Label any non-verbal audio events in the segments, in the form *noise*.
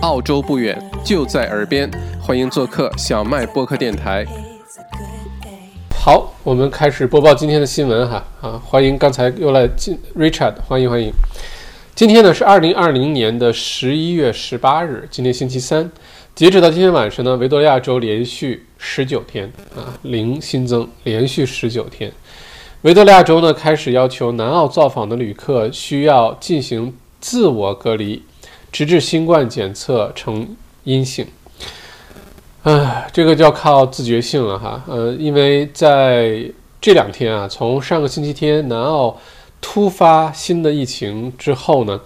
澳洲不远，就在耳边，欢迎做客小麦播客电台。好，我们开始播报今天的新闻哈啊！欢迎刚才又来进 Richard，欢迎欢迎。今天呢是二零二零年的十一月十八日，今天星期三。截止到今天晚上呢，维多利亚州连续十九天啊零新增，连续十九天。维多利亚州呢开始要求南澳造访的旅客需要进行自我隔离，直至新冠检测呈阴性。唉，这个就要靠自觉性了哈。呃，因为在这两天啊，从上个星期天南澳突发新的疫情之后呢，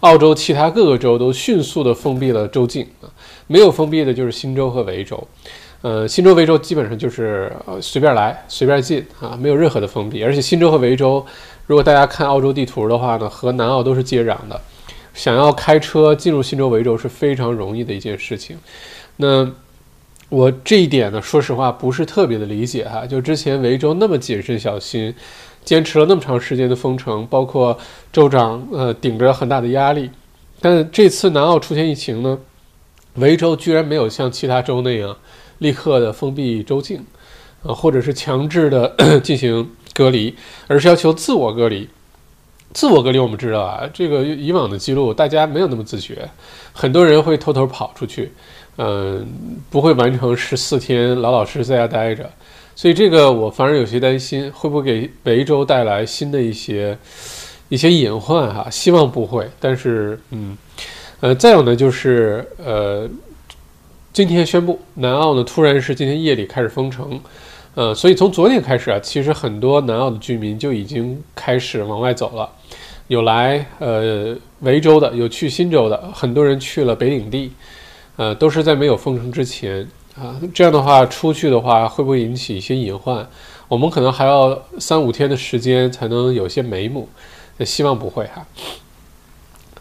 澳洲其他各个州都迅速的封闭了州境啊，没有封闭的就是新州和维州。呃，新州、维州基本上就是呃随便来、随便进啊，没有任何的封闭。而且新州和维州，如果大家看澳洲地图的话呢，和南澳都是接壤的，想要开车进入新州、维州是非常容易的一件事情。那我这一点呢，说实话不是特别的理解哈。就之前维州那么谨慎小心，坚持了那么长时间的封城，包括州长呃顶着很大的压力，但这次南澳出现疫情呢，维州居然没有像其他州那样立刻的封闭州境，呃或者是强制的 *clears throat* 进行隔离，而是要求自我隔离。自我隔离我们知道啊，这个以往的记录大家没有那么自觉，很多人会偷偷跑出去。嗯，不会完成十四天，老老实实在家待着，所以这个我反而有些担心，会不会给维州带来新的一些一些隐患哈？希望不会，但是嗯，呃，再有呢就是呃，今天宣布南澳呢突然是今天夜里开始封城，呃，所以从昨天开始啊，其实很多南澳的居民就已经开始往外走了，有来呃维州的，有去新州的，很多人去了北领地。呃，都是在没有封城之前啊，这样的话出去的话，会不会引起一些隐患？我们可能还要三五天的时间才能有些眉目，希望不会哈。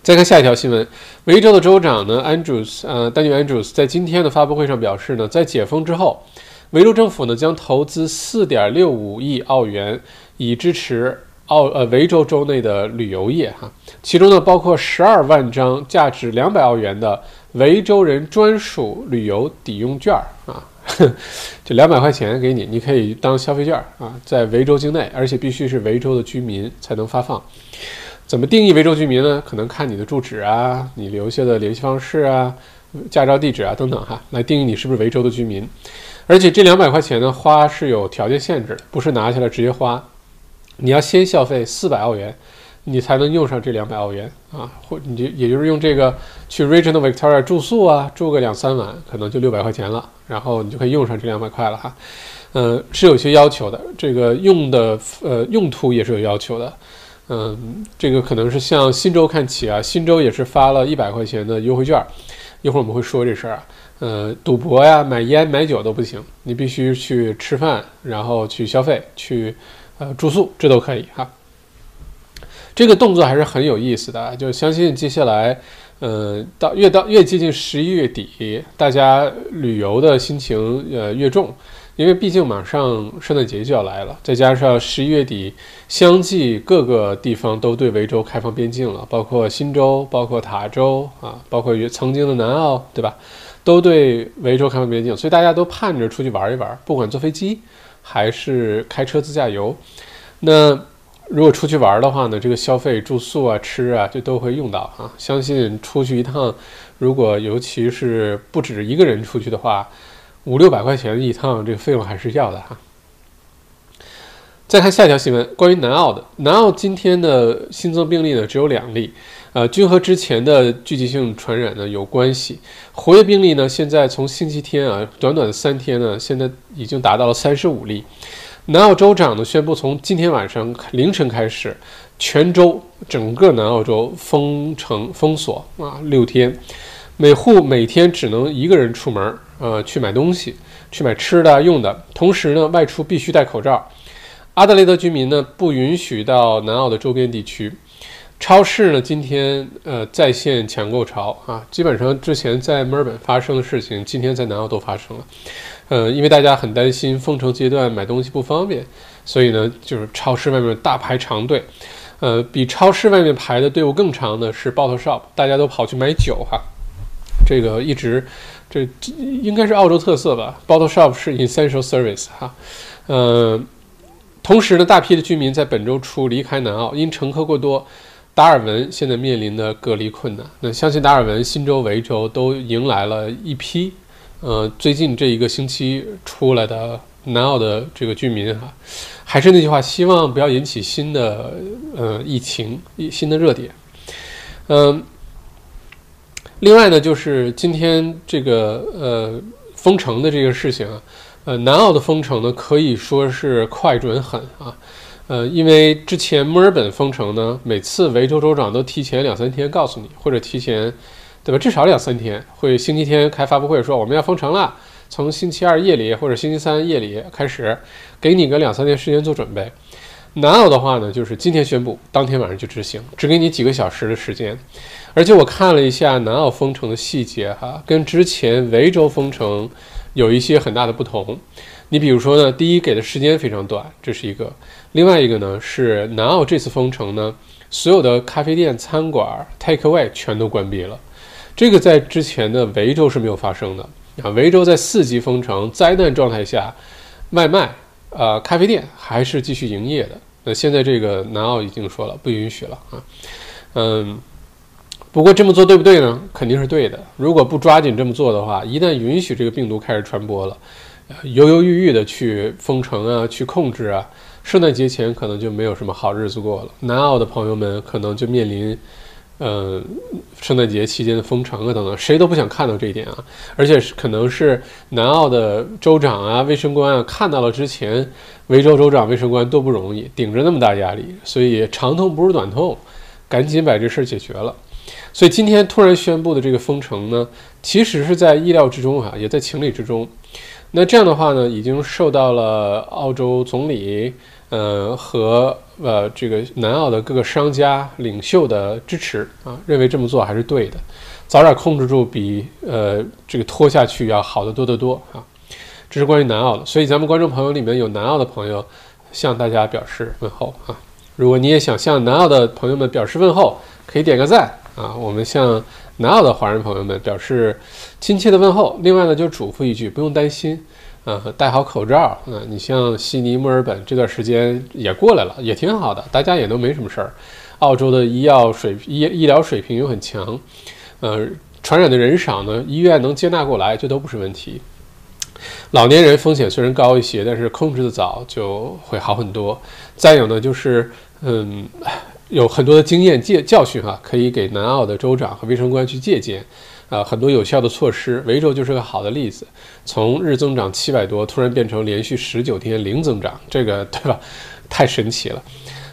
再看下一条新闻，维州的州长呢，Andrews，呃，丹尼 Andrews 在今天的发布会上表示呢，在解封之后，维州政府呢将投资四点六五亿澳元以支持。澳呃维州州内的旅游业哈，其中呢包括十二万张价值两百澳元的维州人专属旅游抵用券啊，*laughs* 这两百块钱给你，你可以当消费券啊，在维州境内，而且必须是维州的居民才能发放。怎么定义维州居民呢？可能看你的住址啊，你留下的联系方式啊，驾照地址啊等等哈，来定义你是不是维州的居民。而且这两百块钱呢花是有条件限制的，不是拿下来直接花。你要先消费四百澳元，你才能用上这两百澳元啊，或你就也就是用这个去 Regional Victoria 住宿啊，住个两三晚，可能就六百块钱了，然后你就可以用上这两百块了哈。嗯，是有些要求的，这个用的呃用途也是有要求的。嗯，这个可能是向新州看齐啊，新州也是发了一百块钱的优惠券，一会儿我们会说这事儿啊。呃，赌博呀、买烟、买酒都不行，你必须去吃饭，然后去消费，去。呃，住宿这都可以哈。这个动作还是很有意思的，就相信接下来，呃，到越到越接近十一月底，大家旅游的心情呃越重，因为毕竟马上圣诞节就要来了，再加上十一月底相继各个地方都对维州开放边境了，包括新州、包括塔州啊，包括曾经的南澳，对吧？都对维州开放边境，所以大家都盼着出去玩一玩，不管坐飞机。还是开车自驾游，那如果出去玩的话呢？这个消费、住宿啊、吃啊，就都会用到啊。相信出去一趟，如果尤其是不止一个人出去的话，五六百块钱一趟，这个费用还是要的哈。再看下一条新闻，关于南澳的，南澳今天的新增病例呢只有两例。呃，均和之前的聚集性传染呢有关系。活跃病例呢，现在从星期天啊，短短的三天呢，现在已经达到了三十五例。南澳州长呢宣布，从今天晚上凌晨开始，全州整个南澳洲封城封锁啊六天，每户每天只能一个人出门，呃，去买东西，去买吃的用的，同时呢，外出必须戴口罩。阿德雷德居民呢不允许到南澳的周边地区。超市呢？今天呃在线抢购潮啊，基本上之前在墨尔本发生的事情，今天在南澳都发生了。呃，因为大家很担心封城阶段买东西不方便，所以呢，就是超市外面大排长队。呃，比超市外面排的队伍更长的是 bottle shop，大家都跑去买酒哈。这个一直这应该是澳洲特色吧，bottle shop 是 essential service 哈，呃，同时呢，大批的居民在本周初离开南澳，因乘客过多，达尔文现在面临的隔离困难。那相信达尔文、新州、维州都迎来了一批，呃，最近这一个星期出来的南澳的这个居民哈。还是那句话，希望不要引起新的呃疫情、新的热点。嗯，另外呢，就是今天这个呃封城的这个事情啊，呃，南澳的封城呢可以说是快准狠啊。呃，因为之前墨尔本封城呢，每次维州州长都提前两三天告诉你，或者提前对吧，至少两三天会星期天开发布会说我们要封城了。从星期二夜里或者星期三夜里开始，给你个两三天时间做准备。南澳的话呢，就是今天宣布，当天晚上就执行，只给你几个小时的时间。而且我看了一下南澳封城的细节，哈，跟之前维州封城有一些很大的不同。你比如说呢，第一给的时间非常短，这是一个；另外一个呢是南澳这次封城呢，所有的咖啡店、餐馆、take away 全都关闭了，这个在之前的维州是没有发生的。啊，维州在四级封城灾难状态下，外卖、呃咖啡店还是继续营业的。那现在这个南澳已经说了不允许了啊。嗯，不过这么做对不对呢？肯定是对的。如果不抓紧这么做的话，一旦允许这个病毒开始传播了，犹犹豫豫的去封城啊，去控制啊，圣诞节前可能就没有什么好日子过了。南澳的朋友们可能就面临。呃，圣诞节期间的封城啊，等等，谁都不想看到这一点啊。而且是可能是南澳的州长啊、卫生官啊看到了之前，维州州长、卫生官多不容易，顶着那么大压力，所以长痛不如短痛，赶紧把这事儿解决了。所以今天突然宣布的这个封城呢，其实是在意料之中啊，也在情理之中。那这样的话呢，已经受到了澳洲总理。呃，和呃这个南澳的各个商家领袖的支持啊，认为这么做还是对的，早点控制住比呃这个拖下去要好得多得多啊。这是关于南澳的，所以咱们观众朋友里面有南澳的朋友，向大家表示问候啊。如果你也想向南澳的朋友们表示问候，可以点个赞啊。我们向南澳的华人朋友们表示亲切的问候。另外呢，就嘱咐一句，不用担心。呃，戴好口罩。嗯，你像悉尼、墨尔本这段时间也过来了，也挺好的，大家也都没什么事儿。澳洲的医药水医医疗水平又很强，呃，传染的人少呢，医院能接纳过来，这都不是问题。老年人风险虽然高一些，但是控制的早就会好很多。再有呢，就是嗯，有很多的经验借教训哈，可以给南澳的州长和卫生官去借鉴。啊，很多有效的措施，维州就是个好的例子。从日增长七百多，突然变成连续十九天零增长，这个 *laughs* 对吧？太神奇了。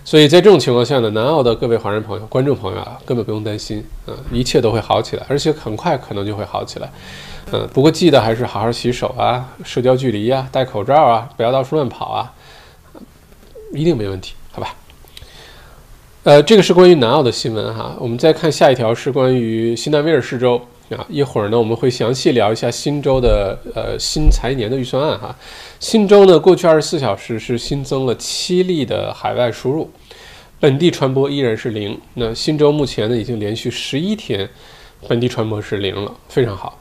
所以在这种情况下呢，南澳的各位华人朋友、观众朋友啊，根本不用担心，嗯，一切都会好起来，而且很快可能就会好起来。嗯，不过记得还是好好洗手啊，社交距离啊，戴口罩啊，不要到处乱跑啊，一定没问题，呃，这个是关于南澳的新闻哈。我们再看下一条，是关于新南威尔士州。啊，一会儿呢，我们会详细聊一下新州的呃新财年的预算案哈。新州呢，过去二十四小时是新增了七例的海外输入，本地传播依然是零。那新州目前呢，已经连续十一天本地传播是零了，非常好。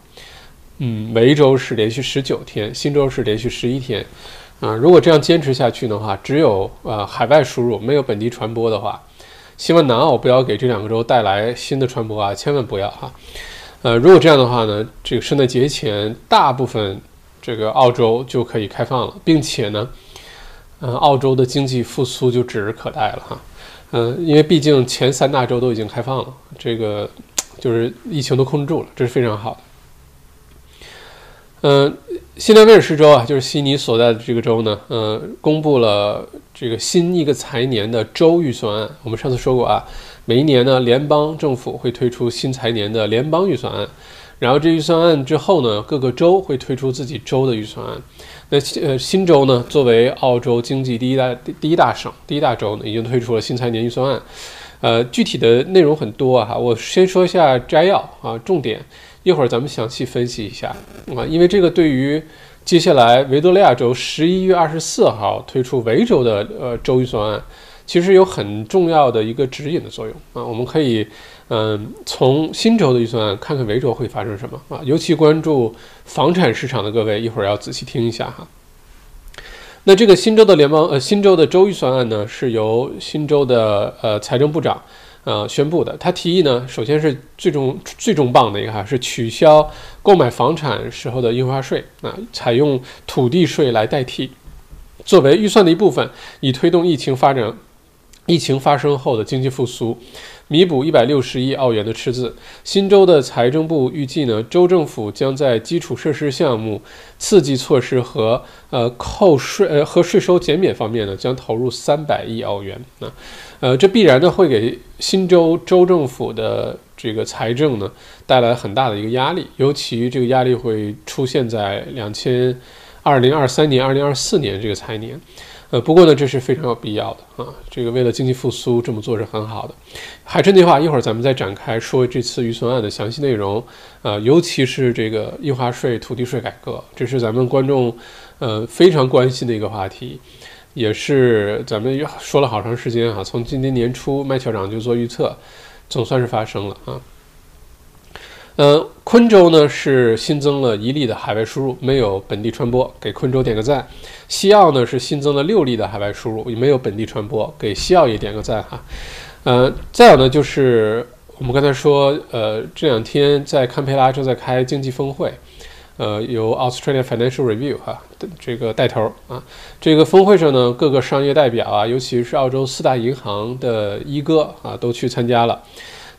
嗯，维州是连续十九天，新州是连续十一天。啊，如果这样坚持下去的话，只有呃海外输入没有本地传播的话，希望南澳不要给这两个州带来新的传播啊，千万不要哈。呃，如果这样的话呢，这个圣诞节前大部分这个澳洲就可以开放了，并且呢，呃，澳洲的经济复苏就指日可待了哈。嗯，因为毕竟前三大洲都已经开放了，这个就是疫情都控制住了，这是非常好的。嗯，新南威尔士州啊，就是悉尼所在的这个州呢，呃，公布了这个新一个财年的州预算案。我们上次说过啊。每一年呢，联邦政府会推出新财年的联邦预算案，然后这预算案之后呢，各个州会推出自己州的预算案。那呃，新州呢，作为澳洲经济第一大第一大省、第一大州呢，已经推出了新财年预算案。呃，具体的内容很多啊，我先说一下摘要啊，重点，一会儿咱们详细分析一下啊，因为这个对于接下来维多利亚州十一月二十四号推出维州的呃州预算案。其实有很重要的一个指引的作用啊，我们可以嗯，从新州的预算案看看维州会发生什么啊？尤其关注房产市场的各位，一会儿要仔细听一下哈。那这个新州的联邦呃新州的州预算案呢，是由新州的呃财政部长呃宣布的。他提议呢，首先是最重最重磅的一个哈，是取消购买房产时候的印花税啊，采用土地税来代替，作为预算的一部分，以推动疫情发展。疫情发生后的经济复苏，弥补一百六十亿澳元的赤字。新州的财政部预计呢，州政府将在基础设施项目、刺激措施和呃扣税呃和税收减免方面呢，将投入三百亿澳元啊，呃这必然呢会给新州州政府的这个财政呢带来很大的一个压力，尤其这个压力会出现在两千二零二三年、二零二四年这个财年。呃，不过呢，这是非常有必要的啊。这个为了经济复苏，这么做是很好的。还是那句话，一会儿咱们再展开说这次预算案的详细内容啊，尤其是这个印花税、土地税改革，这是咱们观众呃非常关心的一个话题，也是咱们说了好长时间哈。从今年年初，麦校长就做预测，总算是发生了啊。呃，昆州呢是新增了一例的海外输入，没有本地传播，给昆州点个赞。西澳呢是新增了六例的海外输入，也没有本地传播，给西澳也点个赞哈。呃，再有呢就是我们刚才说，呃，这两天在堪培拉正在开经济峰会，呃，由 Australia Financial Review 哈这个带头啊。这个峰会上呢，各个商业代表啊，尤其是澳洲四大银行的一哥啊，都去参加了。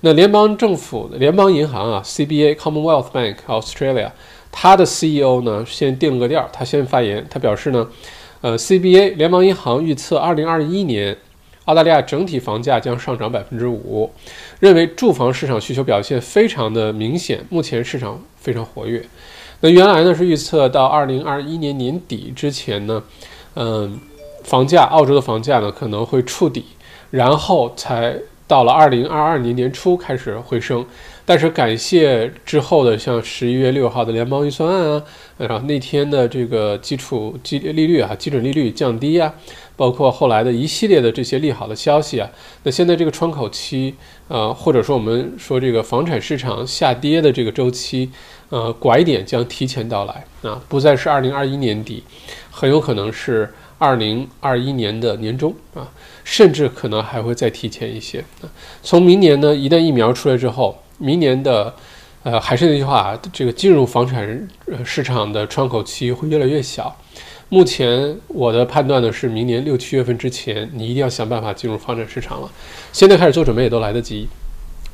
那联邦政府、联邦银行啊，CBA Commonwealth Bank Australia，它的 CEO 呢先定了个调，他先发言，他表示呢，呃，CBA 联邦银行预测2021年澳大利亚整体房价将上涨百分之五，认为住房市场需求表现非常的明显，目前市场非常活跃。那原来呢是预测到2021年年底之前呢，嗯，房价澳洲的房价呢可能会触底，然后才。到了二零二二年年初开始回升，但是感谢之后的像十一月六号的联邦预算案啊，然后那天的这个基础基利率啊，基准利率降低啊，包括后来的一系列的这些利好的消息啊，那现在这个窗口期，呃，或者说我们说这个房产市场下跌的这个周期，呃，拐点将提前到来啊，不再是二零二一年底，很有可能是二零二一年的年中啊。甚至可能还会再提前一些啊。从明年呢，一旦疫苗出来之后，明年的，呃，还是那句话，这个进入房产市场的窗口期会越来越小。目前我的判断呢，是明年六七月份之前，你一定要想办法进入房产市场了。现在开始做准备也都来得及，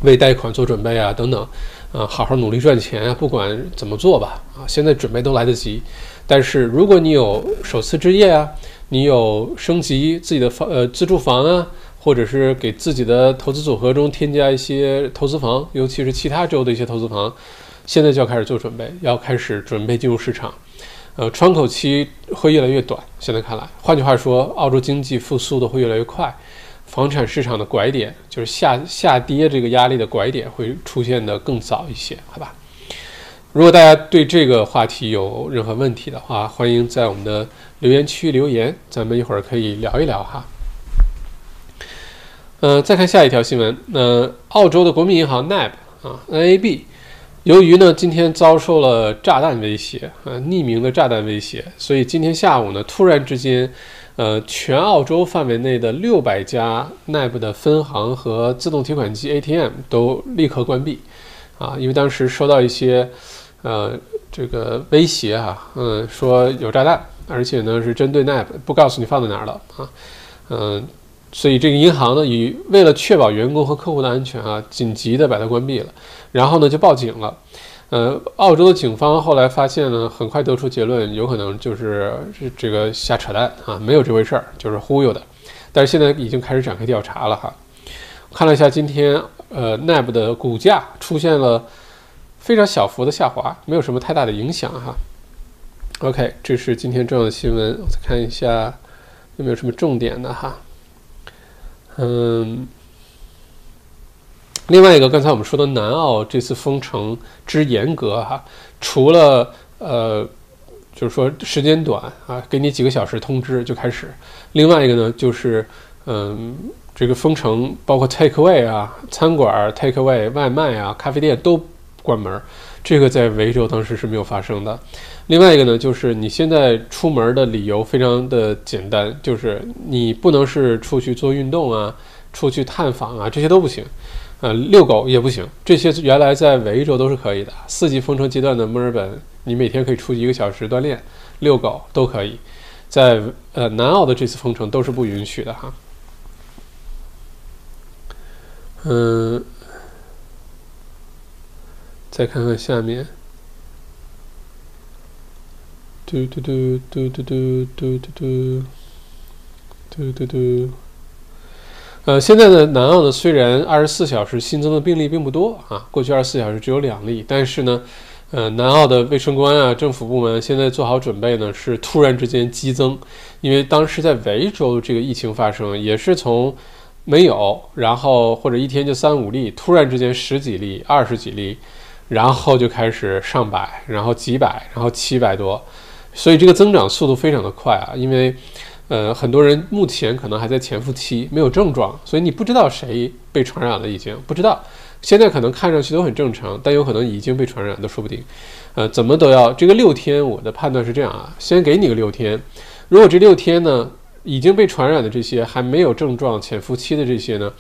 为贷款做准备啊，等等，啊，好好努力赚钱啊，不管怎么做吧，啊，现在准备都来得及。但是如果你有首次置业啊，你有升级自己的房呃自住房啊，或者是给自己的投资组合中添加一些投资房，尤其是其他州的一些投资房，现在就要开始做准备，要开始准备进入市场。呃，窗口期会越来越短。现在看来，换句话说，澳洲经济复苏的会越来越快，房产市场的拐点就是下下跌这个压力的拐点会出现的更早一些，好吧？如果大家对这个话题有任何问题的话，欢迎在我们的留言区留言，咱们一会儿可以聊一聊哈。嗯，再看下一条新闻，那澳洲的国民银行 NAB 啊，NAB，由于呢今天遭受了炸弹威胁啊，匿名的炸弹威胁，所以今天下午呢突然之间，呃，全澳洲范围内的六百家 NAB 的分行和自动提款机 ATM 都立刻关闭。啊，因为当时收到一些。呃，这个威胁啊，嗯，说有炸弹，而且呢是针对 NAB，不告诉你放在哪儿了啊，嗯，所以这个银行呢，以为了确保员工和客户的安全啊，紧急的把它关闭了，然后呢就报警了，呃，澳洲的警方后来发现呢，很快得出结论，有可能就是是这个瞎扯淡啊，没有这回事儿，就是忽悠的，但是现在已经开始展开调查了哈，看了一下今天呃 NAB 的股价出现了。非常小幅的下滑，没有什么太大的影响哈。OK，这是今天重要的新闻，我再看一下有没有什么重点的哈。嗯，另外一个，刚才我们说的南澳这次封城之严格哈，除了呃，就是说时间短啊，给你几个小时通知就开始，另外一个呢就是嗯。这个封城，包括 take away 啊，餐馆 take away 外卖啊，咖啡店都关门，这个在维州当时是没有发生的。另外一个呢，就是你现在出门的理由非常的简单，就是你不能是出去做运动啊，出去探访啊，这些都不行。呃，遛狗也不行，这些原来在维州都是可以的。四级封城阶段的墨尔本，你每天可以出去一个小时锻炼、遛狗都可以。在呃南澳的这次封城都是不允许的哈。嗯，再看看下面，嘟嘟嘟嘟嘟嘟嘟嘟嘟嘟嘟嘟。呃，现在的南澳呢，虽然二十四小时新增的病例并不多啊，过去二十四小时只有两例，但是呢，呃，南澳的卫生官啊，政府部门现在做好准备呢，是突然之间激增，因为当时在维州这个疫情发生，也是从没有，然后或者一天就三五例，突然之间十几例、二十几例，然后就开始上百，然后几百，然后七百多，所以这个增长速度非常的快啊，因为。呃，很多人目前可能还在潜伏期，没有症状，所以你不知道谁被传染了，已经不知道。现在可能看上去都很正常，但有可能已经被传染都说不定。呃，怎么都要这个六天，我的判断是这样啊，先给你个六天。如果这六天呢已经被传染的这些还没有症状、潜伏期的这些呢，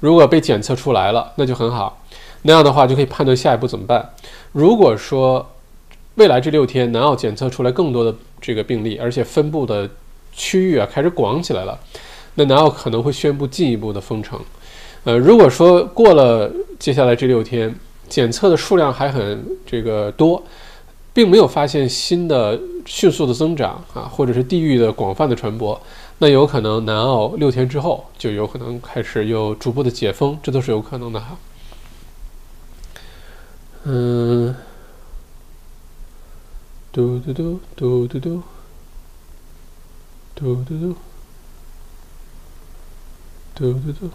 如果被检测出来了，那就很好。那样的话就可以判断下一步怎么办。如果说未来这六天南澳检测出来更多的这个病例，而且分布的。区域啊开始广起来了，那南澳可能会宣布进一步的封城。呃，如果说过了接下来这六天，检测的数量还很这个多，并没有发现新的迅速的增长啊，或者是地域的广泛的传播，那有可能南澳六天之后就有可能开始又逐步的解封，这都是有可能的哈。嗯，嘟嘟嘟嘟嘟嘟。嘟嘟嘟，嘟嘟嘟。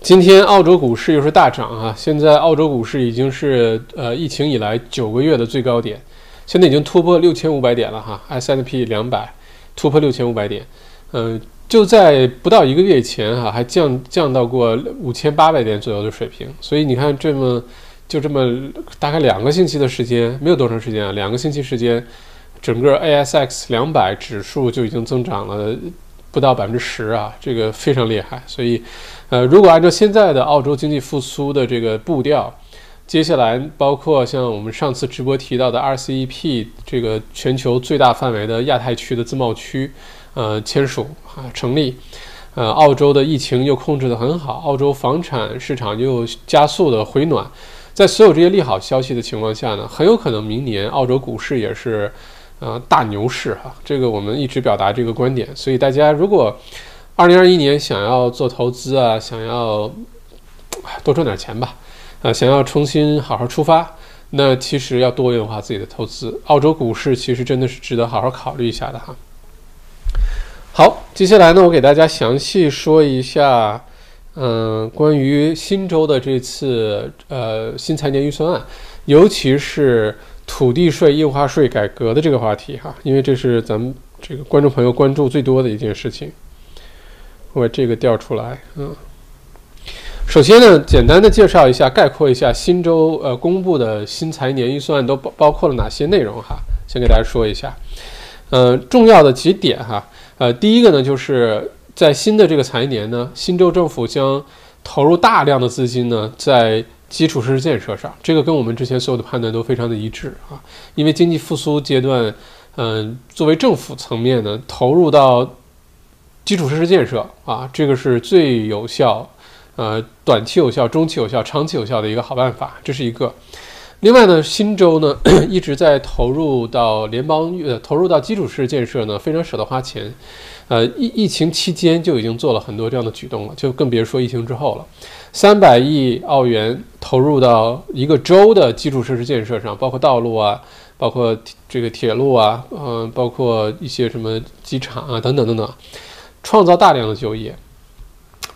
今天澳洲股市又是大涨啊！现在澳洲股市已经是呃疫情以来九个月的最高点，现在已经突破六千五百点了哈，S n P 两百突破六千五百点，嗯，就在不到一个月前哈，还降降到过五千八百点左右的水平。所以你看，这么就这么大概两个星期的时间，没有多长时间啊，两个星期时间。整个 ASX 两百指数就已经增长了不到百分之十啊，这个非常厉害。所以，呃，如果按照现在的澳洲经济复苏的这个步调，接下来包括像我们上次直播提到的 RCEP 这个全球最大范围的亚太区的自贸区，呃，签署啊成立，呃，澳洲的疫情又控制得很好，澳洲房产市场又加速的回暖，在所有这些利好消息的情况下呢，很有可能明年澳洲股市也是。啊，大牛市哈，这个我们一直表达这个观点，所以大家如果二零二一年想要做投资啊，想要多赚点钱吧，啊，想要重新好好出发，那其实要多元化自己的投资。澳洲股市其实真的是值得好好考虑一下的哈。好，接下来呢，我给大家详细说一下，嗯，关于新州的这次呃新财年预算案，尤其是。土地税、印花税改革的这个话题哈，因为这是咱们这个观众朋友关注最多的一件事情。我把这个调出来，嗯。首先呢，简单的介绍一下，概括一下新州呃公布的新财年预算都包包括了哪些内容哈。先给大家说一下，呃，重要的几点哈。呃，第一个呢，就是在新的这个财年呢，新州政府将投入大量的资金呢，在基础设施建设上，这个跟我们之前所有的判断都非常的一致啊。因为经济复苏阶段，嗯，作为政府层面呢，投入到基础设施建设啊，这个是最有效，呃，短期有效、中期有效、长期有效的一个好办法，这是一个。另外呢，新州呢 *coughs* 一直在投入到联邦呃投入到基础设施建设呢，非常舍得花钱。呃，疫疫情期间就已经做了很多这样的举动了，就更别说疫情之后了。三百亿澳元投入到一个州的基础设施建设上，包括道路啊，包括这个铁路啊，嗯，包括一些什么机场啊等等等等，创造大量的就业，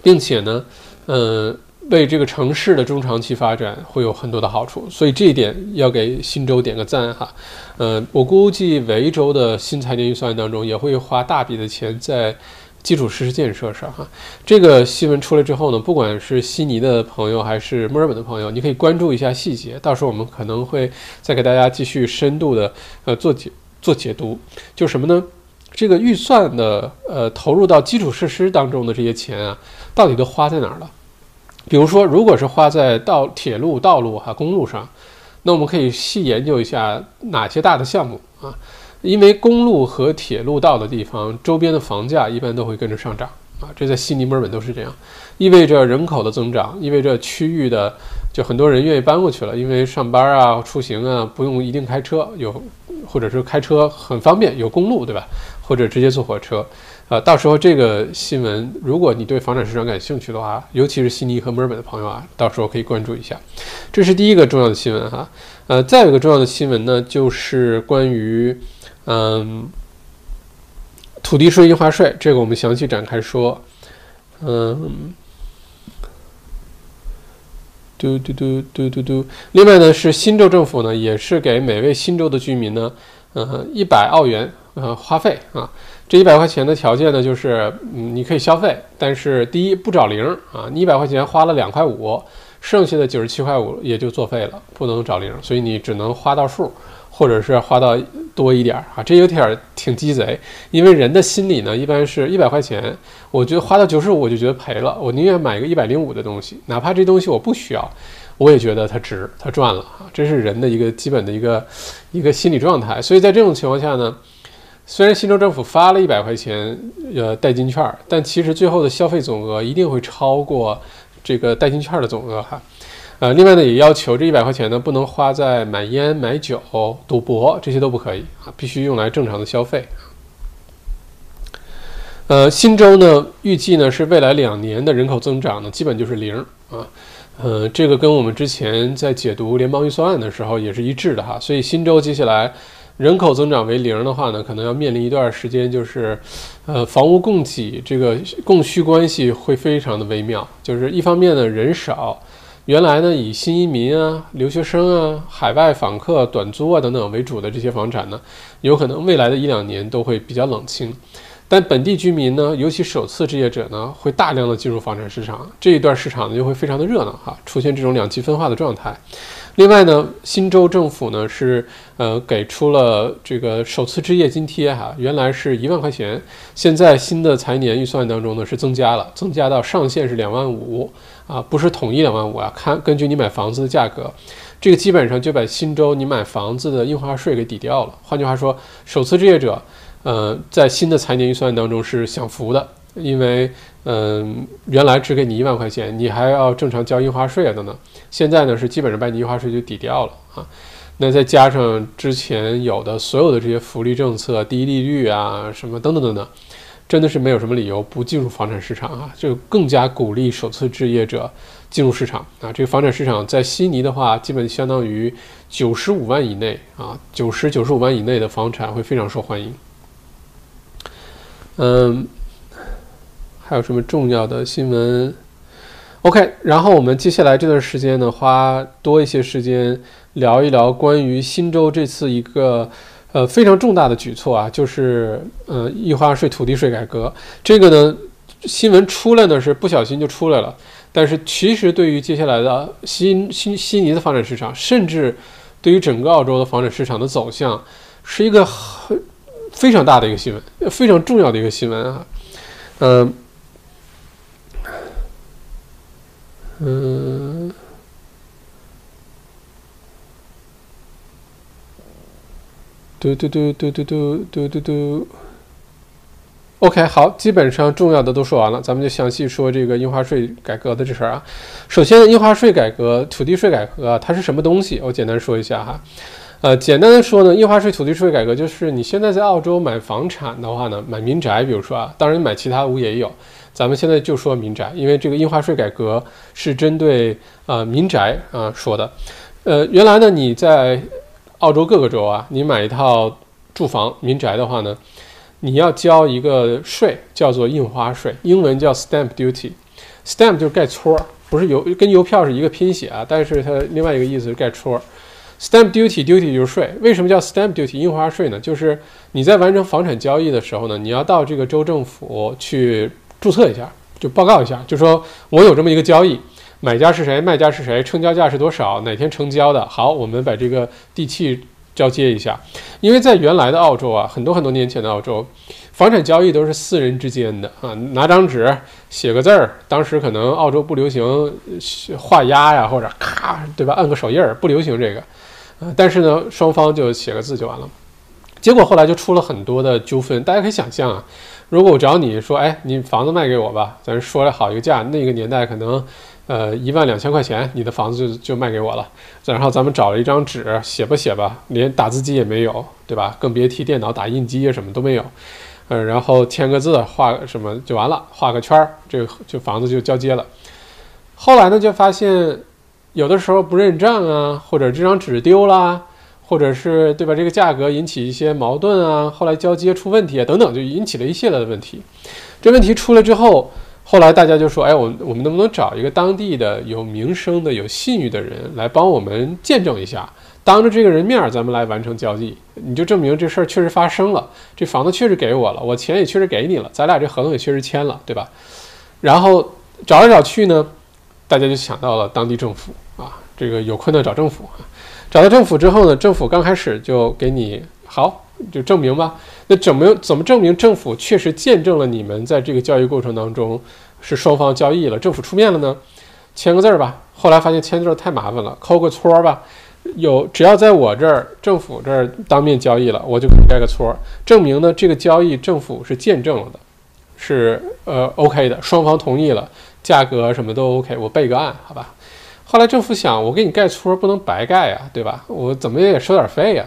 并且呢，嗯。为这个城市的中长期发展会有很多的好处，所以这一点要给新州点个赞哈。呃，我估计维州的新财年预算当中也会花大笔的钱在基础设施建设上哈。这个新闻出来之后呢，不管是悉尼的朋友还是墨尔本的朋友，你可以关注一下细节，到时候我们可能会再给大家继续深度的呃做解做解读。就什么呢？这个预算的呃投入到基础设施当中的这些钱啊，到底都花在哪儿了？比如说，如果是花在道铁路、道路哈公路上，那我们可以细研究一下哪些大的项目啊。因为公路和铁路到的地方，周边的房价一般都会跟着上涨啊，这在悉尼、墨尔本都是这样，意味着人口的增长，意味着区域的就很多人愿意搬过去了，因为上班啊、出行啊不用一定开车，有或者是开车很方便，有公路对吧？或者直接坐火车，啊，到时候这个新闻，如果你对房产市场感兴趣的话，尤其是悉尼和墨尔本的朋友啊，到时候可以关注一下，这是第一个重要的新闻哈，呃，再有一个重要的新闻呢，就是关于。嗯，土地税、印花税，这个我们详细展开说。嗯，嘟嘟嘟嘟嘟嘟。另外呢，是新州政府呢，也是给每位新州的居民呢，呃，一百澳元呃花费啊。这一百块钱的条件呢，就是嗯，你可以消费，但是第一不找零啊，你一百块钱花了两块五，剩下的九十七块五也就作废了，不能找零，所以你只能花到数。或者是花到多一点啊，这有点儿挺鸡贼，因为人的心理呢，一般是一百块钱，我觉得花到九十五我就觉得赔了，我宁愿买个一百零五的东西，哪怕这东西我不需要，我也觉得它值，它赚了啊，这是人的一个基本的一个一个心理状态。所以在这种情况下呢，虽然新州政府发了一百块钱呃代金券，但其实最后的消费总额一定会超过这个代金券的总额哈。呃，另外呢，也要求这一百块钱呢，不能花在买烟、买酒、赌博这些都不可以啊，必须用来正常的消费。呃，新州呢，预计呢是未来两年的人口增长呢，基本就是零啊。呃，这个跟我们之前在解读联邦预算案的时候也是一致的哈。所以新州接下来人口增长为零的话呢，可能要面临一段时间，就是呃，房屋供给这个供需关系会非常的微妙，就是一方面呢人少。原来呢，以新移民啊、留学生啊、海外访客、短租啊等等为主的这些房产呢，有可能未来的一两年都会比较冷清。但本地居民呢，尤其首次置业者呢，会大量的进入房产市场，这一段市场呢就会非常的热闹哈，出现这种两极分化的状态。另外呢，新州政府呢是呃给出了这个首次置业津贴哈，原来是一万块钱，现在新的财年预算当中呢是增加了，增加到上限是两万五。啊，不是统一两万五啊，看根据你买房子的价格，这个基本上就把新州你买房子的印花税给抵掉了。换句话说，首次置业者，呃，在新的财年预算当中是享福的，因为嗯，原来只给你一万块钱，你还要正常交印花税啊等等，现在呢是基本上把你印花税就抵掉了啊。那再加上之前有的所有的这些福利政策、低利率啊什么等等等等。真的是没有什么理由不进入房产市场啊，就更加鼓励首次置业者进入市场啊。这个房产市场在悉尼的话，基本相当于九十五万以内啊，九十九十五万以内的房产会非常受欢迎。嗯，还有什么重要的新闻？OK，然后我们接下来这段时间呢，花多一些时间聊一聊关于新州这次一个。呃，非常重大的举措啊，就是呃，印花税、土地税改革。这个呢，新闻出来呢是不小心就出来了，但是其实对于接下来的新新悉尼的房产市场，甚至对于整个澳洲的房产市场的走向，是一个很非常大的一个新闻，非常重要的一个新闻啊。嗯嗯。嘟嘟嘟嘟嘟嘟嘟嘟嘟。OK，好，基本上重要的都说完了，咱们就详细说这个印花税改革的这事儿啊。首先，印花税改革、土地税改革，它是什么东西？我简单说一下哈。呃，简单的说呢，印花税、土地税改革就是你现在在澳洲买房产的话呢，买民宅，比如说啊，当然买其他屋也有，咱们现在就说民宅，因为这个印花税改革是针对啊民宅啊说的。呃，原来呢你在澳洲各个州啊，你买一套住房民宅的话呢，你要交一个税，叫做印花税，英文叫 stamp duty。stamp 就是盖戳，不是邮跟邮票是一个拼写啊，但是它另外一个意思是盖戳。Stamp duty duty 就是税，为什么叫 stamp duty 印花税呢？就是你在完成房产交易的时候呢，你要到这个州政府去注册一下，就报告一下，就说我有这么一个交易，买家是谁，卖家是谁，成交价是多少，哪天成交的。好，我们把这个地契交接一下，因为在原来的澳洲啊，很多很多年前的澳洲。房产交易都是私人之间的啊，拿张纸写个字儿，当时可能澳洲不流行画押呀，或者咔，对吧？按个手印儿，不流行这个，啊，但是呢，双方就写个字就完了。结果后来就出了很多的纠纷，大家可以想象啊，如果我找你说，哎，你房子卖给我吧，咱说了好一个价，那个年代可能，呃，一万两千块钱，你的房子就就卖给我了，然后咱们找了一张纸写吧写吧，连打字机也没有，对吧？更别提电脑打印机啊，什么都没有。嗯，然后签个字，画什么就完了，画个圈儿，这就房子就交接了。后来呢，就发现有的时候不认账啊，或者这张纸丢了，或者是对吧？这个价格引起一些矛盾啊，后来交接出问题啊，等等，就引起了一系列的问题。这问题出来之后，后来大家就说：“哎，我我们能不能找一个当地的有名声的、有信誉的人来帮我们见证一下？”当着这个人面，咱们来完成交易，你就证明这事儿确实发生了，这房子确实给我了，我钱也确实给你了，咱俩这合同也确实签了，对吧？然后找来找去呢，大家就想到了当地政府啊，这个有困难找政府啊。找到政府之后呢，政府刚开始就给你好，就证明吧。那怎么怎么证明政府确实见证了你们在这个交易过程当中是双方交易了，政府出面了呢？签个字儿吧。后来发现签字太麻烦了，抠个戳吧。有，只要在我这儿政府这儿当面交易了，我就给你盖个戳，证明呢这个交易政府是见证了的，是呃 OK 的，双方同意了，价格什么都 OK，我备个案，好吧？后来政府想，我给你盖戳不能白盖呀，对吧？我怎么也得收点费呀？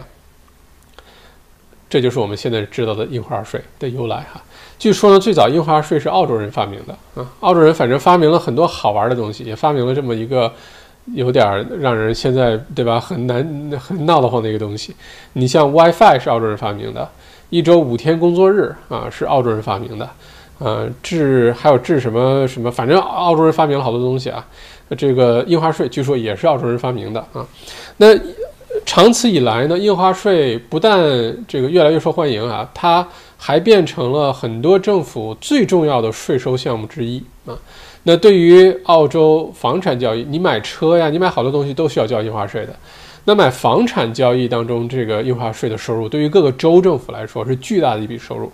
这就是我们现在知道的印花税的由来哈。据说呢，最早印花税是澳洲人发明的啊，澳洲人反正发明了很多好玩的东西，也发明了这么一个。有点让人现在对吧很难很闹得慌的一个东西。你像 WiFi 是澳洲人发明的，一周五天工作日啊是澳洲人发明的，呃治还有治什么什么，反正澳洲人发明了好多东西啊。这个印花税据说也是澳洲人发明的啊。那长此以来呢，印花税不但这个越来越受欢迎啊，它还变成了很多政府最重要的税收项目之一啊。那对于澳洲房产交易，你买车呀，你买好多东西都需要交印花税的。那买房产交易当中，这个印花税的收入对于各个州政府来说是巨大的一笔收入。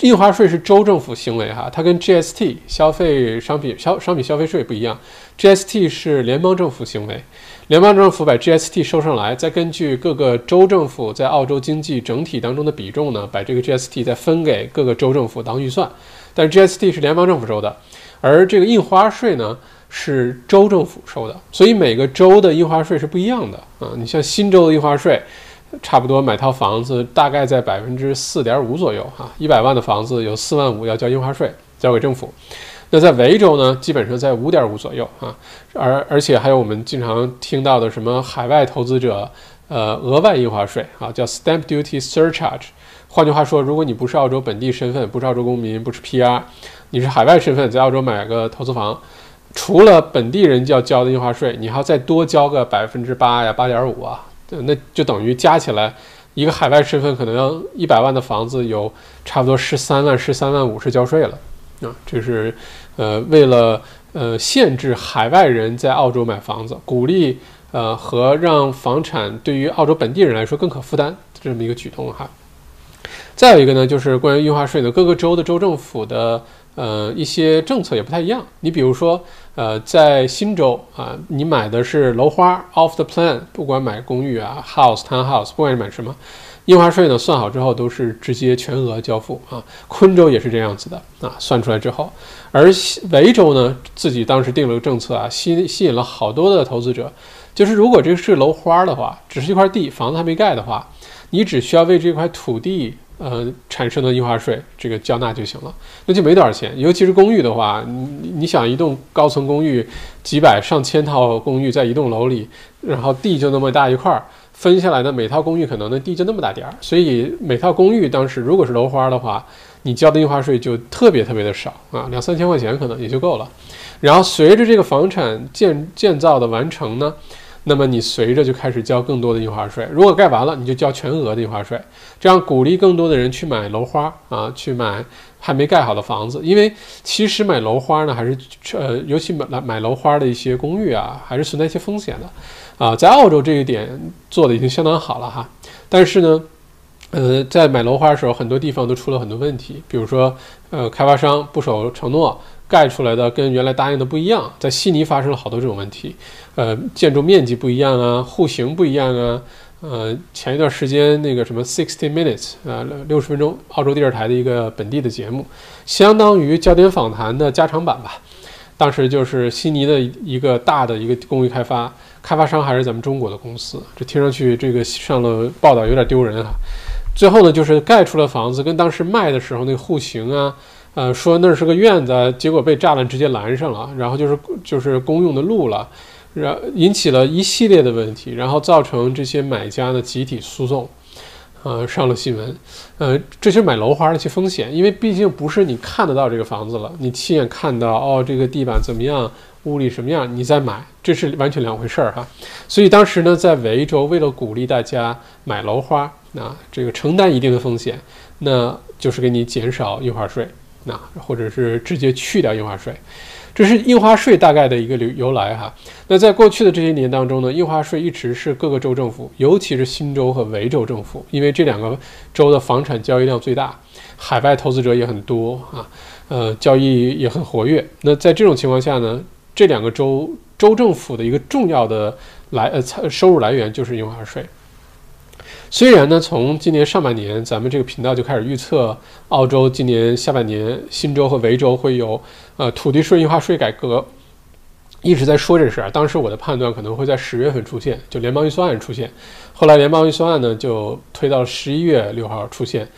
印花税是州政府行为哈，它跟 GST 消费商品消商品消费税不一样，GST 是联邦政府行为，联邦政府把 GST 收上来，再根据各个州政府在澳洲经济整体当中的比重呢，把这个 GST 再分给各个州政府当预算。但是 GST 是联邦政府收的。而这个印花税呢，是州政府收的，所以每个州的印花税是不一样的啊。你像新州的印花税，差不多买套房子大概在百分之四点五左右哈，一百万的房子有四万五要交印花税，交给政府。那在维州呢，基本上在五点五左右啊，而而且还有我们经常听到的什么海外投资者呃额外印花税啊，叫 stamp duty surcharge。换句话说，如果你不是澳洲本地身份，不是澳洲公民，不是 PR。你是海外身份在澳洲买个投资房，除了本地人要交的印花税，你还要再多交个百分之八呀，八点五啊，那就等于加起来，一个海外身份可能要一百万的房子有差不多十三万、十三万五是交税了啊。这是呃为了呃限制海外人在澳洲买房子，鼓励呃和让房产对于澳洲本地人来说更可负担这么一个举动哈。再有一个呢，就是关于印花税的各个州的州政府的。呃，一些政策也不太一样。你比如说，呃，在新州啊，你买的是楼花 off the plan，不管买公寓啊，house townhouse，不管是买什么，印花税呢算好之后都是直接全额交付啊。昆州也是这样子的啊，算出来之后，而维州呢自己当时定了个政策啊，吸吸引了好多的投资者，就是如果这是楼花的话，只是一块地，房子还没盖的话，你只需要为这块土地。呃，产生的印花税这个交纳就行了，那就没多少钱。尤其是公寓的话，你你想一栋高层公寓，几百上千套公寓在一栋楼里，然后地就那么大一块儿，分下来的每套公寓可能那地就那么大点儿，所以每套公寓当时如果是楼花的话，你交的印花税就特别特别的少啊，两三千块钱可能也就够了。然后随着这个房产建建造的完成呢。那么你随着就开始交更多的印花税。如果盖完了，你就交全额的印花税，这样鼓励更多的人去买楼花啊，去买还没盖好的房子。因为其实买楼花呢，还是呃，尤其买买楼花的一些公寓啊，还是存在一些风险的啊。在澳洲这一点做的已经相当好了哈，但是呢。呃，在买楼花的时候，很多地方都出了很多问题，比如说，呃，开发商不守承诺，盖出来的跟原来答应的不一样。在悉尼发生了好多这种问题，呃，建筑面积不一样啊，户型不一样啊，呃，前一段时间那个什么 Sixty Minutes 啊，六十分钟，澳洲电视台的一个本地的节目，相当于焦点访谈的加长版吧。当时就是悉尼的一个大的一个公寓开发，开发商还是咱们中国的公司，这听上去这个上了报道有点丢人啊。最后呢，就是盖出了房子，跟当时卖的时候那个户型啊，呃，说那是个院子，结果被栅栏直接拦上了，然后就是就是公用的路了，然引起了一系列的问题，然后造成这些买家的集体诉讼，呃，上了新闻，呃，这是买楼花的一些风险，因为毕竟不是你看得到这个房子了，你亲眼看到哦，这个地板怎么样，屋里什么样，你再买，这是完全两回事儿哈。所以当时呢，在维州为了鼓励大家买楼花。那这个承担一定的风险，那就是给你减少印花税，那或者是直接去掉印花税，这是印花税大概的一个由由来哈。那在过去的这些年当中呢，印花税一直是各个州政府，尤其是新州和维州政府，因为这两个州的房产交易量最大，海外投资者也很多啊，呃，交易也很活跃。那在这种情况下呢，这两个州州政府的一个重要的来呃财收入来源就是印花税。虽然呢，从今年上半年，咱们这个频道就开始预测澳洲今年下半年新州和维州会有呃土地税印花税改革，一直在说这事儿。当时我的判断可能会在十月份出现，就联邦预算案出现。后来联邦预算案呢就推到十一月六号出现。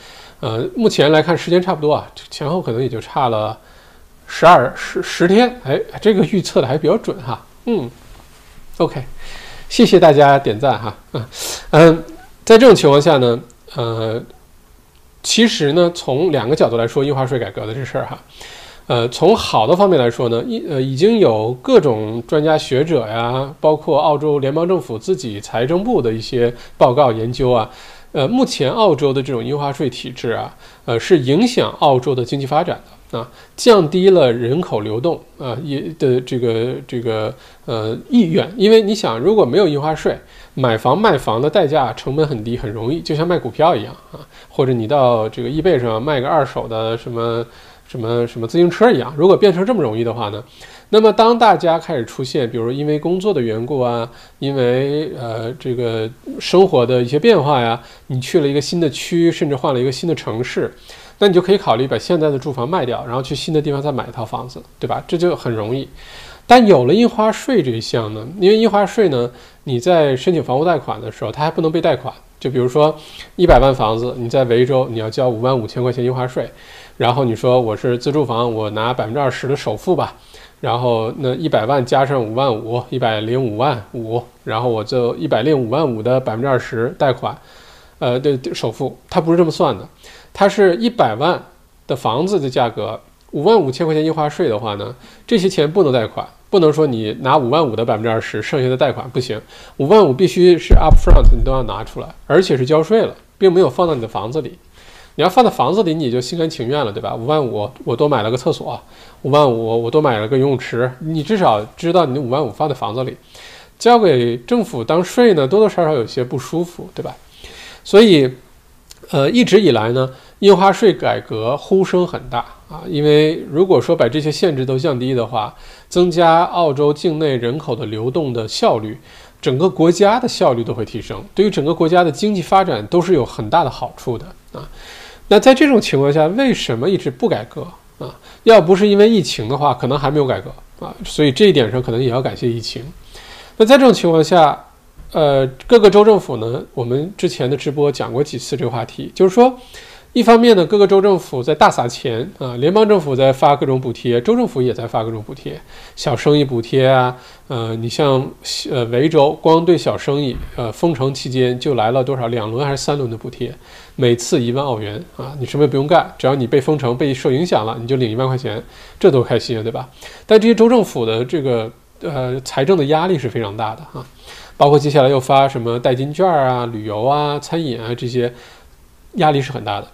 呃，目前来看时间差不多啊，前后可能也就差了十二十十天。哎，这个预测的还比较准哈。嗯，OK，谢谢大家点赞哈。嗯嗯。在这种情况下呢，呃，其实呢，从两个角度来说，印花税改革的这事儿哈，呃，从好的方面来说呢，一呃已经有各种专家学者呀，包括澳洲联邦政府自己财政部的一些报告研究啊，呃，目前澳洲的这种印花税体制啊，呃，是影响澳洲的经济发展的。啊，降低了人口流动啊，也的这个这个呃意愿，因为你想，如果没有印花税，买房卖房的代价成本很低，很容易，就像卖股票一样啊，或者你到这个易贝上卖个二手的什么什么什么自行车一样，如果变成这么容易的话呢，那么当大家开始出现，比如因为工作的缘故啊，因为呃这个生活的一些变化呀，你去了一个新的区，甚至换了一个新的城市。那你就可以考虑把现在的住房卖掉，然后去新的地方再买一套房子，对吧？这就很容易。但有了印花税这一项呢，因为印花税呢，你在申请房屋贷款的时候，它还不能被贷款。就比如说一百万房子，你在维州你要交五万五千块钱印花税，然后你说我是自住房，我拿百分之二十的首付吧，然后那一百万加上五万五，一百零五万五，然后我就一百零五万五的百分之二十贷款，呃的首付，它不是这么算的。它是一百万的房子的价格，五万五千块钱印花税的话呢，这些钱不能贷款，不能说你拿五万五的百分之二十，剩下的贷款不行，五万五必须是 upfront，你都要拿出来，而且是交税了，并没有放到你的房子里。你要放在房子里，你就心甘情愿了，对吧？五万五，我多买了个厕所，五万五，我多买了个游泳池，你至少知道你的五万五放在房子里，交给政府当税呢，多多少少有些不舒服，对吧？所以，呃，一直以来呢。印花税改革呼声很大啊，因为如果说把这些限制都降低的话，增加澳洲境内人口的流动的效率，整个国家的效率都会提升，对于整个国家的经济发展都是有很大的好处的啊。那在这种情况下，为什么一直不改革啊？要不是因为疫情的话，可能还没有改革啊。所以这一点上可能也要感谢疫情。那在这种情况下，呃，各个州政府呢，我们之前的直播讲过几次这个话题，就是说。一方面呢，各个州政府在大撒钱啊，联邦政府在发各种补贴，州政府也在发各种补贴，小生意补贴啊，呃，你像呃维州，光对小生意，呃，封城期间就来了多少两轮还是三轮的补贴，每次一万澳元啊，你什么也不用干，只要你被封城被受影响了，你就领一万块钱，这多开心啊，对吧？但这些州政府的这个呃财政的压力是非常大的哈。包括接下来又发什么代金券啊、旅游啊、餐饮啊这些，压力是很大的。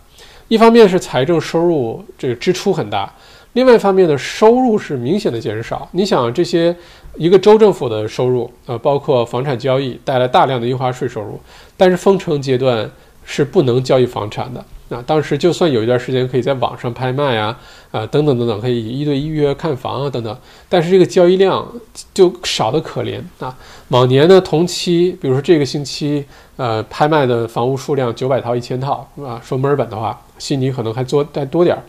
一方面是财政收入这个支出很大，另外一方面呢，收入是明显的减少。你想这些一个州政府的收入，呃，包括房产交易带来大量的印花税收入，但是封城阶段是不能交易房产的。啊，当时就算有一段时间可以在网上拍卖啊，啊等等等等，可以一对一约看房啊等等，但是这个交易量就少得可怜啊。往年呢同期，比如说这个星期，呃，拍卖的房屋数量九百套、一千套啊，说墨尔本的话，悉尼可能还多再多点儿。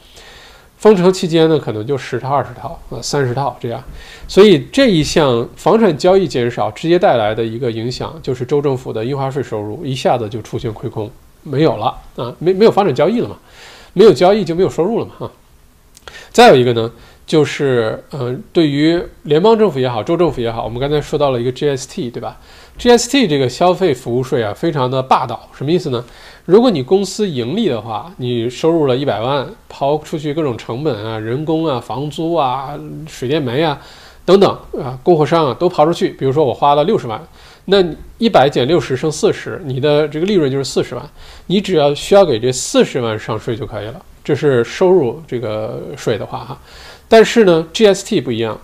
封城期间呢，可能就十套、二十套啊，三十套这样。所以这一项房产交易减少，直接带来的一个影响就是州政府的印花税收入一下子就出现亏空。没有了啊，没没有发展交易了嘛，没有交易就没有收入了嘛哈。再有一个呢，就是呃，对于联邦政府也好，州政府也好，我们刚才说到了一个 GST 对吧？GST 这个消费服务税啊，非常的霸道，什么意思呢？如果你公司盈利的话，你收入了一百万，抛出去各种成本啊，人工啊，房租啊，水电煤啊，等等啊，供货商啊都刨出去，比如说我花了六十万。那一百减六十剩四十，你的这个利润就是四十万，你只要需要给这四十万上税就可以了。这是收入这个税的话哈，但是呢，GST 不一样。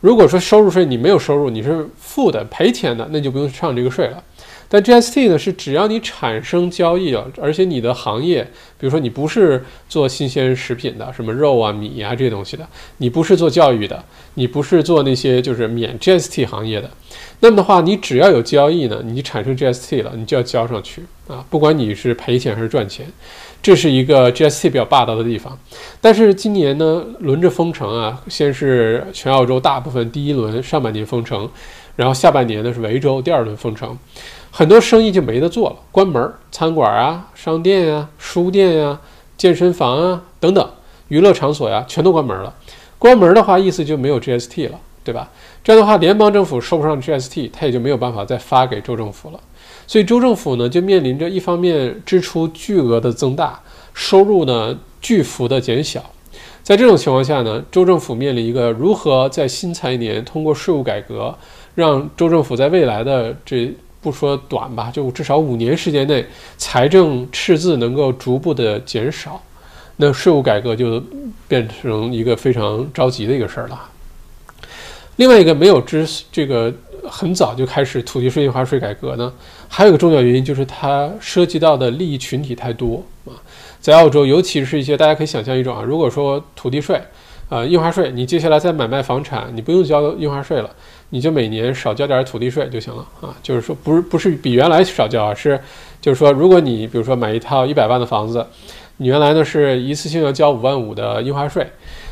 如果说收入税你没有收入，你是负的赔钱的，那就不用上这个税了。但 GST 呢是只要你产生交易了，而且你的行业，比如说你不是做新鲜食品的，什么肉啊、米啊这些东西的，你不是做教育的，你不是做那些就是免 GST 行业的。那么的话，你只要有交易呢，你产生 GST 了，你就要交上去啊，不管你是赔钱还是赚钱，这是一个 GST 比较霸道的地方。但是今年呢，轮着封城啊，先是全澳洲大部分第一轮上半年封城，然后下半年呢是维州第二轮封城，很多生意就没得做了，关门，餐馆啊、商店呀、书店呀、健身房啊等等娱乐场所呀，全都关门了。关门的话，意思就没有 GST 了。对吧？这样的话，联邦政府收不上 GST，它也就没有办法再发给州政府了。所以州政府呢，就面临着一方面支出巨额的增大，收入呢巨幅的减小。在这种情况下呢，州政府面临一个如何在新财年通过税务改革，让州政府在未来的这不说短吧，就至少五年时间内，财政赤字能够逐步的减少，那税务改革就变成一个非常着急的一个事儿了。另外一个没有支这个很早就开始土地税印花税改革呢，还有一个重要原因就是它涉及到的利益群体太多啊，在澳洲，尤其是一些大家可以想象一种啊，如果说土地税，啊印花税，你接下来再买卖房产，你不用交印花税了，你就每年少交点土地税就行了啊，就是说不是不是比原来少交啊，是就是说如果你比如说买一套一百万的房子，你原来呢是一次性要交五万五的印花税。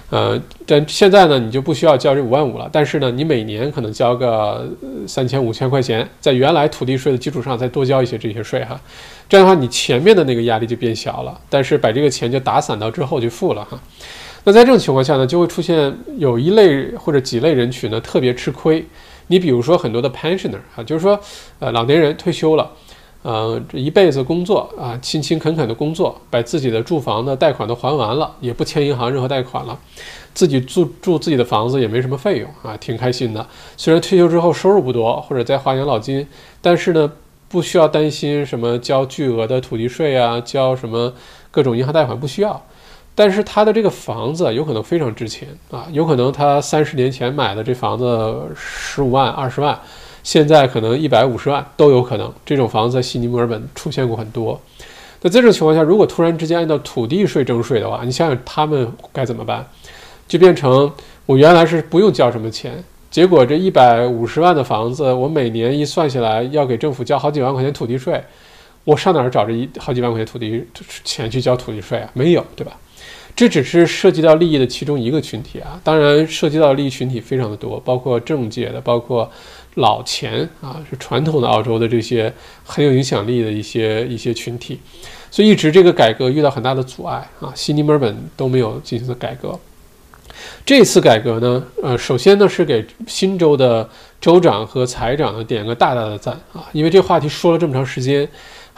呃，但现在呢，你就不需要交这五万五了。但是呢，你每年可能交个三千五千块钱，在原来土地税的基础上再多交一些这些税哈。这样的话，你前面的那个压力就变小了。但是把这个钱就打散到之后就付了哈。那在这种情况下呢，就会出现有一类或者几类人群呢特别吃亏。你比如说很多的 pensioner 啊，就是说呃老年人退休了。呃，这一辈子工作啊，勤勤恳恳的工作，把自己的住房的贷款都还完了，也不欠银行任何贷款了，自己住住自己的房子也没什么费用啊，挺开心的。虽然退休之后收入不多，或者在花养老金，但是呢，不需要担心什么交巨额的土地税啊，交什么各种银行贷款不需要。但是他的这个房子有可能非常值钱啊，有可能他三十年前买的这房子十五万、二十万。现在可能一百五十万都有可能，这种房子在悉尼、墨尔本出现过很多。那这种情况下，如果突然之间按照土地税征税的话，你想想他们该怎么办？就变成我原来是不用交什么钱，结果这一百五十万的房子，我每年一算下来要给政府交好几万块钱土地税，我上哪儿找这一好几万块钱土地钱去交土地税啊？没有，对吧？这只是涉及到利益的其中一个群体啊，当然涉及到利益群体非常的多，包括政界的，包括。老钱啊，是传统的澳洲的这些很有影响力的一些一些群体，所以一直这个改革遇到很大的阻碍啊，悉尼、墨尔本都没有进行的改革。这次改革呢，呃，首先呢是给新州的州长和财长呢点个大大的赞啊，因为这话题说了这么长时间。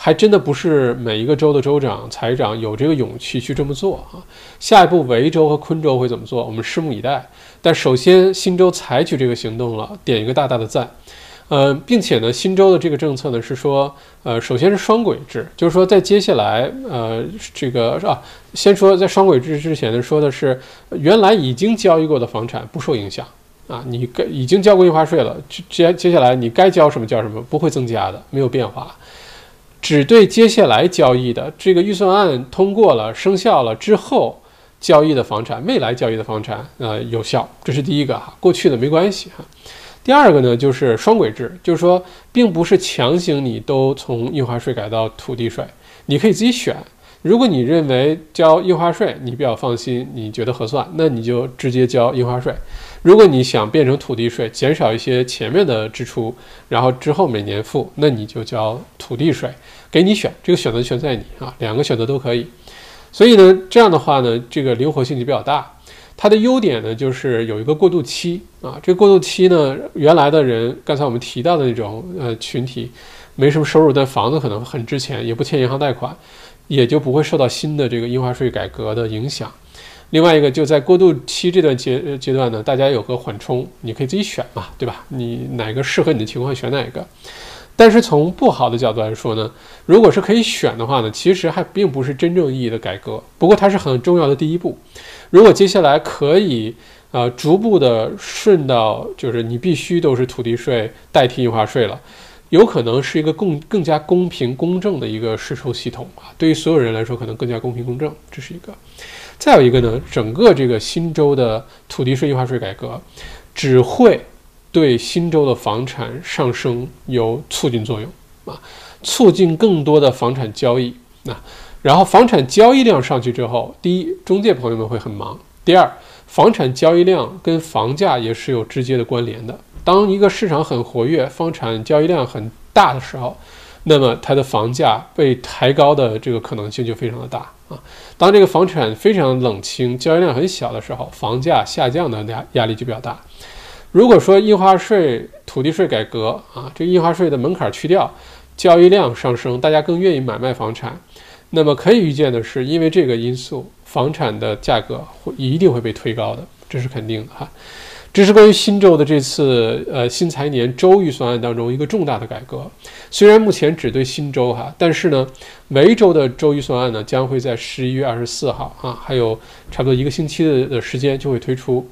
还真的不是每一个州的州长、财长有这个勇气去这么做啊！下一步维州和昆州会怎么做？我们拭目以待。但首先，新州采取这个行动了，点一个大大的赞。呃，并且呢，新州的这个政策呢是说，呃，首先是双轨制，就是说在接下来，呃，这个啊，先说在双轨制之前呢，说的是原来已经交易过的房产不受影响啊，你该已经交过印花税了，接接下来你该交什么交什么，不会增加的，没有变化，只对接下来交易的这个预算案通过了生效了之后交易的房产，未来交易的房产呃有效，这是第一个哈，过去的没关系哈。第二个呢，就是双轨制，就是说，并不是强行你都从印花税改到土地税，你可以自己选。如果你认为交印花税你比较放心，你觉得合算，那你就直接交印花税。如果你想变成土地税，减少一些前面的支出，然后之后每年付，那你就交土地税，给你选，这个选择权在你啊，两个选择都可以。所以呢，这样的话呢，这个灵活性就比较大。它的优点呢，就是有一个过渡期啊。这个过渡期呢，原来的人，刚才我们提到的那种呃群体，没什么收入，但房子可能很值钱，也不欠银行贷款，也就不会受到新的这个印花税改革的影响。另外一个，就在过渡期这段阶阶段呢，大家有个缓冲，你可以自己选嘛，对吧？你哪个适合你的情况选哪个。但是从不好的角度来说呢，如果是可以选的话呢，其实还并不是真正意义的改革。不过它是很重要的第一步。如果接下来可以，呃，逐步的顺到，就是你必须都是土地税代替印花税了，有可能是一个更更加公平公正的一个税收系统啊。对于所有人来说，可能更加公平公正，这是一个。再有一个呢，整个这个新州的土地税印花税改革，只会对新州的房产上升有促进作用啊，促进更多的房产交易那。然后房产交易量上去之后，第一，中介朋友们会很忙；第二，房产交易量跟房价也是有直接的关联的。当一个市场很活跃，房产交易量很大的时候，那么它的房价被抬高的这个可能性就非常的大啊。当这个房产非常冷清，交易量很小的时候，房价下降的压压力就比较大。如果说印花税、土地税改革啊，这印花税的门槛去掉，交易量上升，大家更愿意买卖房产。那么可以预见的是，因为这个因素，房产的价格会一定会被推高的，这是肯定的哈。这是关于新州的这次呃新财年州预算案当中一个重大的改革。虽然目前只对新州哈，但是呢，维州的州预算案呢将会在十一月二十四号啊，还有差不多一个星期的的时间就会推出。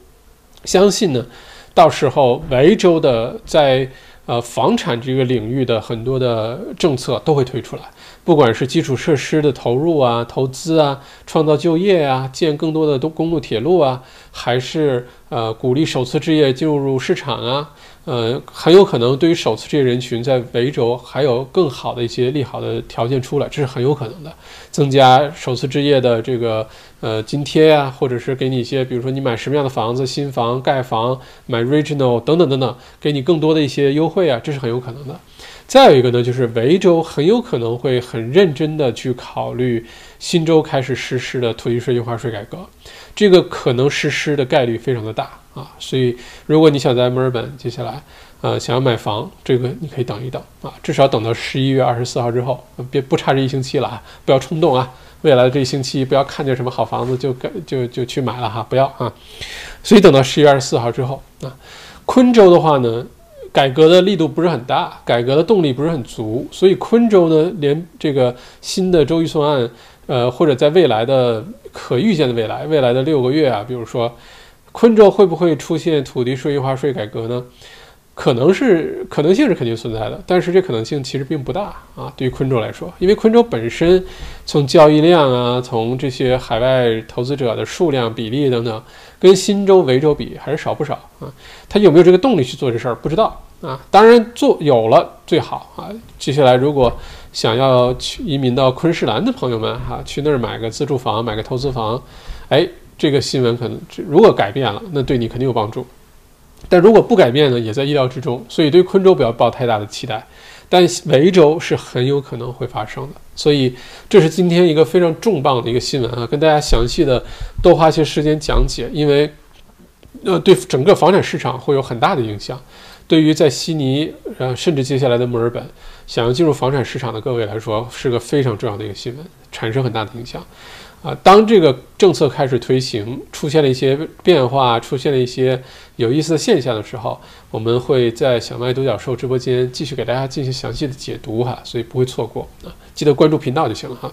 相信呢，到时候维州的在呃房产这个领域的很多的政策都会推出来。不管是基础设施的投入啊、投资啊、创造就业啊、建更多的公公路、铁路啊，还是呃鼓励首次置业进入市场啊，呃，很有可能对于首次置业人群在维州还有更好的一些利好的条件出来，这是很有可能的。增加首次置业的这个呃津贴啊，或者是给你一些，比如说你买什么样的房子，新房盖房、买 regional 等等等等，给你更多的一些优惠啊，这是很有可能的。再有一个呢，就是维州很有可能会很认真的去考虑新州开始实施的土地税印花税改革，这个可能实施的概率非常的大啊，所以如果你想在墨尔本接下来，呃，想要买房，这个你可以等一等啊，至少等到十一月二十四号之后，别不差这一星期了啊，不要冲动啊，未来的这一星期不要看见什么好房子就就就去买了哈，不要啊，所以等到十一月二十四号之后啊，昆州的话呢。改革的力度不是很大，改革的动力不是很足，所以昆州呢，连这个新的州预算案，呃，或者在未来的可预见的未来，未来的六个月啊，比如说，昆州会不会出现土地税印花税改革呢？可能是可能性是肯定存在的，但是这可能性其实并不大啊。对于昆州来说，因为昆州本身从交易量啊，从这些海外投资者的数量比例等等，跟新州、维州比还是少不少啊。他有没有这个动力去做这事儿，不知道啊。当然做有了最好啊。接下来如果想要去移民到昆士兰的朋友们哈，去那儿买个自住房、买个投资房，哎，这个新闻可能如果改变了，那对你肯定有帮助。但如果不改变呢，也在意料之中，所以对昆州不要抱太大的期待。但维州是很有可能会发生的，所以这是今天一个非常重磅的一个新闻啊，跟大家详细的多花些时间讲解，因为呃对整个房产市场会有很大的影响。对于在悉尼，呃甚至接下来的墨尔本想要进入房产市场的各位来说，是个非常重要的一个新闻，产生很大的影响。啊，当这个政策开始推行，出现了一些变化，出现了一些有意思的现象的时候，我们会在小麦独角兽直播间继续给大家进行详细的解读哈，所以不会错过啊，记得关注频道就行了哈。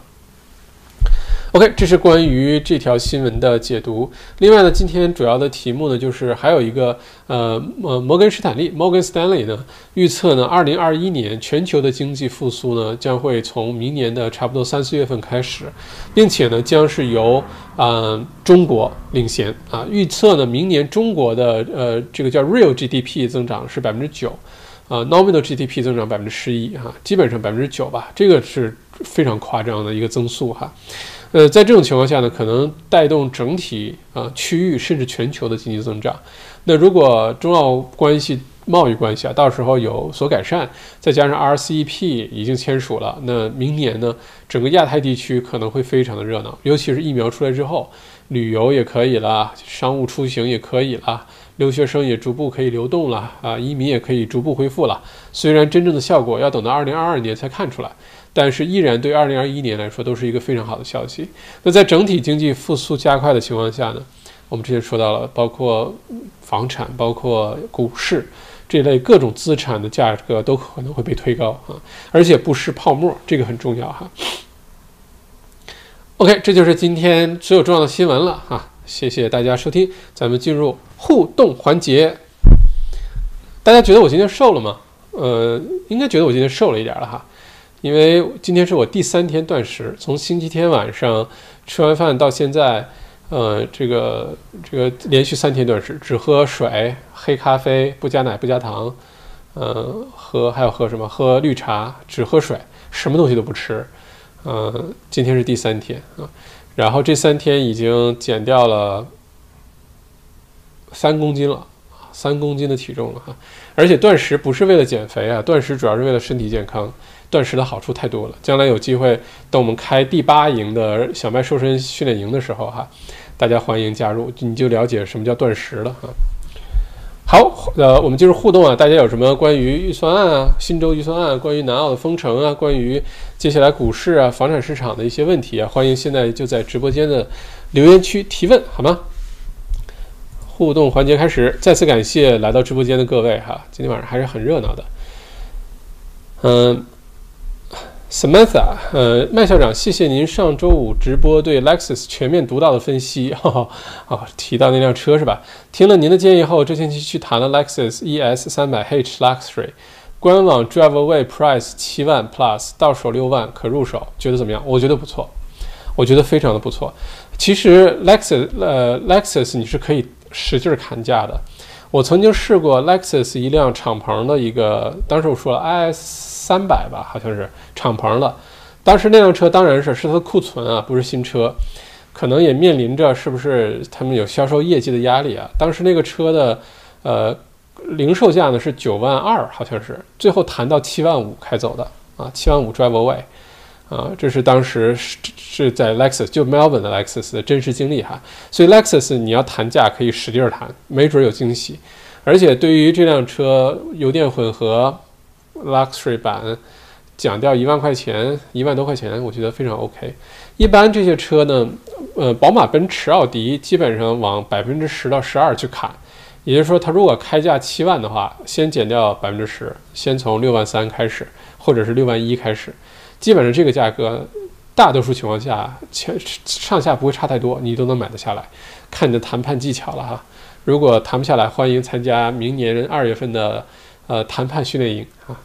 OK，这是关于这条新闻的解读。另外呢，今天主要的题目呢，就是还有一个呃呃，摩根士坦利 （Morgan Stanley） 呢预测呢，二零二一年全球的经济复苏呢将会从明年的差不多三四月份开始，并且呢将是由啊中国领先啊。预测呢，明年中国的呃这个叫 Real GDP 增长是百分之九，啊 Nominal GDP 增长百分之十一哈，基本上百分之九吧，这个是非常夸张的一个增速哈。呃，在这种情况下呢，可能带动整体啊区域甚至全球的经济增长。那如果中澳关系、贸易关系啊，到时候有所改善，再加上 RCEP 已经签署了，那明年呢，整个亚太地区可能会非常的热闹。尤其是疫苗出来之后，旅游也可以了，商务出行也可以了，留学生也逐步可以流动了啊，移民也可以逐步恢复了。虽然真正的效果要等到二零二二年才看出来。但是依然对二零二一年来说都是一个非常好的消息。那在整体经济复苏加快的情况下呢，我们之前说到了，包括房产、包括股市这类各种资产的价格都可能会被推高啊，而且不是泡沫，这个很重要哈。OK，这就是今天所有重要的新闻了哈，谢谢大家收听，咱们进入互动环节。大家觉得我今天瘦了吗？呃，应该觉得我今天瘦了一点了哈。因为今天是我第三天断食，从星期天晚上吃完饭到现在，呃，这个这个连续三天断食，只喝水、黑咖啡，不加奶、不加糖，呃，喝还要喝什么？喝绿茶，只喝水，什么东西都不吃。呃，今天是第三天啊，然后这三天已经减掉了三公斤了，三公斤的体重了哈。而且断食不是为了减肥啊，断食主要是为了身体健康。断食的好处太多了，将来有机会等我们开第八营的小麦瘦身训练营的时候，哈，大家欢迎加入，你就了解什么叫断食了哈。好，呃，我们进入互动啊，大家有什么关于预算案啊、新州预算案、关于南澳的封城啊、关于接下来股市啊、房产市场的一些问题啊，欢迎现在就在直播间的留言区提问，好吗？互动环节开始，再次感谢来到直播间的各位哈，今天晚上还是很热闹的，嗯。Samantha，呃，麦校长，谢谢您上周五直播对 Lexus 全面独到的分析。哈，*laughs* 哦，提到那辆车是吧？听了您的建议后，这星期去谈了 Lexus ES 三百 H Luxury，官网 Drive Away Price 七万 Plus，到手六万，可入手，觉得怎么样？我觉得不错，我觉得非常的不错。其实 Lexus，呃，Lexus 你是可以使劲砍价的。我曾经试过 Lexus 一辆敞篷的一个，当时我说了 IS 三百吧，好像是敞篷的。当时那辆车当然是是它的库存啊，不是新车，可能也面临着是不是他们有销售业绩的压力啊。当时那个车的呃零售价呢是九万二，好像是最后谈到七万五开走的啊，七万五 drive away。啊，这是当时是是在 Lexus 就 Melbourne 的 Lexus 的真实经历哈，所以 Lexus 你要谈价可以使劲儿谈，没准有惊喜。而且对于这辆车油电混合 Luxury 版减掉一万块钱，一万多块钱，我觉得非常 OK。一般这些车呢，呃，宝马、奔驰、奥迪基本上往百分之十到十二去砍，也就是说，它如果开价七万的话，先减掉百分之十，先从六万三开始，或者是六万一开始。基本上这个价格，大多数情况下，前上下不会差太多，你都能买得下来。看你的谈判技巧了哈。如果谈不下来，欢迎参加明年二月份的呃谈判训练营啊。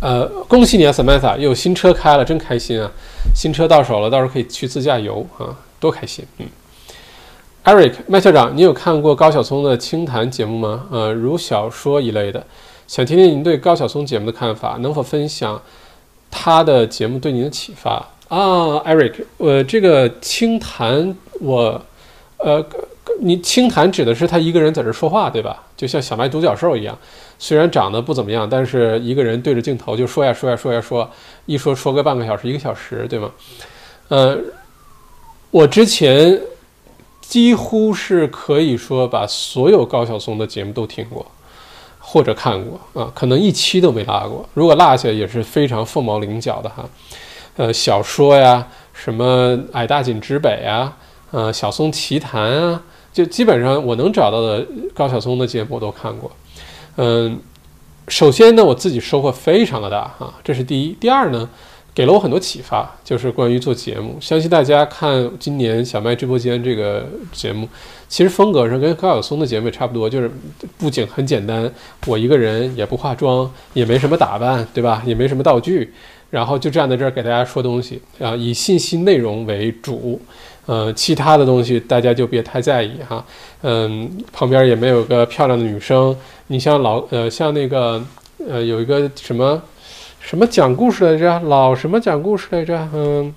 呃，恭喜你啊，Samantha，有新车开了，真开心啊！新车到手了，到时候可以去自驾游啊，多开心。嗯，Eric 麦校长，你有看过高晓松的清谈节目吗？呃，如小说一类的，想听听您对高晓松节目的看法，能否分享？他的节目对您的启发啊，Eric，我这个清谈，我，呃，你清谈指的是他一个人在这说话，对吧？就像小麦独角兽一样，虽然长得不怎么样，但是一个人对着镜头就说呀说呀说呀说，一说说个半个小时一个小时，对吗？呃，我之前几乎是可以说把所有高晓松的节目都听过。或者看过啊，可能一期都没落过。如果落下，也是非常凤毛麟角的哈。呃，小说呀，什么矮大紧直北啊，呃，小松奇谈啊，就基本上我能找到的高晓松的节目我都看过。嗯，首先呢，我自己收获非常的大哈，这是第一。第二呢，给了我很多启发，就是关于做节目。相信大家看今年小麦直播间这个节目，其实风格上跟高晓松的节目也差不多，就是布景很简单，我一个人也不化妆，也没什么打扮，对吧？也没什么道具，然后就站在这儿给大家说东西啊，以信息内容为主。呃，其他的东西大家就别太在意哈。嗯，旁边也没有个漂亮的女生。你像老呃，像那个呃，有一个什么什么讲故事来着？老什么讲故事来着？嗯，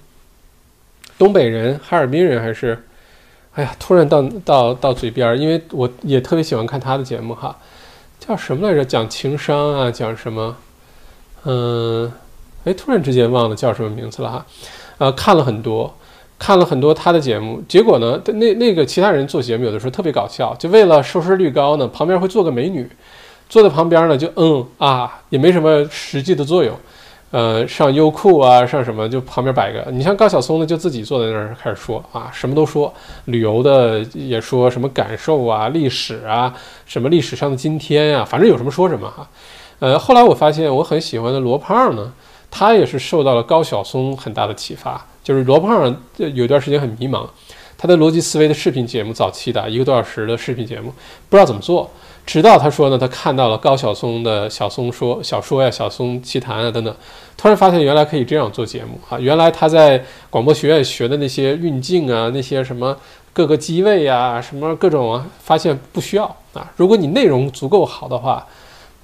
东北人，哈尔滨人还是？哎呀，突然到到到嘴边儿，因为我也特别喜欢看他的节目哈。叫什么来着？讲情商啊，讲什么？嗯，哎，突然之间忘了叫什么名字了哈。呃，看了很多。看了很多他的节目，结果呢，那那个其他人做节目有的时候特别搞笑，就为了收视率高呢，旁边会坐个美女，坐在旁边呢就嗯啊，也没什么实际的作用，呃，上优酷啊，上什么就旁边摆个。你像高晓松呢，就自己坐在那儿开始说啊，什么都说，旅游的也说什么感受啊，历史啊，什么历史上的今天呀，反正有什么说什么哈。呃，后来我发现我很喜欢的罗胖呢，他也是受到了高晓松很大的启发。就是罗胖有段时间很迷茫，他的逻辑思维的视频节目早期的一个多小时的视频节目不知道怎么做，直到他说呢，他看到了高晓松的小松说小说呀、小松奇谈啊等等，突然发现原来可以这样做节目啊！原来他在广播学院学的那些运镜啊、那些什么各个机位啊、什么各种啊，发现不需要啊！如果你内容足够好的话，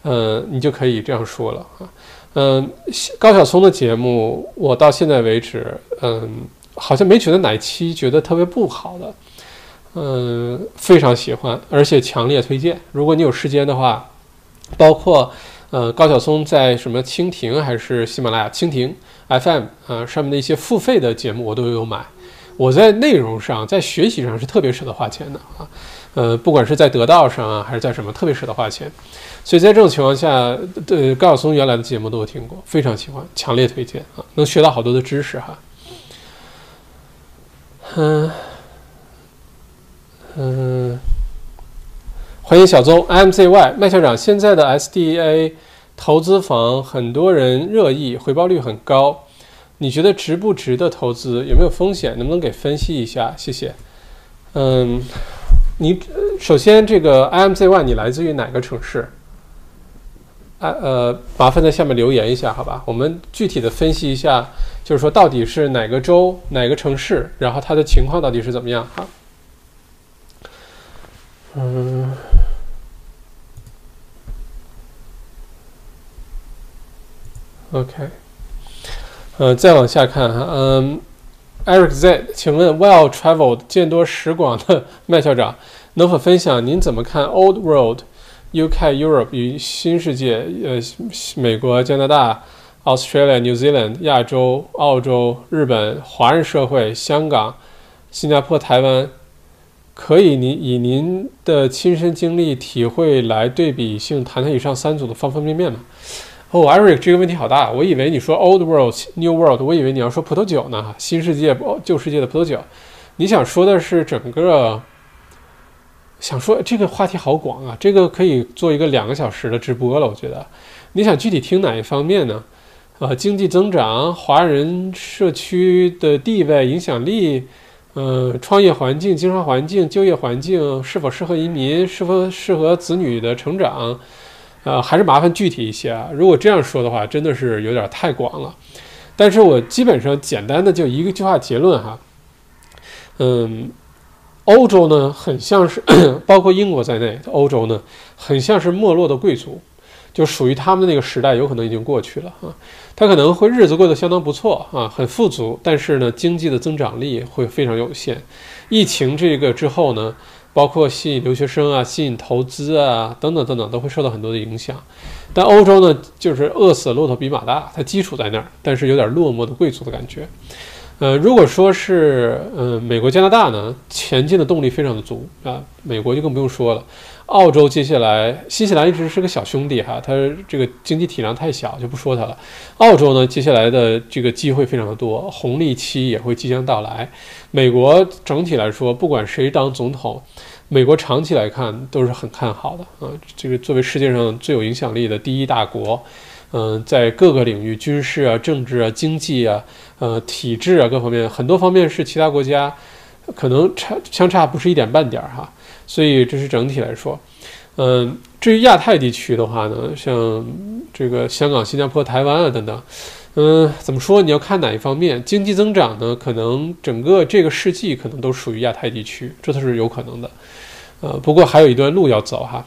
嗯，你就可以这样说了啊。嗯，高晓松的节目，我到现在为止，嗯，好像没觉得哪期觉得特别不好的，嗯，非常喜欢，而且强烈推荐。如果你有时间的话，包括呃高晓松在什么蜻蜓还是喜马拉雅蜻蜓 FM 啊上面的一些付费的节目，我都有买。我在内容上，在学习上是特别舍得花钱的啊，呃，不管是在得道上啊，还是在什么，特别舍得花钱。所以在这种情况下，对高晓松原来的节目都有听过，非常喜欢，强烈推荐啊，能学到好多的知识哈。嗯嗯，欢迎小宗 MZY 麦校长，现在的 SDA 投资房很多人热议，回报率很高，你觉得值不值得投资？有没有风险？能不能给分析一下？谢谢。嗯，你首先这个 IMZY，你来自于哪个城市？啊呃，麻烦在下面留言一下，好吧？我们具体的分析一下，就是说到底是哪个州、哪个城市，然后它的情况到底是怎么样？哈，嗯，OK，呃，再往下看哈，嗯，Eric Z，请问 Well Traveled 见多识广的 *laughs* 麦校长，能否分享您怎么看 Old World？U.K. Europe 与新世界，呃，美国、加拿大、Australia、New Zealand、亚洲、澳洲、日本、华人社会、香港、新加坡、台湾，可以您以您的亲身经历体会来对比性谈谈以上三组的方方面面吗？哦，Eric，这个问题好大，我以为你说 Old World、New World，我以为你要说葡萄酒呢，新世界、旧世界的葡萄酒，你想说的是整个。想说这个话题好广啊，这个可以做一个两个小时的直播了。我觉得，你想具体听哪一方面呢？呃，经济增长、华人社区的地位、影响力，呃，创业环境、经商环境、就业环境，是否适合移民，是否适合子女的成长？呃，还是麻烦具体一些啊。如果这样说的话，真的是有点太广了。但是我基本上简单的就一个句话结论哈，嗯。欧洲呢，很像是 *clears throat* 包括英国在内，欧洲呢，很像是没落的贵族，就属于他们那个时代，有可能已经过去了啊。他可能会日子过得相当不错啊，很富足，但是呢，经济的增长力会非常有限。疫情这个之后呢，包括吸引留学生啊、吸引投资啊等等等等，都会受到很多的影响。但欧洲呢，就是饿死骆驼比马大，它基础在那儿，但是有点落寞的贵族的感觉。呃，如果说是呃美国、加拿大呢，前进的动力非常的足啊，美国就更不用说了。澳洲接下来，新西兰一直是个小兄弟哈，它这个经济体量太小，就不说它了。澳洲呢，接下来的这个机会非常的多，红利期也会即将到来。美国整体来说，不管谁当总统，美国长期来看都是很看好的啊。这个作为世界上最有影响力的第一大国。嗯，在各个领域，军事啊、政治啊、经济啊、呃、体制啊各方面，很多方面是其他国家可能差相差不是一点半点儿哈。所以这是整体来说。嗯，至于亚太地区的话呢，像这个香港、新加坡、台湾啊等等，嗯，怎么说？你要看哪一方面？经济增长呢？可能整个这个世纪可能都属于亚太地区，这都是有可能的。呃，不过还有一段路要走哈。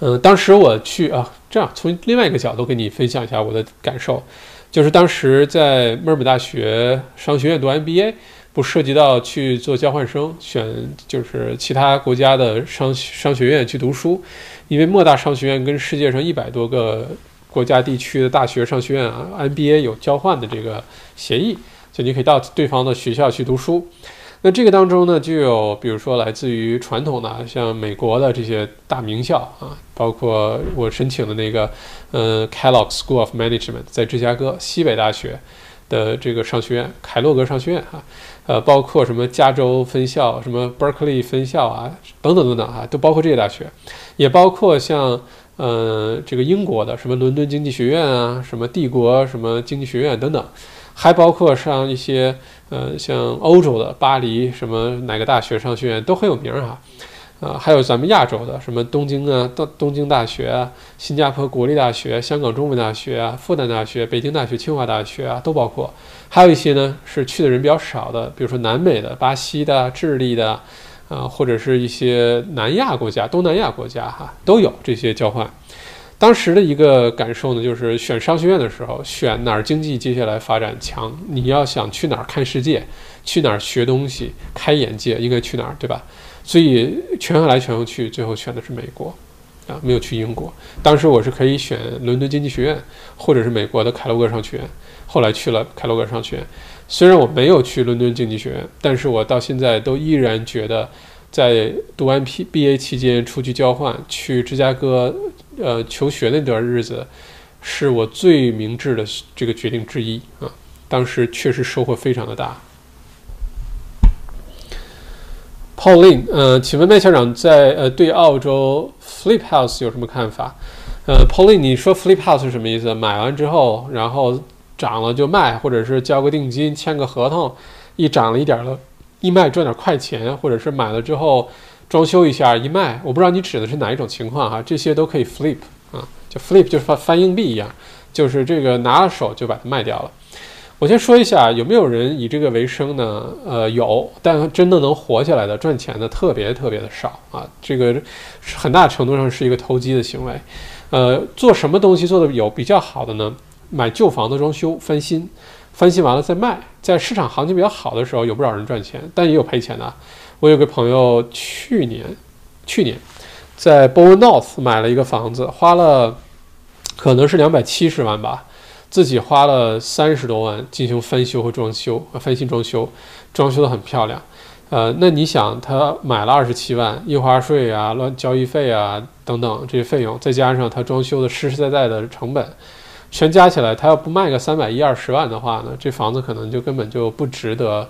嗯，当时我去啊，这样从另外一个角度跟你分享一下我的感受，就是当时在墨尔本大学商学院读 MBA，不涉及到去做交换生，选就是其他国家的商商学院去读书，因为莫大商学院跟世界上一百多个国家地区的大学商学院啊，MBA 有交换的这个协议，就你可以到对方的学校去读书。那这个当中呢，就有比如说来自于传统的像美国的这些大名校啊，包括我申请的那个，呃，Kellogg School of Management 在芝加哥西北大学的这个商学院，凯洛格商学院哈，呃，包括什么加州分校、什么 Berkeley 分校啊，等等等等哈，都包括这些大学，也包括像呃这个英国的什么伦敦经济学院啊，什么帝国什么经济学院等等。还包括上一些，呃，像欧洲的巴黎什么哪个大学商学院都很有名儿哈，啊，还有咱们亚洲的什么东京啊，东东京大学啊，新加坡国立大学、香港中文大学啊、复旦大学、北京大学、清华大学啊，都包括。还有一些呢是去的人比较少的，比如说南美的、巴西的、智利的，啊，或者是一些南亚国家、东南亚国家哈，都有这些交换。当时的一个感受呢，就是选商学院的时候，选哪儿经济接下来发展强，你要想去哪儿看世界，去哪儿学东西、开眼界，应该去哪儿，对吧？所以权衡来权衡去，最后选的是美国，啊，没有去英国。当时我是可以选伦敦经济学院，或者是美国的凯洛格商学院，后来去了凯洛格商学院。虽然我没有去伦敦经济学院，但是我到现在都依然觉得，在读完 P B A 期间出去交换，去芝加哥。呃，求学那段日子，是我最明智的这个决定之一啊！当时确实收获非常的大。Pauline，呃，请问麦校长在呃对澳洲 Flip House 有什么看法？呃，Pauline，你说 Flip House 是什么意思？买完之后，然后涨了就卖，或者是交个定金，签个合同，一涨了一点了，一卖赚点快钱，或者是买了之后。装修一下一卖，我不知道你指的是哪一种情况哈，这些都可以 flip 啊，就 flip 就是翻翻硬币一样，就是这个拿了手就把它卖掉了。我先说一下，有没有人以这个为生呢？呃，有，但真的能活下来的、赚钱的特别特别的少啊。这个很大程度上是一个投机的行为。呃，做什么东西做的有比较好的呢？买旧房子装修翻新，翻新完了再卖，在市场行情比较好的时候，有不少人赚钱，但也有赔钱的。我有个朋友，去年，去年在 Bowen North 买了一个房子，花了可能是两百七十万吧，自己花了三十多万进行翻修和装修，翻新装修，装修的很漂亮。呃，那你想，他买了二十七万，印花税啊、乱交易费啊等等这些费用，再加上他装修的实实在在的成本，全加起来，他要不卖个三百一二十万的话呢，这房子可能就根本就不值得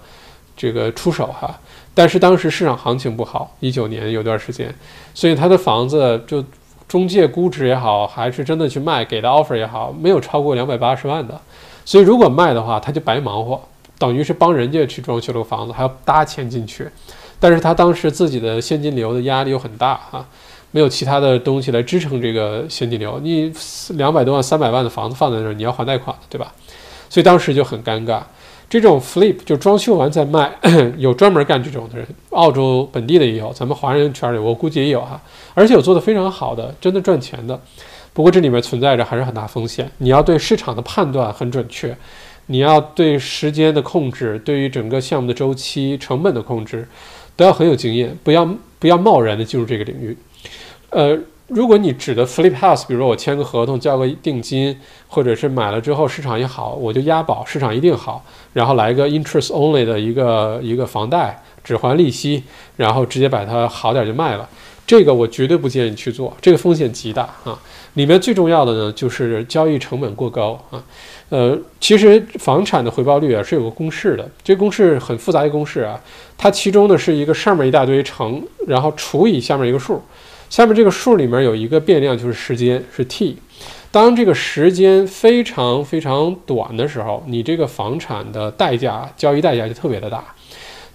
这个出手哈。但是当时市场行情不好，一九年有段时间，所以他的房子就中介估值也好，还是真的去卖给的 offer 也好，没有超过两百八十万的。所以如果卖的话，他就白忙活，等于是帮人家去装修了个房子，还要搭钱进去。但是他当时自己的现金流的压力又很大哈，没有其他的东西来支撑这个现金流。你两百多万、三百万的房子放在那儿，你要还贷款对吧？所以当时就很尴尬。这种 flip 就装修完再卖，*coughs* 有专门干这种的人，澳洲本地的也有，咱们华人圈里我估计也有哈，而且有做的非常好的，真的赚钱的。不过这里面存在着还是很大风险，你要对市场的判断很准确，你要对时间的控制，对于整个项目的周期、成本的控制，都要很有经验，不要不要贸然的进入这个领域，呃。如果你指的 flip house，比如说我签个合同交个定金，或者是买了之后市场一好，我就押宝，市场一定好，然后来一个 interest only 的一个一个房贷，只还利息，然后直接把它好点就卖了，这个我绝对不建议去做，这个风险极大啊。里面最重要的呢，就是交易成本过高啊。呃，其实房产的回报率啊是有个公式的，这公式很复杂一个公式啊，它其中呢是一个上面一大堆乘，然后除以下面一个数，下面这个数里面有一个变量就是时间是 t。当这个时间非常非常短的时候，你这个房产的代价交易代价就特别的大。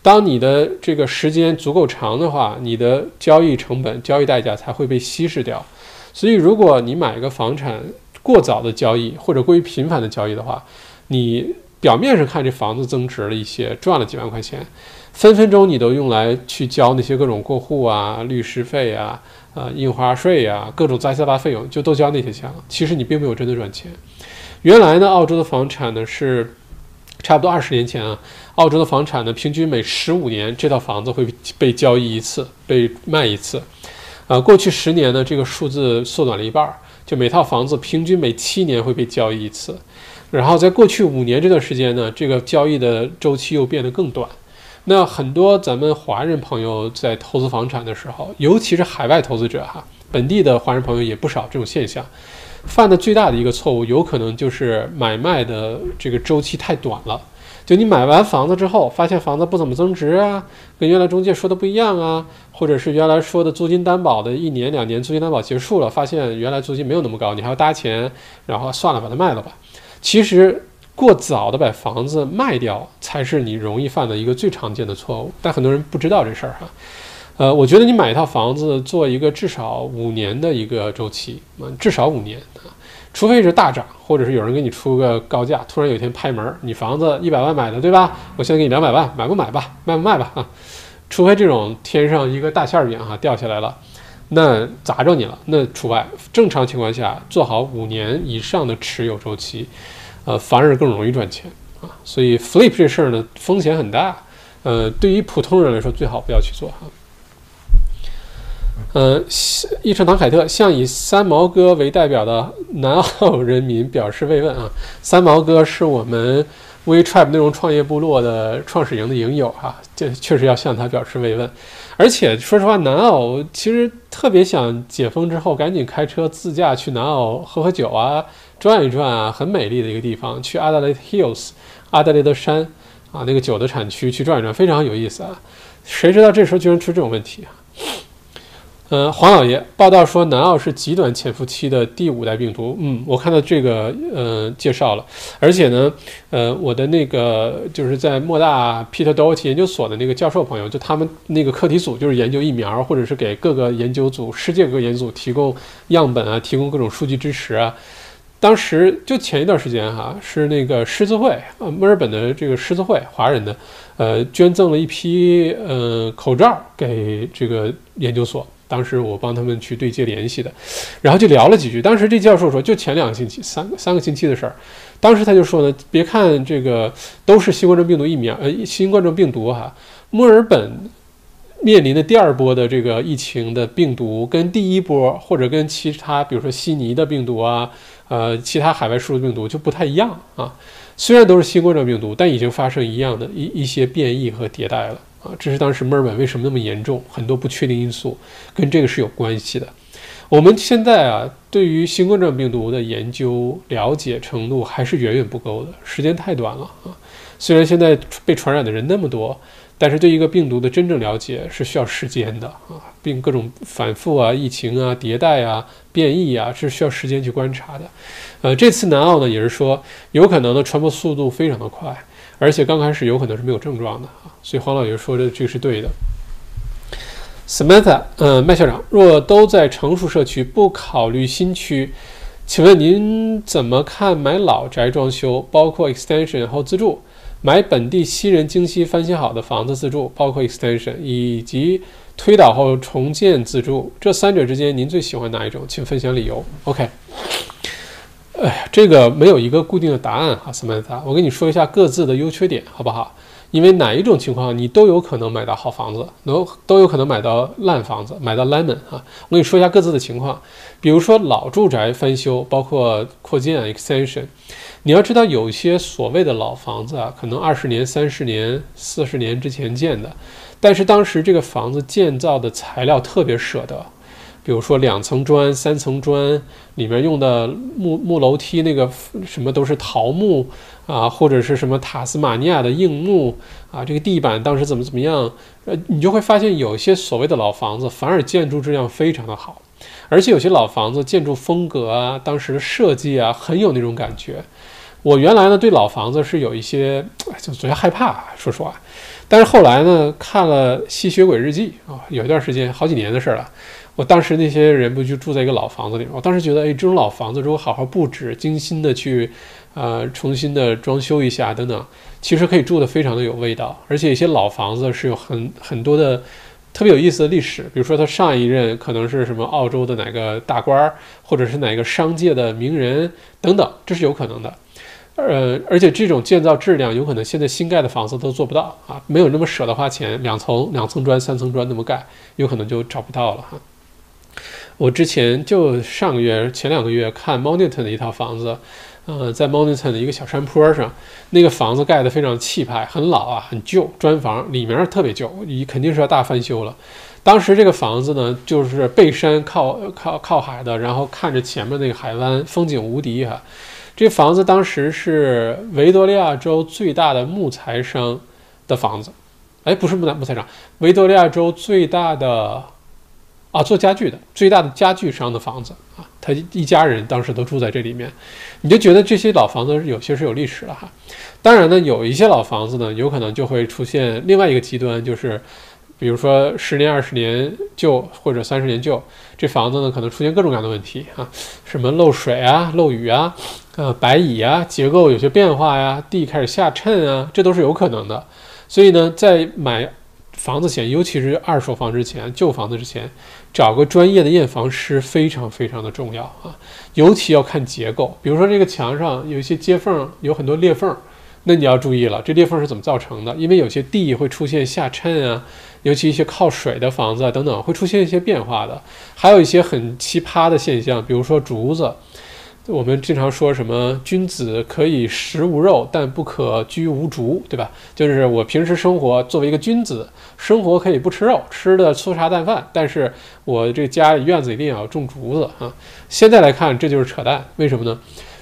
当你的这个时间足够长的话，你的交易成本、交易代价才会被稀释掉。所以，如果你买一个房产过早的交易或者过于频繁的交易的话，你表面上看这房子增值了一些，赚了几万块钱，分分钟你都用来去交那些各种过户啊、律师费啊。啊，印花税呀，各种杂七杂八费用，就都交那些钱了。其实你并没有真的赚钱。原来呢，澳洲的房产呢是差不多二十年前啊，澳洲的房产呢平均每十五年这套房子会被交易一次，被卖一次。啊，过去十年呢，这个数字缩短了一半，就每套房子平均每七年会被交易一次。然后在过去五年这段时间呢，这个交易的周期又变得更短。那很多咱们华人朋友在投资房产的时候，尤其是海外投资者哈，本地的华人朋友也不少。这种现象犯的最大的一个错误，有可能就是买卖的这个周期太短了。就你买完房子之后，发现房子不怎么增值啊，跟原来中介说的不一样啊，或者是原来说的租金担保的一年两年租金担保结束了，发现原来租金没有那么高，你还要搭钱，然后算了，把它卖了吧。其实。过早的把房子卖掉，才是你容易犯的一个最常见的错误。但很多人不知道这事儿哈。呃，我觉得你买一套房子，做一个至少五年的一个周期，嗯至少五年啊，除非是大涨，或者是有人给你出个高价，突然有一天拍门，你房子一百万买的对吧？我现在给你两百万，买不买吧？卖不卖吧？啊，除非这种天上一个大馅饼哈掉下来了，那砸着你了，那除外。正常情况下，做好五年以上的持有周期。呃，反而更容易赚钱啊，所以 flip 这事儿呢风险很大，呃，对于普通人来说最好不要去做哈。呃，一城唐凯特向以三毛哥为代表的南澳人民表示慰问啊，三毛哥是我们 WeTrap 内容创业部落的创始营的营友哈，这确实要向他表示慰问。而且说实话，南澳其实特别想解封之后赶紧开车自驾去南澳喝喝酒啊。转一转啊，很美丽的一个地方。去阿德勒 Hills，阿德莱德山啊，那个酒的产区去转一转，非常有意思啊。谁知道这时候居然出这种问题啊？嗯，黄老爷报道说，南澳是极短潜伏期的第五代病毒。嗯，我看到这个呃介绍了，而且呢，呃，我的那个就是在莫大 Peter Doherty 研究所的那个教授朋友，就他们那个课题组就是研究疫苗，或者是给各个研究组、世界各个研究组提供样本啊，提供各种数据支持啊。当时就前一段时间哈，是那个狮子会啊，墨尔本的这个狮子会华人的，呃，捐赠了一批呃口罩给这个研究所。当时我帮他们去对接联系的，然后就聊了几句。当时这教授说，就前两个星期、三三个星期的事儿。当时他就说呢，别看这个都是新冠状病毒疫苗，呃，新冠状病毒哈，墨尔本面临的第二波的这个疫情的病毒，跟第一波或者跟其他比如说悉尼的病毒啊。呃，其他海外输入病毒就不太一样啊。虽然都是新冠状病毒，但已经发生一样的一一些变异和迭代了啊。这是当时墨尔本为什么那么严重，很多不确定因素跟这个是有关系的。我们现在啊，对于新冠状病毒的研究了解程度还是远远不够的，时间太短了啊。虽然现在被传染的人那么多。但是对一个病毒的真正了解是需要时间的啊，并各种反复啊、疫情啊、迭代啊、变异啊，是需要时间去观察的。呃，这次南澳呢，也是说有可能的传播速度非常的快，而且刚开始有可能是没有症状的啊。所以黄老爷说的这个是对的。Samantha，嗯，麦校长，若都在成熟社区，不考虑新区，请问您怎么看买老宅装修，包括 extension 后自住？买本地新人精心翻新好的房子自住，包括 extension 以及推倒后重建自住，这三者之间您最喜欢哪一种？请分享理由。OK，哎，这个没有一个固定的答案哈，Samantha，我跟你说一下各自的优缺点，好不好？因为哪一种情况你都有可能买到好房子，都都有可能买到烂房子，买到 lemon 啊。我跟你说一下各自的情况，比如说老住宅翻修，包括扩建啊 extension，你要知道有些所谓的老房子啊，可能二十年、三十年、四十年之前建的，但是当时这个房子建造的材料特别舍得。比如说两层砖、三层砖，里面用的木木楼梯那个什么都是桃木啊，或者是什么塔斯马尼亚的硬木啊，这个地板当时怎么怎么样？呃，你就会发现有些所谓的老房子，反而建筑质量非常的好，而且有些老房子建筑风格啊，当时设计啊，很有那种感觉。我原来呢对老房子是有一些就觉得害怕，说实话，但是后来呢看了《吸血鬼日记》啊，有一段时间好几年的事了。我当时那些人不就住在一个老房子里吗？我当时觉得，哎，这种老房子如果好好布置、精心的去，呃，重新的装修一下等等，其实可以住的非常的有味道。而且一些老房子是有很很多的特别有意思的历史，比如说他上一任可能是什么澳洲的哪个大官儿，或者是哪个商界的名人等等，这是有可能的。呃，而且这种建造质量有可能现在新盖的房子都做不到啊，没有那么舍得花钱，两层两层砖、三层砖那么盖，有可能就找不到了哈。我之前就上个月、前两个月看 Moniton 的一套房子，呃，在 Moniton 的一个小山坡上，那个房子盖得非常气派，很老啊，很旧，砖房里面特别旧，你肯定是要大翻修了。当时这个房子呢，就是背山靠靠靠海的，然后看着前面那个海湾，风景无敌哈。这房子当时是维多利亚州最大的木材商的房子，哎，不是木材木材商，维多利亚州最大的。啊，做家具的最大的家具商的房子啊，他一家人当时都住在这里面，你就觉得这些老房子有些是有历史了哈。当然呢，有一些老房子呢，有可能就会出现另外一个极端，就是比如说十年、二十年旧或者三十年旧，这房子呢可能出现各种各样的问题啊，什么漏水啊、漏雨啊、呃白蚁啊、结构有些变化呀、地开始下沉啊，这都是有可能的。所以呢，在买房子前，尤其是二手房之前、旧房子之前。找个专业的验房师非常非常的重要啊，尤其要看结构。比如说这个墙上有一些接缝，有很多裂缝，那你要注意了，这裂缝是怎么造成的？因为有些地会出现下沉啊，尤其一些靠水的房子啊等等，会出现一些变化的。还有一些很奇葩的现象，比如说竹子。我们经常说什么“君子可以食无肉，但不可居无竹”，对吧？就是我平时生活作为一个君子，生活可以不吃肉，吃的粗茶淡饭，但是我这家里院子一定要种竹子啊。现在来看，这就是扯淡。为什么呢？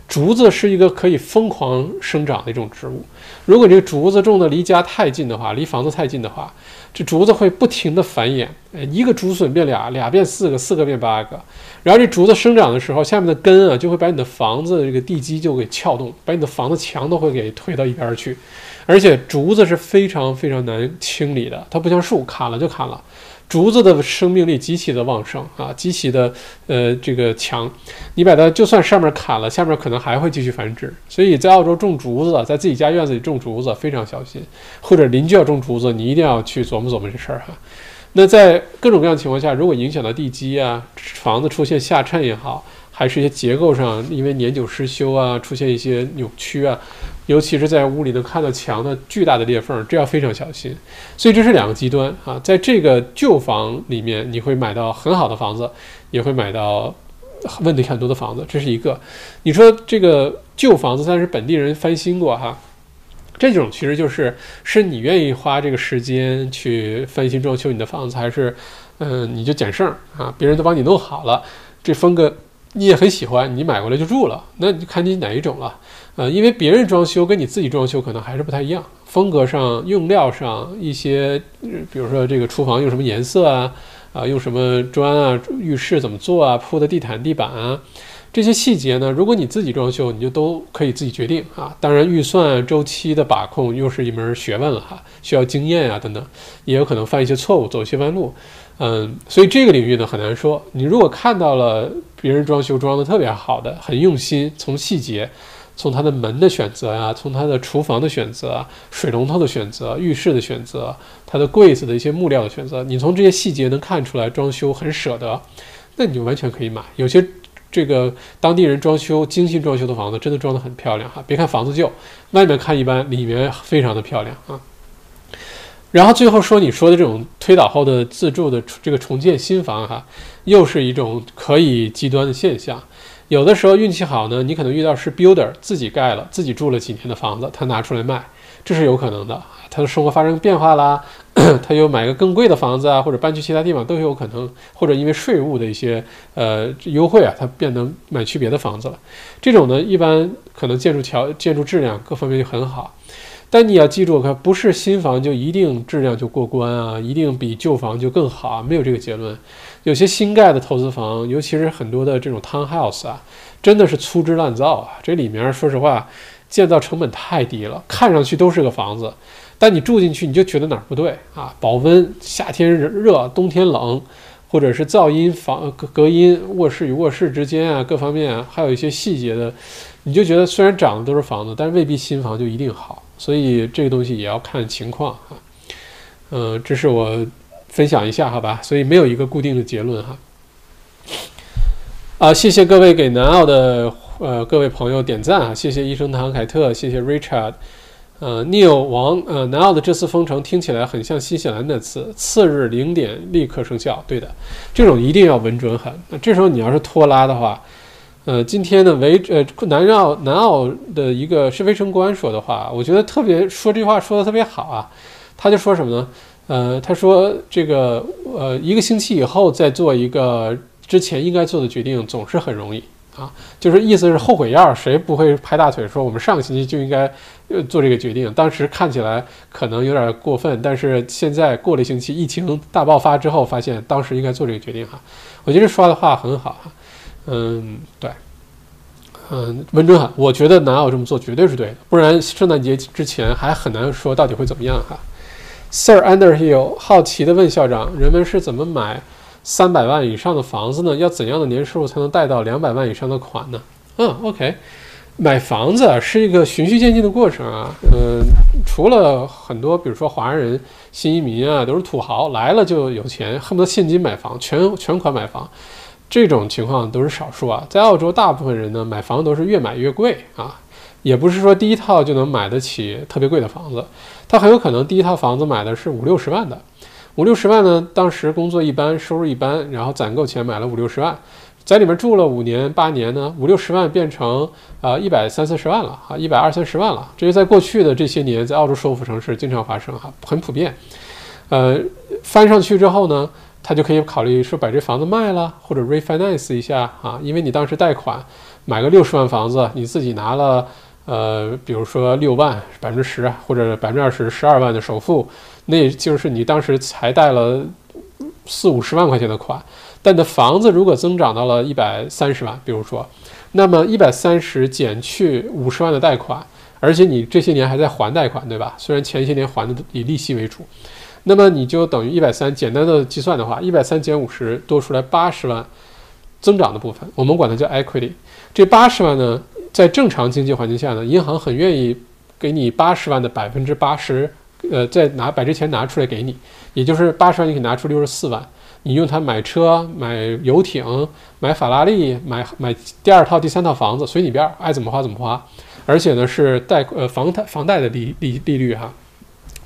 竹子是一个可以疯狂生长的一种植物。如果这个竹子种的离家太近的话，离房子太近的话，这竹子会不停的繁衍，一个竹笋变俩，俩变四个，四个变八个。然后这竹子生长的时候，下面的根啊就会把你的房子这个地基就给撬动，把你的房子墙都会给推到一边去。而且竹子是非常非常难清理的，它不像树，砍了就砍了。竹子的生命力极其的旺盛啊，极其的呃这个强。你把它就算上面砍了，下面可能还会继续繁殖。所以在澳洲种竹子，在自己家院子里种竹子非常小心，或者邻居要种竹子，你一定要去琢磨琢磨这事儿哈。那在各种各样情况下，如果影响到地基啊，房子出现下沉也好，还是一些结构上因为年久失修啊，出现一些扭曲啊，尤其是在屋里能看到墙的巨大的裂缝，这要非常小心。所以这是两个极端啊，在这个旧房里面，你会买到很好的房子，也会买到问题很多的房子，这是一个。你说这个旧房子，但是本地人翻新过哈。这种其实就是是你愿意花这个时间去翻新装修你的房子，还是，嗯，你就捡剩啊？别人都帮你弄好了，这风格你也很喜欢，你买过来就住了，那就看你哪一种了。呃，因为别人装修跟你自己装修可能还是不太一样，风格上、用料上一些，比如说这个厨房用什么颜色啊，啊，用什么砖啊，浴室怎么做啊，铺的地毯、地板啊。这些细节呢，如果你自己装修，你就都可以自己决定啊。当然，预算周期的把控又是一门学问了哈，需要经验啊等等，也有可能犯一些错误，走一些弯路。嗯，所以这个领域呢很难说。你如果看到了别人装修装的特别好的，很用心，从细节，从它的门的选择呀，从它的厨房的选择、水龙头的选择、浴室的选择、它的柜子的一些木料的选择，你从这些细节能看出来装修很舍得，那你就完全可以买。有些。这个当地人装修精心装修的房子，真的装得很漂亮哈！别看房子旧，外面看一般，里面非常的漂亮啊。然后最后说你说的这种推倒后的自住的这个重建新房哈，又是一种可以极端的现象。有的时候运气好呢，你可能遇到是 builder 自己盖了、自己住了几年的房子，他拿出来卖，这是有可能的。他的生活发生变化啦，*coughs* 他又买个更贵的房子啊，或者搬去其他地方都有可能，或者因为税务的一些呃优惠啊，他变得买去别的房子了。这种呢，一般可能建筑条建筑质量各方面就很好。但你要记住，可不是新房就一定质量就过关啊，一定比旧房就更好啊，没有这个结论。有些新盖的投资房，尤其是很多的这种 townhouse 啊，真的是粗制滥造啊。这里面说实话，建造成本太低了，看上去都是个房子，但你住进去你就觉得哪儿不对啊。保温，夏天热，冬天冷，或者是噪音房隔隔音，卧室与卧室之间啊，各方面还有一些细节的，你就觉得虽然长得都是房子，但是未必新房就一定好。所以这个东西也要看情况啊，嗯，这是我分享一下，好吧？所以没有一个固定的结论哈。啊，谢谢各位给南澳的呃各位朋友点赞啊，谢谢医生唐凯特，谢谢 Richard，呃，Neil 王，呃，南澳的这次封城听起来很像新西兰那次，次日零点立刻生效，对的，这种一定要稳准狠。那这时候你要是拖拉的话。呃，今天呢，维呃南澳南澳的一个是卫生官说的话，我觉得特别说这话说的特别好啊。他就说什么呢？呃，他说这个呃一个星期以后再做一个之前应该做的决定，总是很容易啊。就是意思是后悔药，谁不会拍大腿说我们上个星期就应该呃做这个决定？当时看起来可能有点过分，但是现在过了一星期，疫情大爆发之后，发现当时应该做这个决定哈。我觉得说的话很好哈。嗯，对，嗯，温准狠，我觉得南澳这么做绝对是对的，不然圣诞节之前还很难说到底会怎么样哈。Sir Underhill 好奇地问校长：人们是怎么买三百万以上的房子呢？要怎样的年收入才能贷到两百万以上的款呢？嗯，OK，买房子是一个循序渐进的过程啊。嗯，除了很多，比如说华人、新移民啊，都是土豪来了就有钱，恨不得现金买房，全全款买房。这种情况都是少数啊，在澳洲，大部分人呢买房都是越买越贵啊，也不是说第一套就能买得起特别贵的房子，他很有可能第一套房子买的是五六十万的，五六十万呢，当时工作一般，收入一般，然后攒够钱买了五六十万，在里面住了五年八年呢，五六十万变成啊一百三四十万了啊，一百二三十万了，这是在过去的这些年在澳洲首府城市经常发生哈，很普遍，呃，翻上去之后呢。他就可以考虑说把这房子卖了，或者 refinance 一下啊，因为你当时贷款买个六十万房子，你自己拿了呃，比如说六万百分之十或者百分之二十十二万的首付，那就是你当时才贷了四五十万块钱的款，但你的房子如果增长到了一百三十万，比如说，那么一百三十减去五十万的贷款，而且你这些年还在还贷款，对吧？虽然前些年还的以利息为主。那么你就等于一百三，简单的计算的话，一百三减五十，多出来八十万增长的部分，我们管它叫 equity。这八十万呢，在正常经济环境下呢，银行很愿意给你八十万的百分之八十，呃，再拿把这钱拿出来给你，也就是八十万你可以拿出六十四万，你用它买车、买游艇、买法拉利、买买第二套、第三套房子，随你便，爱怎么花怎么花，而且呢是贷呃房贷房贷的利利利率哈。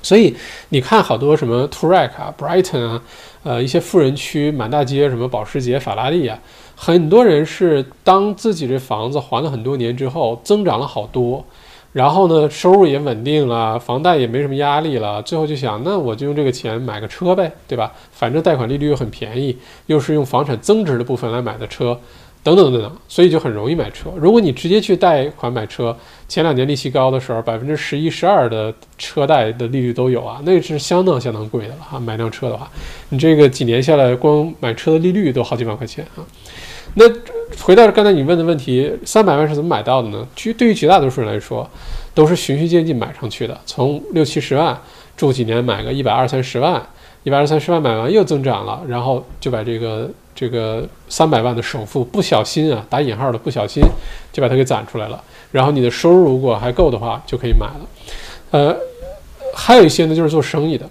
所以你看，好多什么 Toorak 啊、Brighton 啊，呃，一些富人区满大街，什么保时捷、法拉利啊，很多人是当自己这房子还了很多年之后，增长了好多，然后呢，收入也稳定了，房贷也没什么压力了，最后就想，那我就用这个钱买个车呗，对吧？反正贷款利率又很便宜，又是用房产增值的部分来买的车。等等等等，所以就很容易买车。如果你直接去贷款买车，前两年利息高的时候，百分之十一、十二的车贷的利率都有啊，那是相当相当贵的了哈。买辆车的话，你这个几年下来，光买车的利率都好几万块钱啊。那回到刚才你问的问题，三百万是怎么买到的呢？其实对于绝大多数人来说，都是循序渐进买上去的，从六七十万住几年买个一百二三十万，一百二三十万买完又增长了，然后就把这个。这个三百万的首付，不小心啊，打引号的不小心，就把它给攒出来了。然后你的收入如果还够的话，就可以买了。呃，还有一些呢，就是做生意的。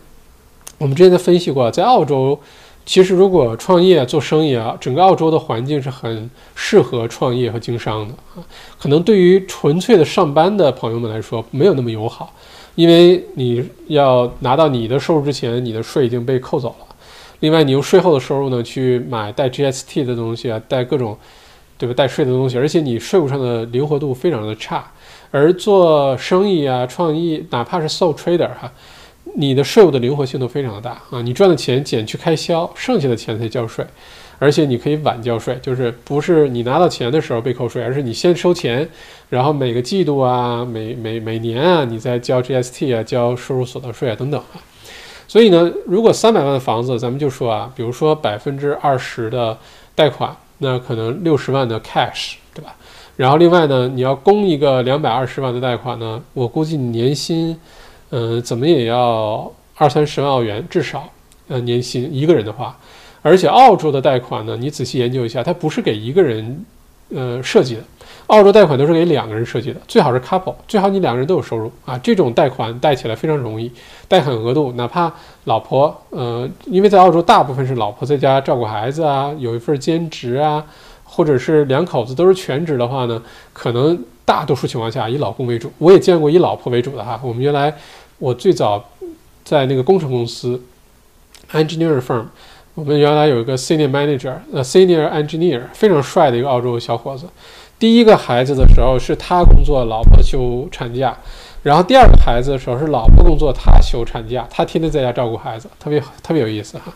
我们之前在分析过，在澳洲其实如果创业做生意啊，整个澳洲的环境是很适合创业和经商的啊。可能对于纯粹的上班的朋友们来说，没有那么友好，因为你要拿到你的收入之前，你的税已经被扣走了。另外，你用税后的收入呢去买带 GST 的东西啊，带各种，对吧？带税的东西，而且你税务上的灵活度非常的差。而做生意啊，创意，哪怕是 sole trader 哈。你的税务的灵活性都非常的大啊！你赚的钱减去开销，剩下的钱才交税，而且你可以晚交税，就是不是你拿到钱的时候被扣税，而是你先收钱，然后每个季度啊、每每每年啊，你再交 GST 啊、交收入所得税啊等等啊。所以呢，如果三百万的房子，咱们就说啊，比如说百分之二十的贷款，那可能六十万的 cash，对吧？然后另外呢，你要供一个两百二十万的贷款呢，我估计你年薪。嗯，怎么也要二三十万澳元至少，呃，年薪一个人的话，而且澳洲的贷款呢，你仔细研究一下，它不是给一个人，呃，设计的，澳洲贷款都是给两个人设计的，最好是 couple，最好你两个人都有收入啊，这种贷款贷起来非常容易，贷款额度哪怕老婆，呃，因为在澳洲大部分是老婆在家照顾孩子啊，有一份兼职啊，或者是两口子都是全职的话呢，可能。大多数情况下以老公为主，我也见过以老婆为主的哈。我们原来我最早在那个工程公司，engineer firm，我们原来有一个 senior manager，呃，senior engineer，非常帅的一个澳洲小伙子。第一个孩子的时候是他工作，老婆休产假。然后第二个孩子的时候是老婆工作，他休产假，他天天在家照顾孩子，特别特别有意思哈。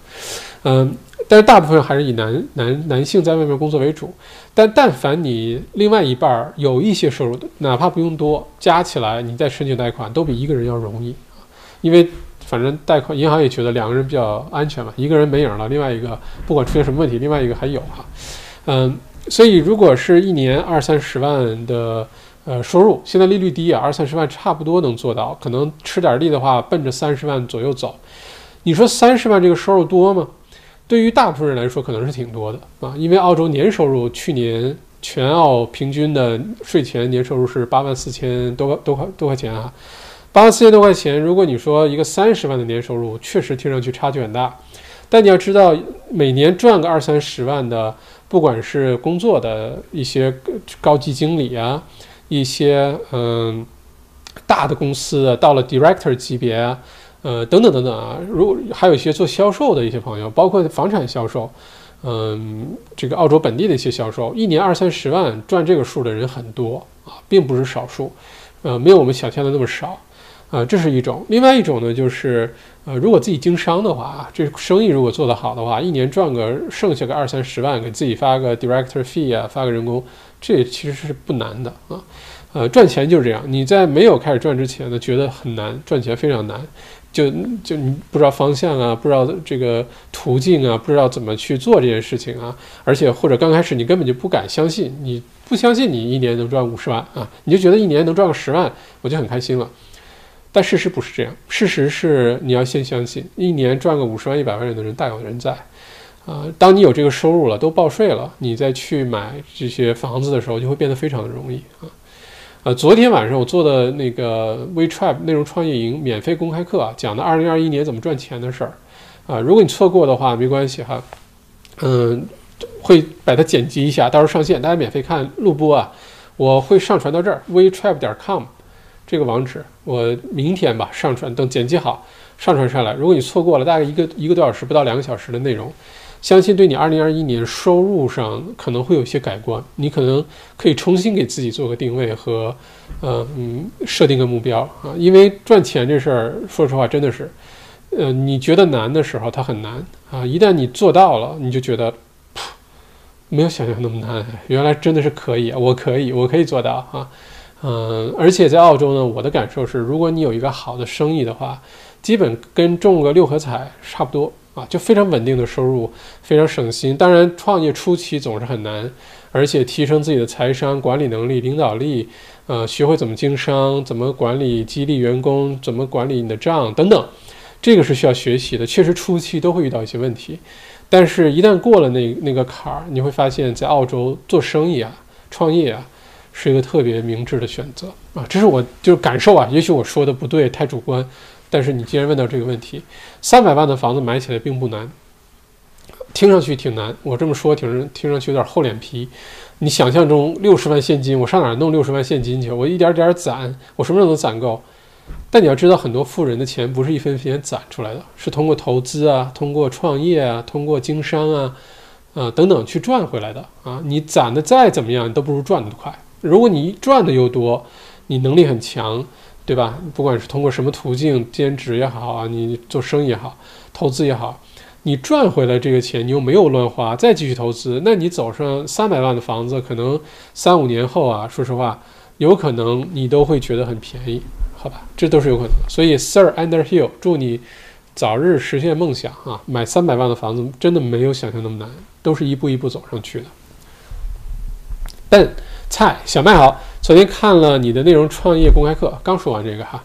嗯，但是大部分还是以男男男性在外面工作为主。但但凡你另外一半有一些收入的，哪怕不用多，加起来你再申请贷款都比一个人要容易。因为反正贷款银行也觉得两个人比较安全嘛，一个人没影了，另外一个不管出现什么问题，另外一个还有哈。嗯，所以如果是一年二三十万的。呃，收入现在利率低啊，二三十万差不多能做到，可能吃点力的话，奔着三十万左右走。你说三十万这个收入多吗？对于大部分人来说，可能是挺多的啊，因为澳洲年收入去年全澳平均的税前年收入是八万四千多多块多块钱啊，八万四千多块钱，如果你说一个三十万的年收入，确实听上去差距很大，但你要知道，每年赚个二三十万的，不管是工作的一些高级经理啊。一些嗯大的公司到了 director 级别啊，呃等等等等啊，如还有一些做销售的一些朋友，包括房产销售，嗯，这个澳洲本地的一些销售，一年二三十万赚这个数的人很多啊，并不是少数，呃，没有我们想象的那么少，啊，这是一种。另外一种呢，就是呃，如果自己经商的话，这生意如果做得好的话，一年赚个剩下个二三十万，给自己发个 director fee 啊，发个人工。这其实是不难的啊，呃，赚钱就是这样。你在没有开始赚之前呢，觉得很难，赚钱非常难，就就你不知道方向啊，不知道这个途径啊，不知道怎么去做这件事情啊，而且或者刚开始你根本就不敢相信，你不相信你一年能赚五十万啊，你就觉得一年能赚个十万，我就很开心了。但事实不是这样，事实是你要先相信，一年赚个五十万、一百万人的人大有人在。啊，当你有这个收入了，都报税了，你再去买这些房子的时候，就会变得非常的容易啊。呃，昨天晚上我做的那个 WeTrap 内容创业营免费公开课啊，讲的二零二一年怎么赚钱的事儿啊。如果你错过的话，没关系哈，嗯，会把它剪辑一下，到时候上线，大家免费看录播啊。我会上传到这儿 WeTrap 点 com 这个网址，我明天吧上传，等剪辑好上传上来。如果你错过了，大概一个一个多小时，不到两个小时的内容。相信对你二零二一年收入上可能会有些改观，你可能可以重新给自己做个定位和，呃嗯设定个目标啊，因为赚钱这事儿，说实话真的是，呃你觉得难的时候它很难啊，一旦你做到了，你就觉得，没有想象那么难，原来真的是可以，我可以，我可以做到啊，嗯，而且在澳洲呢，我的感受是，如果你有一个好的生意的话，基本跟中个六合彩差不多。啊，就非常稳定的收入，非常省心。当然，创业初期总是很难，而且提升自己的财商、管理能力、领导力，呃，学会怎么经商、怎么管理、激励员工、怎么管理你的账等等，这个是需要学习的。确实，初期都会遇到一些问题，但是一旦过了那那个坎儿，你会发现在澳洲做生意啊、创业啊，是一个特别明智的选择啊。这是我就是感受啊，也许我说的不对，太主观。但是你既然问到这个问题，三百万的房子买起来并不难，听上去挺难，我这么说挺听上去有点厚脸皮。你想象中六十万现金，我上哪儿弄六十万现金去？我一点点攒，我什么时候能攒够？但你要知道，很多富人的钱不是一分钱攒出来的，是通过投资啊，通过创业啊，通过经商啊，呃等等去赚回来的啊。你攒的再怎么样，你都不如赚的快。如果你赚的又多，你能力很强，对吧？不管是通过什么途径，兼职也好啊，你做生意也好，投资也好。你赚回来这个钱，你又没有乱花，再继续投资，那你走上三百万的房子，可能三五年后啊，说实话，有可能你都会觉得很便宜，好吧？这都是有可能的。所以，Sir Underhill，祝你早日实现梦想啊！买三百万的房子真的没有想象那么难，都是一步一步走上去的。笨菜小麦好，昨天看了你的内容创业公开课，刚说完这个哈。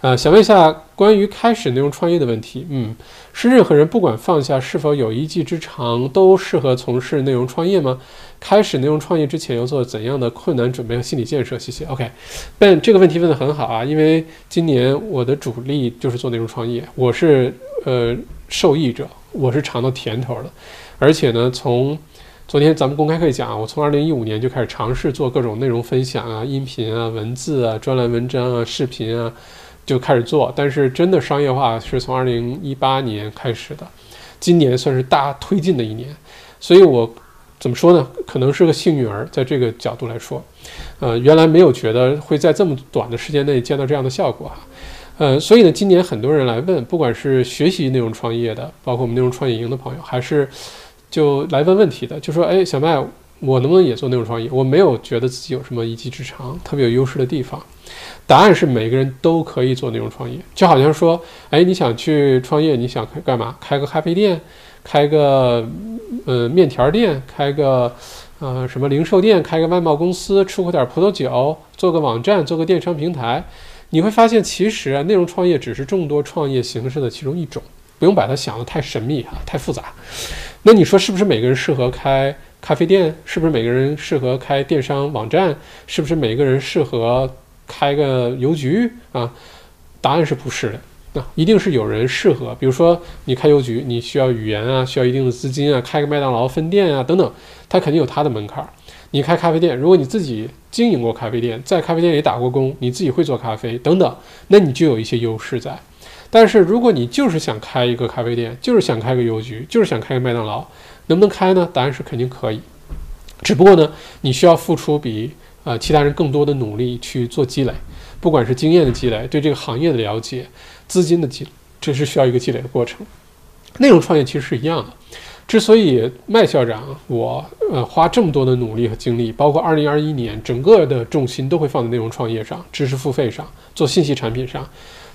呃，想问一下关于开始内容创业的问题。嗯，是任何人不管放下是否有一技之长，都适合从事内容创业吗？开始内容创业之前要做怎样的困难准备和心理建设？谢谢。OK，Ben 这个问题问得很好啊，因为今年我的主力就是做内容创业，我是呃受益者，我是尝到甜头的。而且呢，从昨天咱们公开课讲，我从二零一五年就开始尝试做各种内容分享啊，音频啊、文字啊、专栏文章啊、视频啊。就开始做，但是真的商业化是从二零一八年开始的，今年算是大推进的一年，所以我怎么说呢？可能是个幸运儿，在这个角度来说，呃，原来没有觉得会在这么短的时间内见到这样的效果哈，呃，所以呢，今年很多人来问，不管是学习内容创业的，包括我们内容创业营的朋友，还是就来问问题的，就说，哎，小麦，我能不能也做内容创业？我没有觉得自己有什么一技之长，特别有优势的地方。答案是每个人都可以做内容创业，就好像说，哎，你想去创业，你想开干嘛？开个咖啡店，开个呃面条店，开个呃什么零售店，开个外贸公司，出口点葡萄酒，做个网站，做个电商平台，你会发现，其实啊，内容创业只是众多创业形式的其中一种，不用把它想得太神秘啊，太复杂。那你说是不是每个人适合开咖啡店？是不是每个人适合开电商网站？是不是每个人适合？开个邮局啊？答案是不是的？那一定是有人适合。比如说，你开邮局，你需要语言啊，需要一定的资金啊，开个麦当劳分店啊，等等，它肯定有它的门槛。你开咖啡店，如果你自己经营过咖啡店，在咖啡店里打过工，你自己会做咖啡等等，那你就有一些优势在。但是如果你就是想开一个咖啡店，就是想开个邮局，就是想开个麦当劳，能不能开呢？答案是肯定可以。只不过呢，你需要付出比。呃，其他人更多的努力去做积累，不管是经验的积累，对这个行业的了解，资金的积，这是需要一个积累的过程。内容创业其实是一样的。之所以麦校长我呃花这么多的努力和精力，包括二零二一年整个的重心都会放在内容创业上、知识付费上、做信息产品上，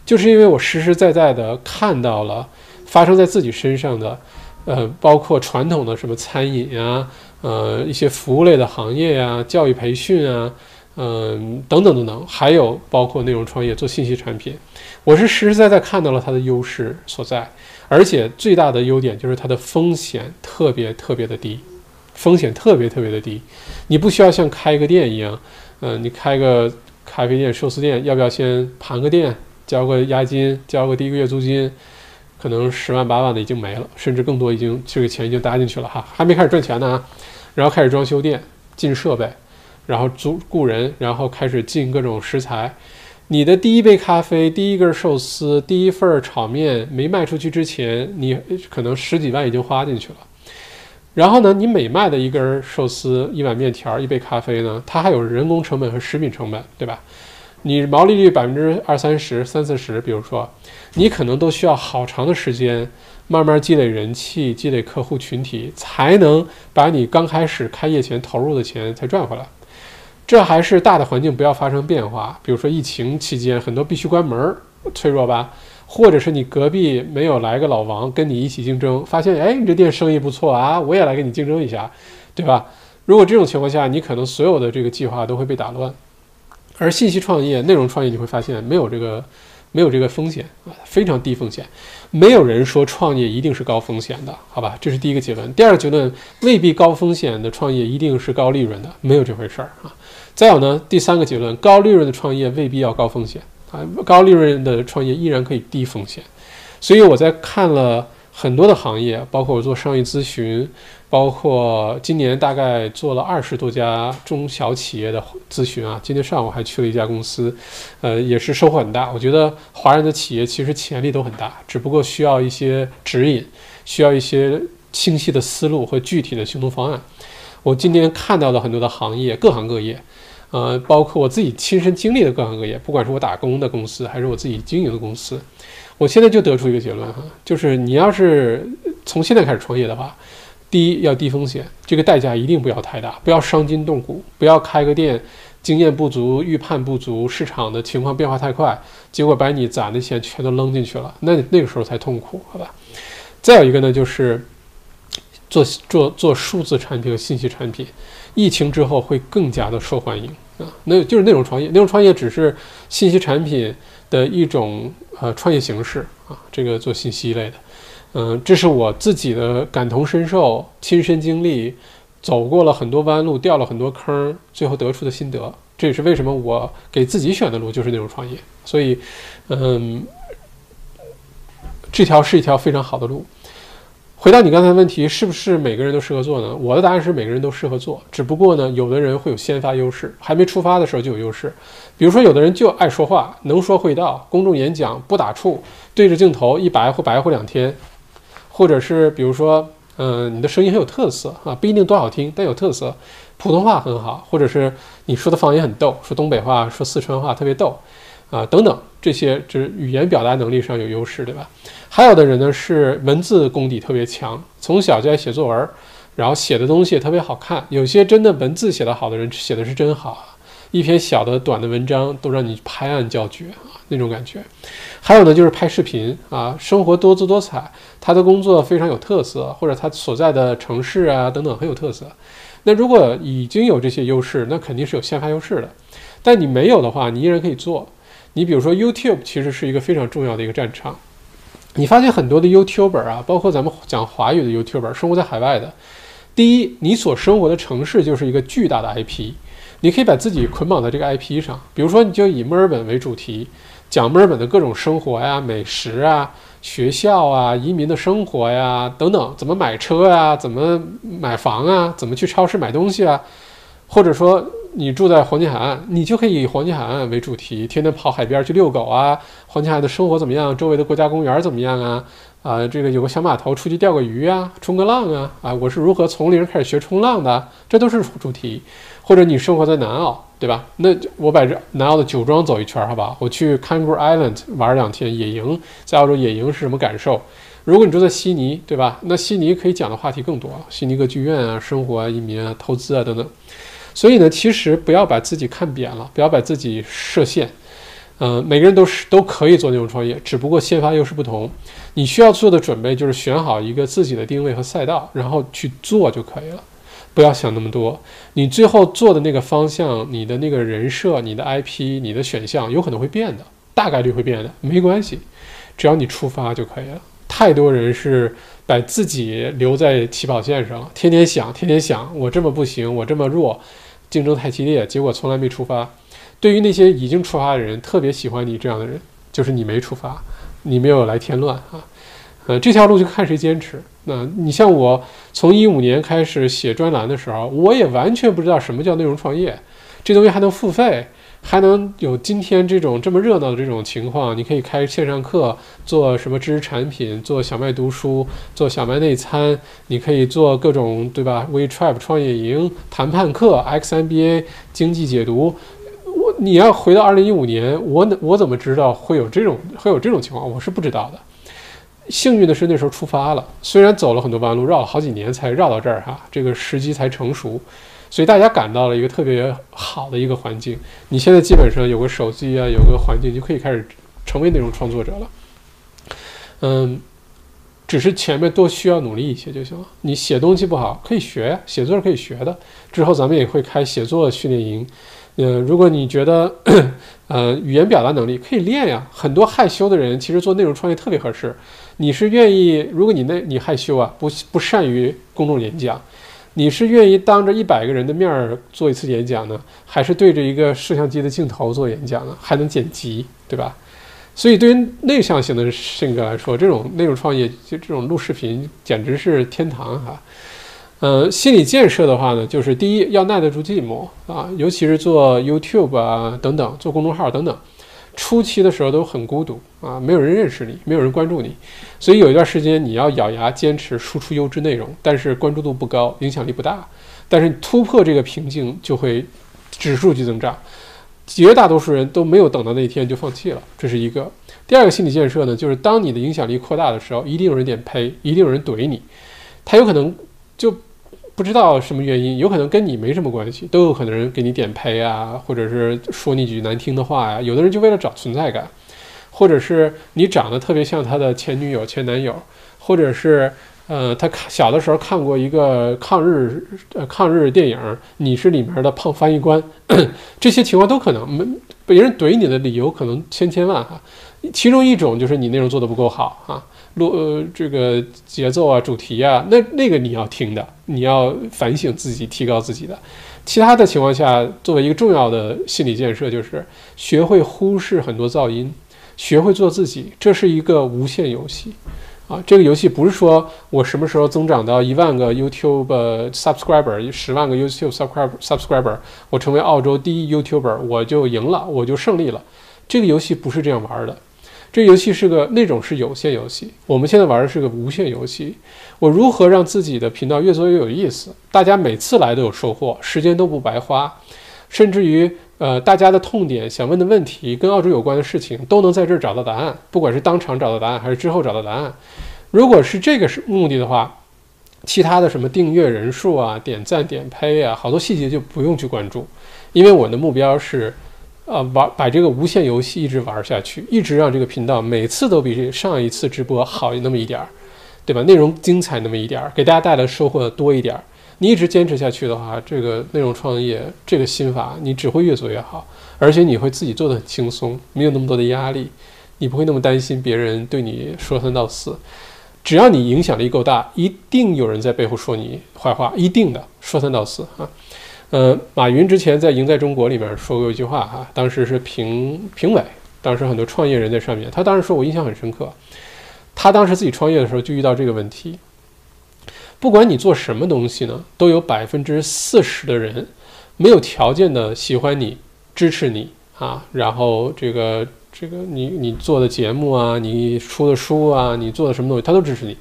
就是因为我实实在在的看到了发生在自己身上的，呃，包括传统的什么餐饮啊。呃，一些服务类的行业呀，教育培训啊，嗯，等等等等，还有包括内容创业做信息产品，我是实实在在看到了它的优势所在，而且最大的优点就是它的风险特别特别的低，风险特别特别的低，你不需要像开个店一样，嗯，你开个咖啡店、寿司店，要不要先盘个店，交个押金，交个第一个月租金？可能十万八万的已经没了，甚至更多已经这个钱已经搭进去了哈，还没开始赚钱呢啊，然后开始装修店，进设备，然后租雇人，然后开始进各种食材。你的第一杯咖啡、第一根寿司、第一份炒面没卖出去之前，你可能十几万已经花进去了。然后呢，你每卖的一根寿司、一碗面条、一杯咖啡呢，它还有人工成本和食品成本，对吧？你毛利率百分之二三十、三四十，比如说。你可能都需要好长的时间，慢慢积累人气、积累客户群体，才能把你刚开始开业前投入的钱才赚回来。这还是大的环境不要发生变化，比如说疫情期间很多必须关门，脆弱吧？或者是你隔壁没有来个老王跟你一起竞争，发现哎你这店生意不错啊，我也来跟你竞争一下，对吧？如果这种情况下，你可能所有的这个计划都会被打乱。而信息创业、内容创业，你会发现没有这个。没有这个风险啊，非常低风险。没有人说创业一定是高风险的，好吧？这是第一个结论。第二个结论，未必高风险的创业一定是高利润的，没有这回事儿啊。再有呢，第三个结论，高利润的创业未必要高风险啊，高利润的创业依然可以低风险。所以我在看了很多的行业，包括我做商业咨询，包括今年大概做了二十多家中小企业的咨询啊。今天上午还去了一家公司，呃，也是收获很大。我觉得华人的企业其实潜力都很大，只不过需要一些指引，需要一些清晰的思路和具体的行动方案。我今天看到的很多的行业，各行各业。呃，包括我自己亲身经历的各行各业，不管是我打工的公司，还是我自己经营的公司，我现在就得出一个结论哈，就是你要是从现在开始创业的话，第一要低风险，这个代价一定不要太大，不要伤筋动骨，不要开个店，经验不足，预判不足，市场的情况变化太快，结果把你攒的钱全都扔进去了，那那个时候才痛苦，好吧？再有一个呢，就是做做做数字产品和信息产品。疫情之后会更加的受欢迎啊，那就是那种创业，那种创业只是信息产品的一种呃创业形式啊，这个做信息类的，嗯，这是我自己的感同身受、亲身经历，走过了很多弯路，掉了很多坑，最后得出的心得，这也是为什么我给自己选的路就是那种创业，所以，嗯，这条是一条非常好的路。回到你刚才问题，是不是每个人都适合做呢？我的答案是每个人都适合做，只不过呢，有的人会有先发优势，还没出发的时候就有优势。比如说，有的人就爱说话，能说会道，公众演讲不打怵，对着镜头一白活白活两天，或者是比如说，嗯，你的声音很有特色啊，不一定多好听，但有特色，普通话很好，或者是你说的方言很逗，说东北话、说四川话特别逗。啊，等等，这些就是语言表达能力上有优势，对吧？还有的人呢是文字功底特别强，从小就爱写作文，然后写的东西也特别好看。有些真的文字写得好的人，写的是真好，一篇小的短的文章都让你拍案叫绝啊，那种感觉。还有呢，就是拍视频啊，生活多姿多彩，他的工作非常有特色，或者他所在的城市啊等等很有特色。那如果已经有这些优势，那肯定是有先发优势的。但你没有的话，你依然可以做。你比如说，YouTube 其实是一个非常重要的一个战场。你发现很多的 YouTuber 啊，包括咱们讲华语的 YouTuber，生活在海外的。第一，你所生活的城市就是一个巨大的 IP，你可以把自己捆绑在这个 IP 上。比如说，你就以墨尔本为主题，讲墨尔本的各种生活呀、美食啊、学校啊、移民的生活呀等等，怎么买车呀、怎么买房啊、怎么去超市买东西啊，或者说。你住在黄金海岸，你就可以以黄金海岸为主题，天天跑海边去遛狗啊。黄金海岸的生活怎么样？周围的国家公园怎么样啊？啊，这个有个小码头，出去钓个鱼啊，冲个浪啊。啊，我是如何从零开始学冲浪的？这都是主题。或者你生活在南澳，对吧？那我把这南澳的酒庄走一圈，好吧？我去 Kangaroo Island 玩两天野营，在澳洲野营是什么感受？如果你住在悉尼，对吧？那悉尼可以讲的话题更多，悉尼歌剧院啊，生活啊，移民啊，投资啊等等。所以呢，其实不要把自己看扁了，不要把自己设限。嗯，每个人都是都可以做那种创业，只不过先发优势不同。你需要做的准备就是选好一个自己的定位和赛道，然后去做就可以了。不要想那么多，你最后做的那个方向、你的那个人设、你的 IP、你的选项有可能会变的，大概率会变的，没关系，只要你出发就可以了。太多人是。把自己留在起跑线上，天天想，天天想，我这么不行，我这么弱，竞争太激烈，结果从来没出发。对于那些已经出发的人，特别喜欢你这样的人，就是你没出发，你没有来添乱啊。呃，这条路就看谁坚持。那你像我，从一五年开始写专栏的时候，我也完全不知道什么叫内容创业，这东西还能付费。还能有今天这种这么热闹的这种情况，你可以开线上课，做什么知识产品，做小麦读书，做小麦内参，你可以做各种对吧？WeTrap 创业营、谈判课、XMBA 经济解读。我你要回到二零一五年，我我怎么知道会有这种会有这种情况？我是不知道的。幸运的是那时候出发了，虽然走了很多弯路，绕了好几年才绕到这儿哈，这个时机才成熟。所以大家感到了一个特别好的一个环境。你现在基本上有个手机啊，有个环境就可以开始成为内容创作者了。嗯，只是前面多需要努力一些就行了。你写东西不好可以学呀，写作是可以学的。之后咱们也会开写作训练营。嗯，如果你觉得 *clears throat* 呃语言表达能力可以练呀，很多害羞的人其实做内容创业特别合适。你是愿意？如果你那你害羞啊，不不善于公众演讲。你是愿意当着一百个人的面儿做一次演讲呢，还是对着一个摄像机的镜头做演讲呢？还能剪辑，对吧？所以对于内向型的性格来说，这种内容创业就这种录视频简直是天堂哈。呃，心理建设的话呢，就是第一要耐得住寂寞啊，尤其是做 YouTube 啊等等，做公众号等等，初期的时候都很孤独啊，没有人认识你，没有人关注你，所以有一段时间你要咬牙坚持输出优质内容，但是关注度不高，影响力不大，但是突破这个瓶颈就会指数级增长，绝大多数人都没有等到那一天就放弃了，这是一个。第二个心理建设呢，就是当你的影响力扩大的时候，一定有人点呸，一定有人怼你，他有可能就。不知道什么原因，有可能跟你没什么关系，都有可能人给你点呸啊，或者是说你几句难听的话呀。有的人就为了找存在感，或者是你长得特别像他的前女友、前男友，或者是呃，他小的时候看过一个抗日呃抗日电影，你是里面的胖翻译官，*clears throat* 这些情况都可能。没别人怼你的理由可能千千万哈，其中一种就是你内容做的不够好啊。录呃这个节奏啊主题啊，那那个你要听的，你要反省自己，提高自己的。其他的情况下，作为一个重要的心理建设，就是学会忽视很多噪音，学会做自己。这是一个无限游戏啊！这个游戏不是说我什么时候增长到一万个 YouTube subscriber，十万个 YouTube subscriber subscriber，我成为澳洲第一 YouTuber，我就赢了，我就胜利了。这个游戏不是这样玩的。这游戏是个那种是有限游戏，我们现在玩的是个无限游戏。我如何让自己的频道越做越有意思？大家每次来都有收获，时间都不白花，甚至于呃，大家的痛点、想问的问题、跟澳洲有关的事情，都能在这儿找到答案。不管是当场找到答案，还是之后找到答案。如果是这个是目的的话，其他的什么订阅人数啊、点赞、点呸啊，好多细节就不用去关注，因为我的目标是。啊，玩把这个无限游戏一直玩下去，一直让这个频道每次都比上一次直播好那么一点儿，对吧？内容精彩那么一点儿，给大家带来收获多一点儿。你一直坚持下去的话，这个内容创业这个心法，你只会越做越好，而且你会自己做的很轻松，没有那么多的压力，你不会那么担心别人对你说三道四。只要你影响力够大，一定有人在背后说你坏话，一定的说三道四啊。呃，马云之前在《赢在中国》里面说过一句话哈，当时是评评委，当时很多创业人在上面，他当时说我印象很深刻。他当时自己创业的时候就遇到这个问题，不管你做什么东西呢，都有百分之四十的人没有条件的喜欢你、支持你啊，然后这个这个你你做的节目啊，你出的书啊，你做的什么东西，他都支持你，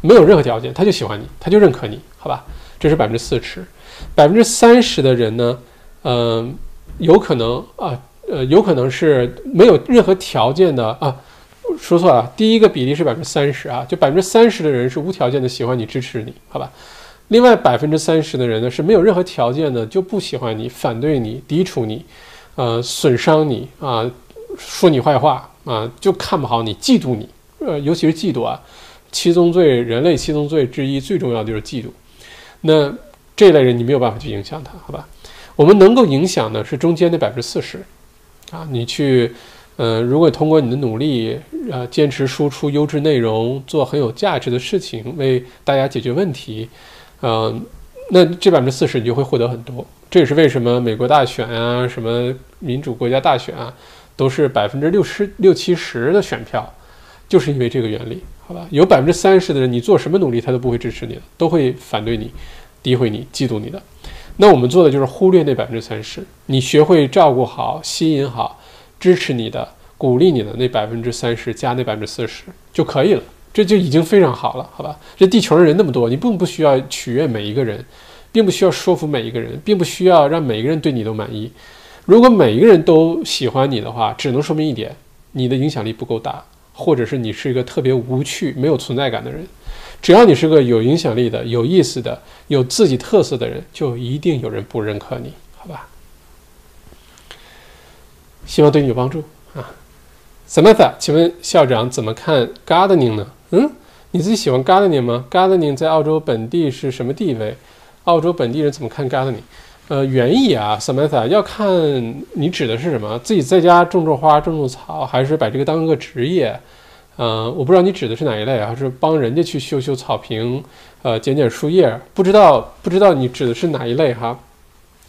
没有任何条件，他就喜欢你，他就认可你，好吧？这是百分之四十。百分之三十的人呢，嗯，有可能啊，呃，有可能是没有任何条件的啊，说错了，第一个比例是百分之三十啊，就百分之三十的人是无条件的喜欢你、支持你，好吧？另外百分之三十的人呢是没有任何条件的就不喜欢你、反对你、抵触你，呃，损伤你啊，说你坏话啊，就看不好你、嫉妒你，呃，尤其是嫉妒啊，七宗罪，人类七宗罪之一最重要就是嫉妒，那。这类人你没有办法去影响他，好吧？我们能够影响的是中间的百分之四十，啊，你去，呃，如果通过你的努力，呃，坚持输出优质内容，做很有价值的事情，为大家解决问题，嗯，那这百分之四十你就会获得很多。这也是为什么美国大选啊，什么民主国家大选啊，都是百分之六十六七十的选票，就是因为这个原理，好吧？有百分之三十的人，你做什么努力，他都不会支持你，都会反对你。诋毁你、嫉妒你的，那我们做的就是忽略那百分之三十。你学会照顾好、吸引好、支持你的、鼓励你的那百分之三十，加那百分之四十就可以了，这就已经非常好了，好吧？这地球上人那么多，你并不需要取悦每一个人，并不需要说服每一个人，并不需要让每一个人对你都满意。如果每一个人都喜欢你的话，只能说明一点：你的影响力不够大，或者是你是一个特别无趣、没有存在感的人。只要你是个有影响力的、有意思的、有自己特色的人，就一定有人不认可你，好吧？希望对你有帮助啊，Samantha，请问校长怎么看 gardening 呢？嗯，你自己喜欢 gardening 吗？gardening 在澳洲本地是什么地位？澳洲本地人怎么看 gardening？呃，园艺啊，Samantha 要看你指的是什么？自己在家种种花、种种草，还是把这个当个职业？嗯，我不知道你指的是哪一类啊？是帮人家去修修草坪，呃，剪剪树叶？不知道，不知道你指的是哪一类哈？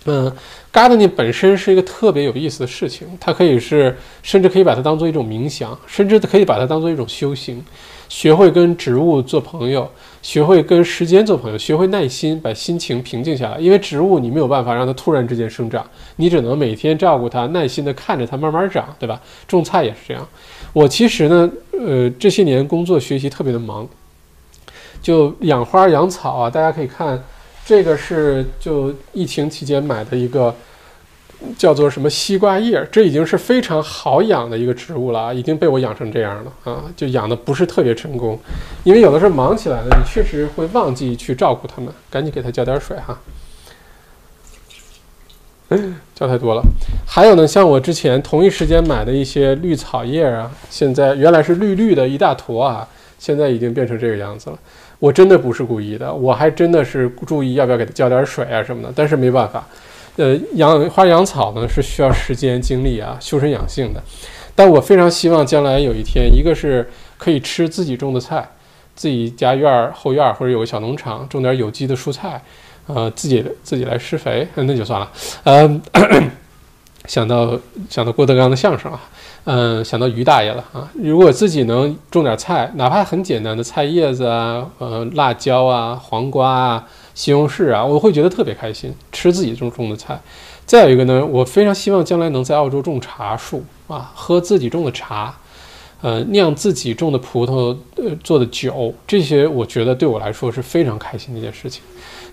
嗯，gardening 本身是一个特别有意思的事情，它可以是，甚至可以把它当做一种冥想，甚至可以把它当做一种修行。学会跟植物做朋友，学会跟时间做朋友，学会耐心，把心情平静下来。因为植物你没有办法让它突然之间生长，你只能每天照顾它，耐心的看着它慢慢长，对吧？种菜也是这样。我其实呢，呃，这些年工作学习特别的忙，就养花养草啊，大家可以看。这个是就疫情期间买的一个叫做什么西瓜叶，这已经是非常好养的一个植物了啊，已经被我养成这样了啊，就养的不是特别成功，因为有的时候忙起来了，你确实会忘记去照顾它们，赶紧给它浇点水哈。浇太多了。还有呢，像我之前同一时间买的一些绿草叶啊，现在原来是绿绿的一大坨啊，现在已经变成这个样子了。我真的不是故意的，我还真的是注意要不要给它浇点水啊什么的，但是没办法，呃，养花养草呢是需要时间精力啊，修身养性的。但我非常希望将来有一天，一个是可以吃自己种的菜，自己家院儿后院儿或者有个小农场种点有机的蔬菜，呃，自己自己来施肥，那就算了。嗯，想到想到郭德纲的相声啊。嗯，想到于大爷了啊！如果自己能种点菜，哪怕很简单的菜叶子啊，呃，辣椒啊，黄瓜啊，西红柿啊，我会觉得特别开心，吃自己种种的菜。再有一个呢，我非常希望将来能在澳洲种茶树啊，喝自己种的茶，呃，酿自己种的葡萄呃做的酒，这些我觉得对我来说是非常开心的一件事情。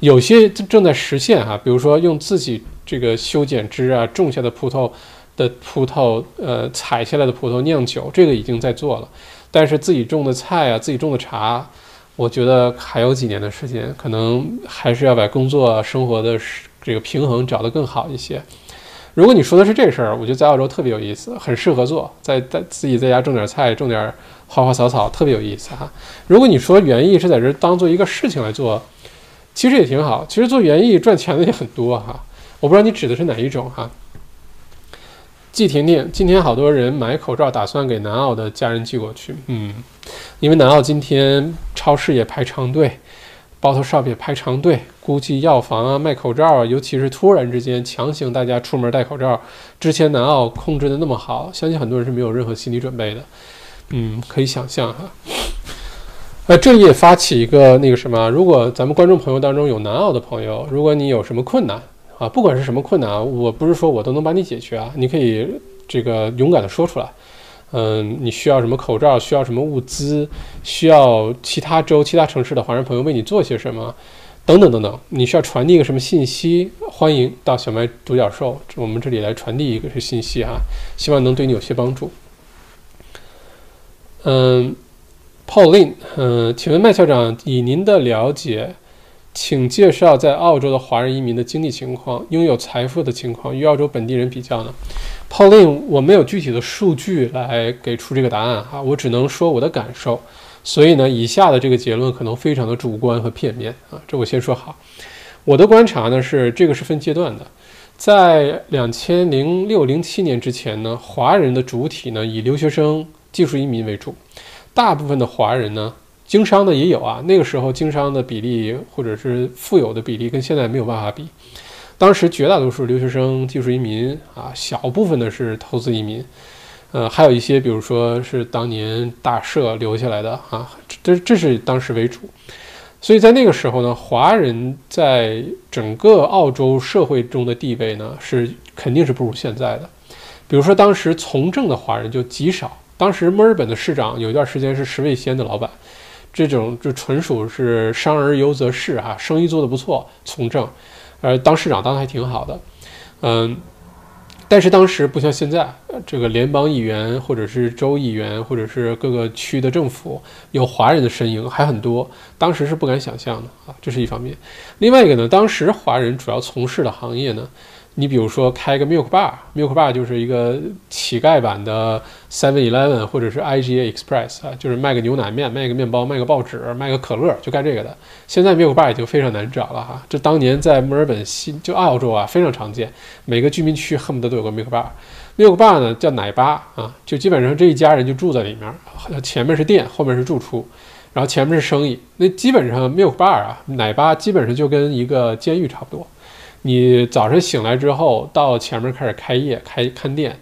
有些正在实现哈，比如说用自己这个修剪枝啊种下的葡萄。的葡萄，呃，采下来的葡萄酿酒，这个已经在做了。但是自己种的菜啊，自己种的茶，我觉得还有几年的时间，可能还是要把工作生活的这个平衡找得更好一些。如果你说的是这事儿，我觉得在澳洲特别有意思，很适合做，在在自己在家种点菜，种点花花草草，特别有意思哈。如果你说园艺是在这儿当做一个事情来做，其实也挺好。其实做园艺赚钱的也很多哈。我不知道你指的是哪一种哈。季婷婷，今天好多人买口罩，打算给南澳的家人寄过去。嗯，因为南澳今天超市也排长队，包头 shop 也排长队，估计药房啊卖口罩啊，尤其是突然之间强行大家出门戴口罩，之前南澳控制的那么好，相信很多人是没有任何心理准备的。嗯，可以想象哈。呃，这里也发起一个那个什么，如果咱们观众朋友当中有南澳的朋友，如果你有什么困难。啊，不管是什么困难，我不是说我都能帮你解决啊，你可以这个勇敢的说出来。嗯，你需要什么口罩？需要什么物资？需要其他州、其他城市的华人朋友为你做些什么？等等等等，你需要传递一个什么信息？欢迎到小麦独角兽我们这里来传递一个是信息哈，希望能对你有些帮助。嗯，Pauline，嗯，请问麦校长，以您的了解。请介绍在澳洲的华人移民的经济情况、拥有财富的情况与澳洲本地人比较呢？Pauline，我没有具体的数据来给出这个答案哈，我只能说我的感受。所以呢，以下的这个结论可能非常的主观和片面啊，这我先说好。我的观察呢是，这个是分阶段的。在两千零六零七年之前呢，华人的主体呢以留学生、技术移民为主，大部分的华人呢。经商的也有啊，那个时候经商的比例或者是富有的比例跟现在没有办法比。当时绝大多数留学生、技术移民啊，小部分的是投资移民，呃，还有一些比如说是当年大社留下来的啊，这这是当时为主。所以在那个时候呢，华人在整个澳洲社会中的地位呢，是肯定是不如现在的。比如说当时从政的华人就极少，当时墨尔本的市长有一段时间是石味仙的老板。这种就纯属是商而优则仕哈，生意做得不错，从政，呃，当市长当的还挺好的，嗯，但是当时不像现在，这个联邦议员或者是州议员或者是各个区的政府有华人的身影还很多，当时是不敢想象的啊，这是一方面。另外一个呢，当时华人主要从事的行业呢。你比如说开个 Milk Bar，Milk Bar 就是一个乞丐版的 Seven Eleven 或者是 IGA Express 啊，就是卖个牛奶面、卖个面包、卖个报纸、卖个可乐，就干这个的。现在 Milk Bar 已经非常难找了哈，这当年在墨尔本新就澳洲啊非常常见，每个居民区恨不得都有个 Milk Bar。Milk Bar 呢叫奶吧啊，就基本上这一家人就住在里面，前面是店，后面是住处，然后前面是生意。那基本上 Milk Bar 啊，奶吧基本上就跟一个监狱差不多。你早上醒来之后，到前面开始开业、开看店，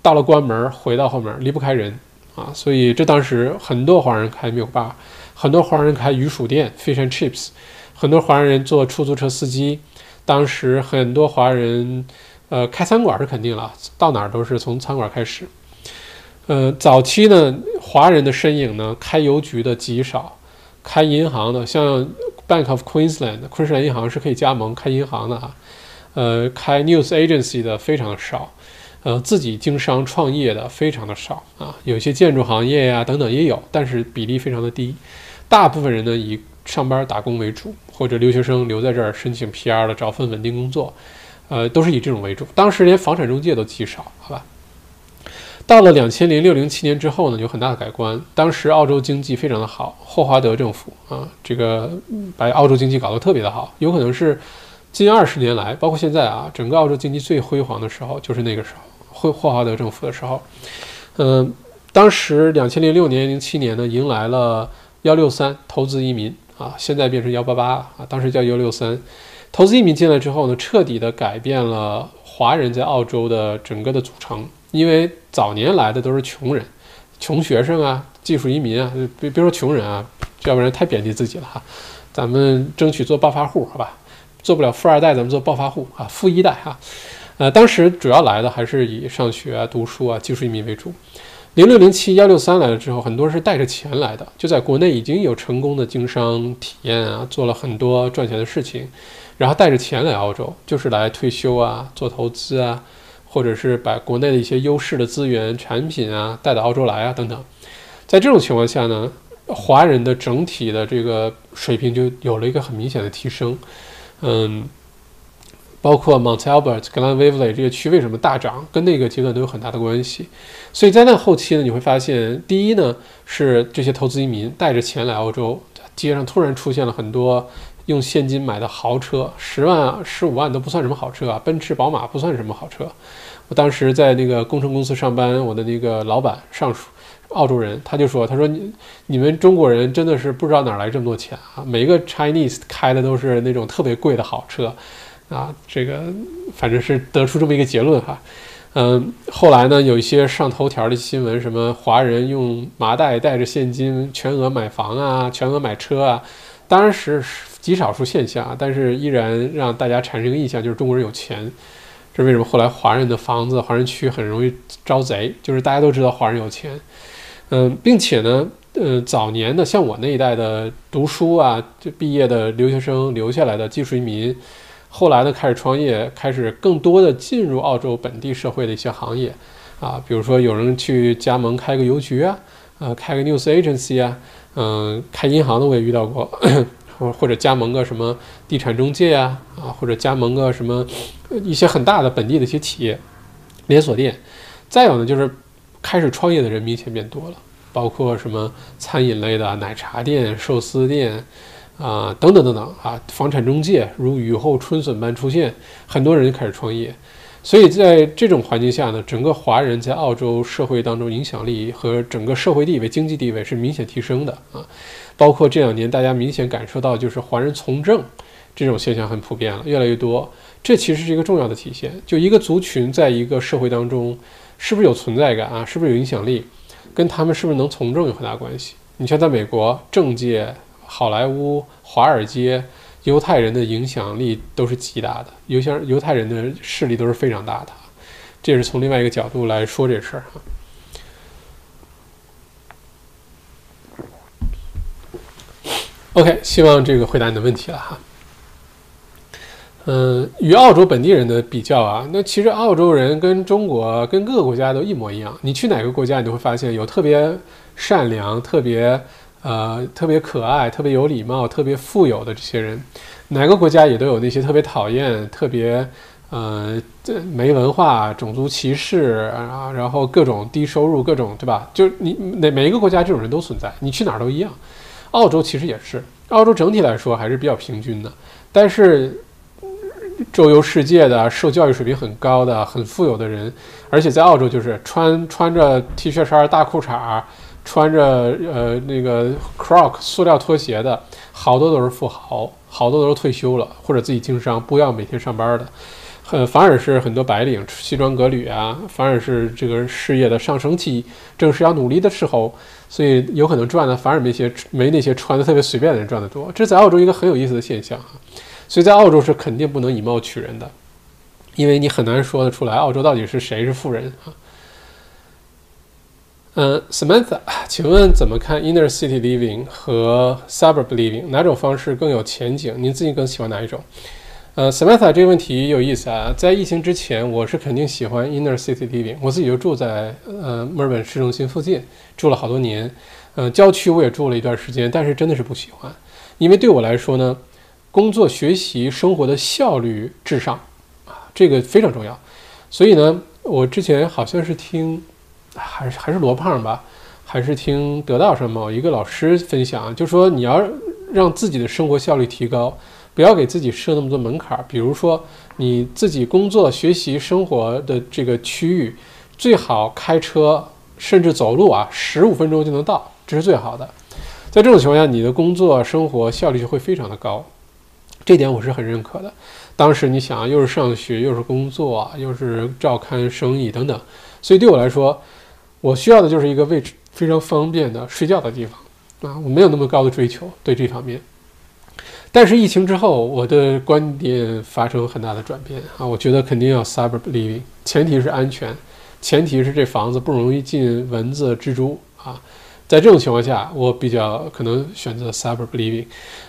到了关门回到后面离不开人啊。所以这当时很多华人开 milk bar，很多华人开鱼薯店 fish and chips，很多华人做出租车司机。当时很多华人，呃，开餐馆是肯定了，到哪儿都是从餐馆开始。呃，早期呢，华人的身影呢，开邮局的极少，开银行的，像 Bank of Queensland，昆士兰银行是可以加盟开银行的啊。呃，开 news agency 的非常少，呃，自己经商创业的非常的少啊。有些建筑行业呀等等也有，但是比例非常的低。大部分人呢以上班打工为主，或者留学生留在这儿申请 PR 的，找份稳定工作，呃，都是以这种为主。当时连房产中介都极少，好吧。到了两千零六零七年之后呢，有很大的改观。当时澳洲经济非常的好，霍华德政府啊，这个把澳洲经济搞得特别的好，有可能是近二十年来，包括现在啊，整个澳洲经济最辉煌的时候就是那个时候，霍霍华德政府的时候。嗯，当时两千零六年零七年呢，迎来了幺六三投资移民啊，现在变成幺八八啊，当时叫幺六三投资移民进来之后呢，彻底的改变了华人在澳洲的整个的组成。因为早年来的都是穷人、穷学生啊、技术移民啊，别别说穷人啊，要不然太贬低自己了哈。咱们争取做暴发户，好吧？做不了富二代，咱们做暴发户啊，富一代哈。呃，当时主要来的还是以上学啊、读书啊、技术移民为主。零六零七幺六三来了之后，很多是带着钱来的，就在国内已经有成功的经商体验啊，做了很多赚钱的事情，然后带着钱来澳洲，就是来退休啊、做投资啊。或者是把国内的一些优势的资源、产品啊带到澳洲来啊，等等，在这种情况下呢，华人的整体的这个水平就有了一个很明显的提升。嗯，包括 Mount Albert、Glen Waverley 这些区为什么大涨，跟那个阶段都有很大的关系。所以在那后期呢，你会发现，第一呢是这些投资移民带着钱来澳洲，街上突然出现了很多。用现金买的豪车，十万、十五万都不算什么好车啊，奔驰、宝马不算什么好车。我当时在那个工程公司上班，我的那个老板上属澳洲人，他就说：“他说你你们中国人真的是不知道哪来这么多钱啊！每一个 Chinese 开的都是那种特别贵的好车啊。”这个反正是得出这么一个结论哈。嗯，后来呢，有一些上头条的新闻，什么华人用麻袋带着现金全额买房啊，全额买车啊，当然是。极少数现象，但是依然让大家产生一个印象，就是中国人有钱。这为什么？后来华人的房子、华人区很容易招贼，就是大家都知道华人有钱。嗯，并且呢，呃，早年的像我那一代的读书啊，就毕业的留学生留下来的技术移民，后来呢开始创业，开始更多的进入澳洲本地社会的一些行业啊，比如说有人去加盟开个邮局啊，呃，开个 news agency 啊，嗯，开银行的我也遇到过。*coughs* 或或者加盟个什么地产中介啊，啊，或者加盟个什么一些很大的本地的一些企业连锁店，再有呢就是开始创业的人明显变多了，包括什么餐饮类的奶茶店、寿司店啊等等等等啊，房产中介如雨后春笋般出现，很多人开始创业。所以在这种环境下呢，整个华人在澳洲社会当中影响力和整个社会地位、经济地位是明显提升的啊。包括这两年大家明显感受到，就是华人从政这种现象很普遍了，越来越多。这其实是一个重要的体现，就一个族群在一个社会当中是不是有存在感啊，是不是有影响力，跟他们是不是能从政有很大关系。你像在美国政界、好莱坞、华尔街。犹太人的影响力都是极大的，犹像犹太人的势力都是非常大的，这是从另外一个角度来说这事儿哈。OK，希望这个回答你的问题了哈。嗯，与澳洲本地人的比较啊，那其实澳洲人跟中国跟各个国家都一模一样。你去哪个国家，你都会发现有特别善良、特别。呃，特别可爱、特别有礼貌、特别富有的这些人，哪个国家也都有那些特别讨厌、特别呃没文化、种族歧视啊，然后各种低收入、各种对吧？就是你哪每一个国家这种人都存在，你去哪儿都一样。澳洲其实也是，澳洲整体来说还是比较平均的，但是周游世界的、受教育水平很高的、很富有的人，而且在澳洲就是穿穿着 T 恤衫、大裤衩。穿着呃那个 Croc 塑料拖鞋的好多都是富豪好多都是退休了或者自己经商，不要每天上班的。很，反而是很多白领西装革履啊，反而是这个事业的上升期，正是要努力的时候，所以有可能赚的反而没些没那些穿的特别随便的人赚的多。这是在澳洲一个很有意思的现象啊，所以在澳洲是肯定不能以貌取人的，因为你很难说得出来澳洲到底是谁是富人啊。嗯，Samantha，请问怎么看 Inner City Living 和 Suburb Living 哪种方式更有前景？您自己更喜欢哪一种？呃，Samantha 这个问题有意思啊。在疫情之前，我是肯定喜欢 Inner City Living，我自己就住在呃墨尔本市中心附近，住了好多年。呃，郊区我也住了一段时间，但是真的是不喜欢，因为对我来说呢，工作、学习、生活的效率至上啊，这个非常重要。所以呢，我之前好像是听，还是还是罗胖吧，还是听得到上某一个老师分享，就说你要让自己的生活效率提高。不要给自己设那么多门槛儿，比如说你自己工作、学习、生活的这个区域，最好开车甚至走路啊，十五分钟就能到，这是最好的。在这种情况下，你的工作生活效率就会非常的高，这点我是很认可的。当时你想，又是上学，又是工作，又是照看生意等等，所以对我来说，我需要的就是一个位置非常方便的睡觉的地方啊，我没有那么高的追求对这方面。但是疫情之后，我的观点发生很大的转变啊！我觉得肯定要 suburb living，前提是安全，前提是这房子不容易进蚊子、蜘蛛啊。在这种情况下，我比较可能选择 suburb living。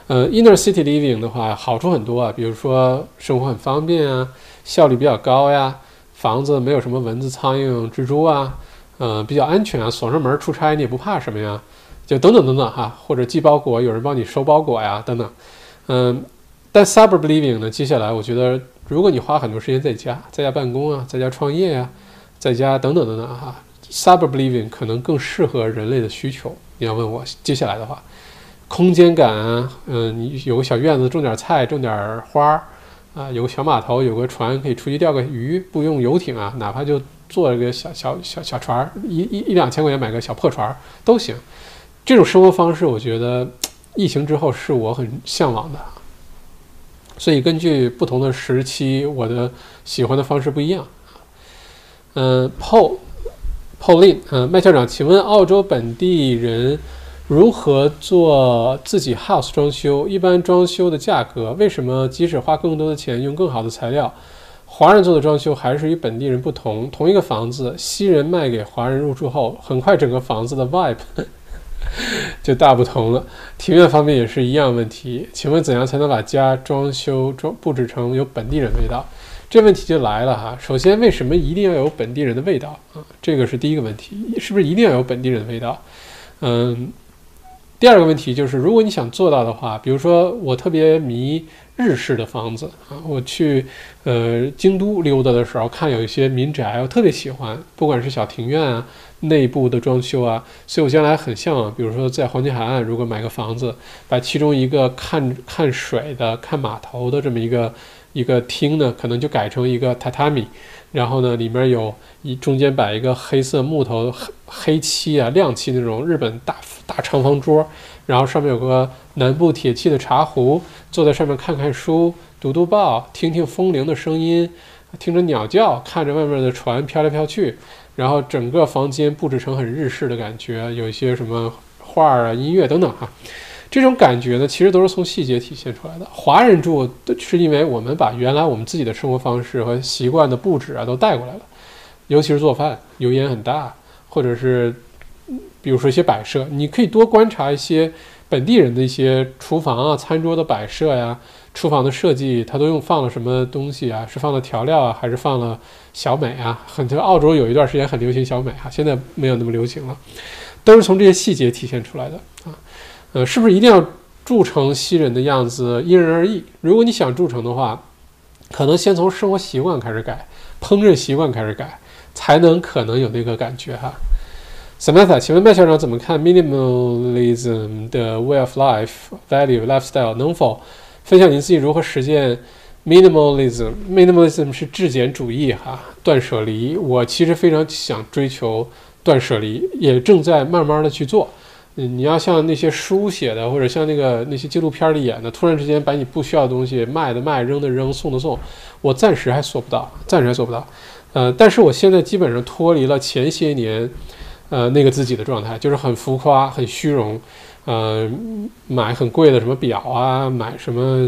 呃，inner city living 的话，好处很多啊，比如说生活很方便啊，效率比较高呀，房子没有什么蚊子、苍蝇、蜘蛛啊，呃，比较安全啊，锁上门出差你也不怕什么呀，就等等等等哈，或者寄包裹有人帮你收包裹呀，等等。嗯，但 SUBER BELIEVING 呢？接下来我觉得，如果你花很多时间在家，在家办公啊，在家创业呀，在家等等等等哈，suburb living 可能更适合人类的需求。你要问我接下来的话，空间感啊，嗯，你有个小院子种点菜，种点花儿啊，有个小码头，有个船可以出去钓个鱼，不用游艇啊，哪怕就坐一个小小小小船，一一一两千块钱买个小破船儿都行。这种生活方式，我觉得。疫情之后是我很向往的，所以根据不同的时期，我的喜欢的方式不一样。嗯，Paul Pauline，嗯，麦校长，请问澳洲本地人如何做自己 house 装修？一般装修的价格为什么即使花更多的钱，用更好的材料，华人做的装修还是与本地人不同？同一个房子，西人卖给华人入住后，很快整个房子的 vibe。*laughs* 就大不同了，庭院方面也是一样问题。请问怎样才能把家装修装布置成有本地人味道？这问题就来了哈。首先，为什么一定要有本地人的味道啊？这个是第一个问题，是不是一定要有本地人的味道？嗯，第二个问题就是，如果你想做到的话，比如说我特别迷日式的房子啊，我去呃京都溜达的时候，看有一些民宅，我特别喜欢，不管是小庭院啊。内部的装修啊，所以我将来很向往，比如说在黄金海岸，如果买个房子，把其中一个看看水的、看码头的这么一个一个厅呢，可能就改成一个榻榻米，然后呢，里面有一中间摆一个黑色木头黑漆啊亮漆那种日本大大长方桌，然后上面有个南部铁器的茶壶，坐在上面看看书、读读报、听听风铃的声音，听着鸟叫，看着外面的船飘来飘去。然后整个房间布置成很日式的感觉，有一些什么画啊、音乐等等哈，这种感觉呢，其实都是从细节体现出来的。华人住是因为我们把原来我们自己的生活方式和习惯的布置啊都带过来了，尤其是做饭，油烟很大，或者是比如说一些摆设，你可以多观察一些本地人的一些厨房啊、餐桌的摆设呀。厨房的设计，它都用放了什么东西啊？是放了调料啊，还是放了小美啊？很多澳洲有一段时间很流行小美哈，现在没有那么流行了，都是从这些细节体现出来的啊。呃，是不是一定要铸成西人的样子？因人而异。如果你想铸成的话，可能先从生活习惯开始改，烹饪习惯开始改，才能可能有那个感觉哈。Samantha，请问麦校长怎么看 minimalism 的 way of life value lifestyle 能否？分享您自己如何实践 minimalism。minimalism 是质简主义，哈，断舍离。我其实非常想追求断舍离，也正在慢慢的去做。你要像那些书写的，或者像那个那些纪录片里演的，突然之间把你不需要的东西卖的卖，扔的扔，送的送，我暂时还做不到，暂时还做不到。呃，但是我现在基本上脱离了前些年，呃，那个自己的状态，就是很浮夸、很虚荣，呃，买很贵的什么表啊，买什么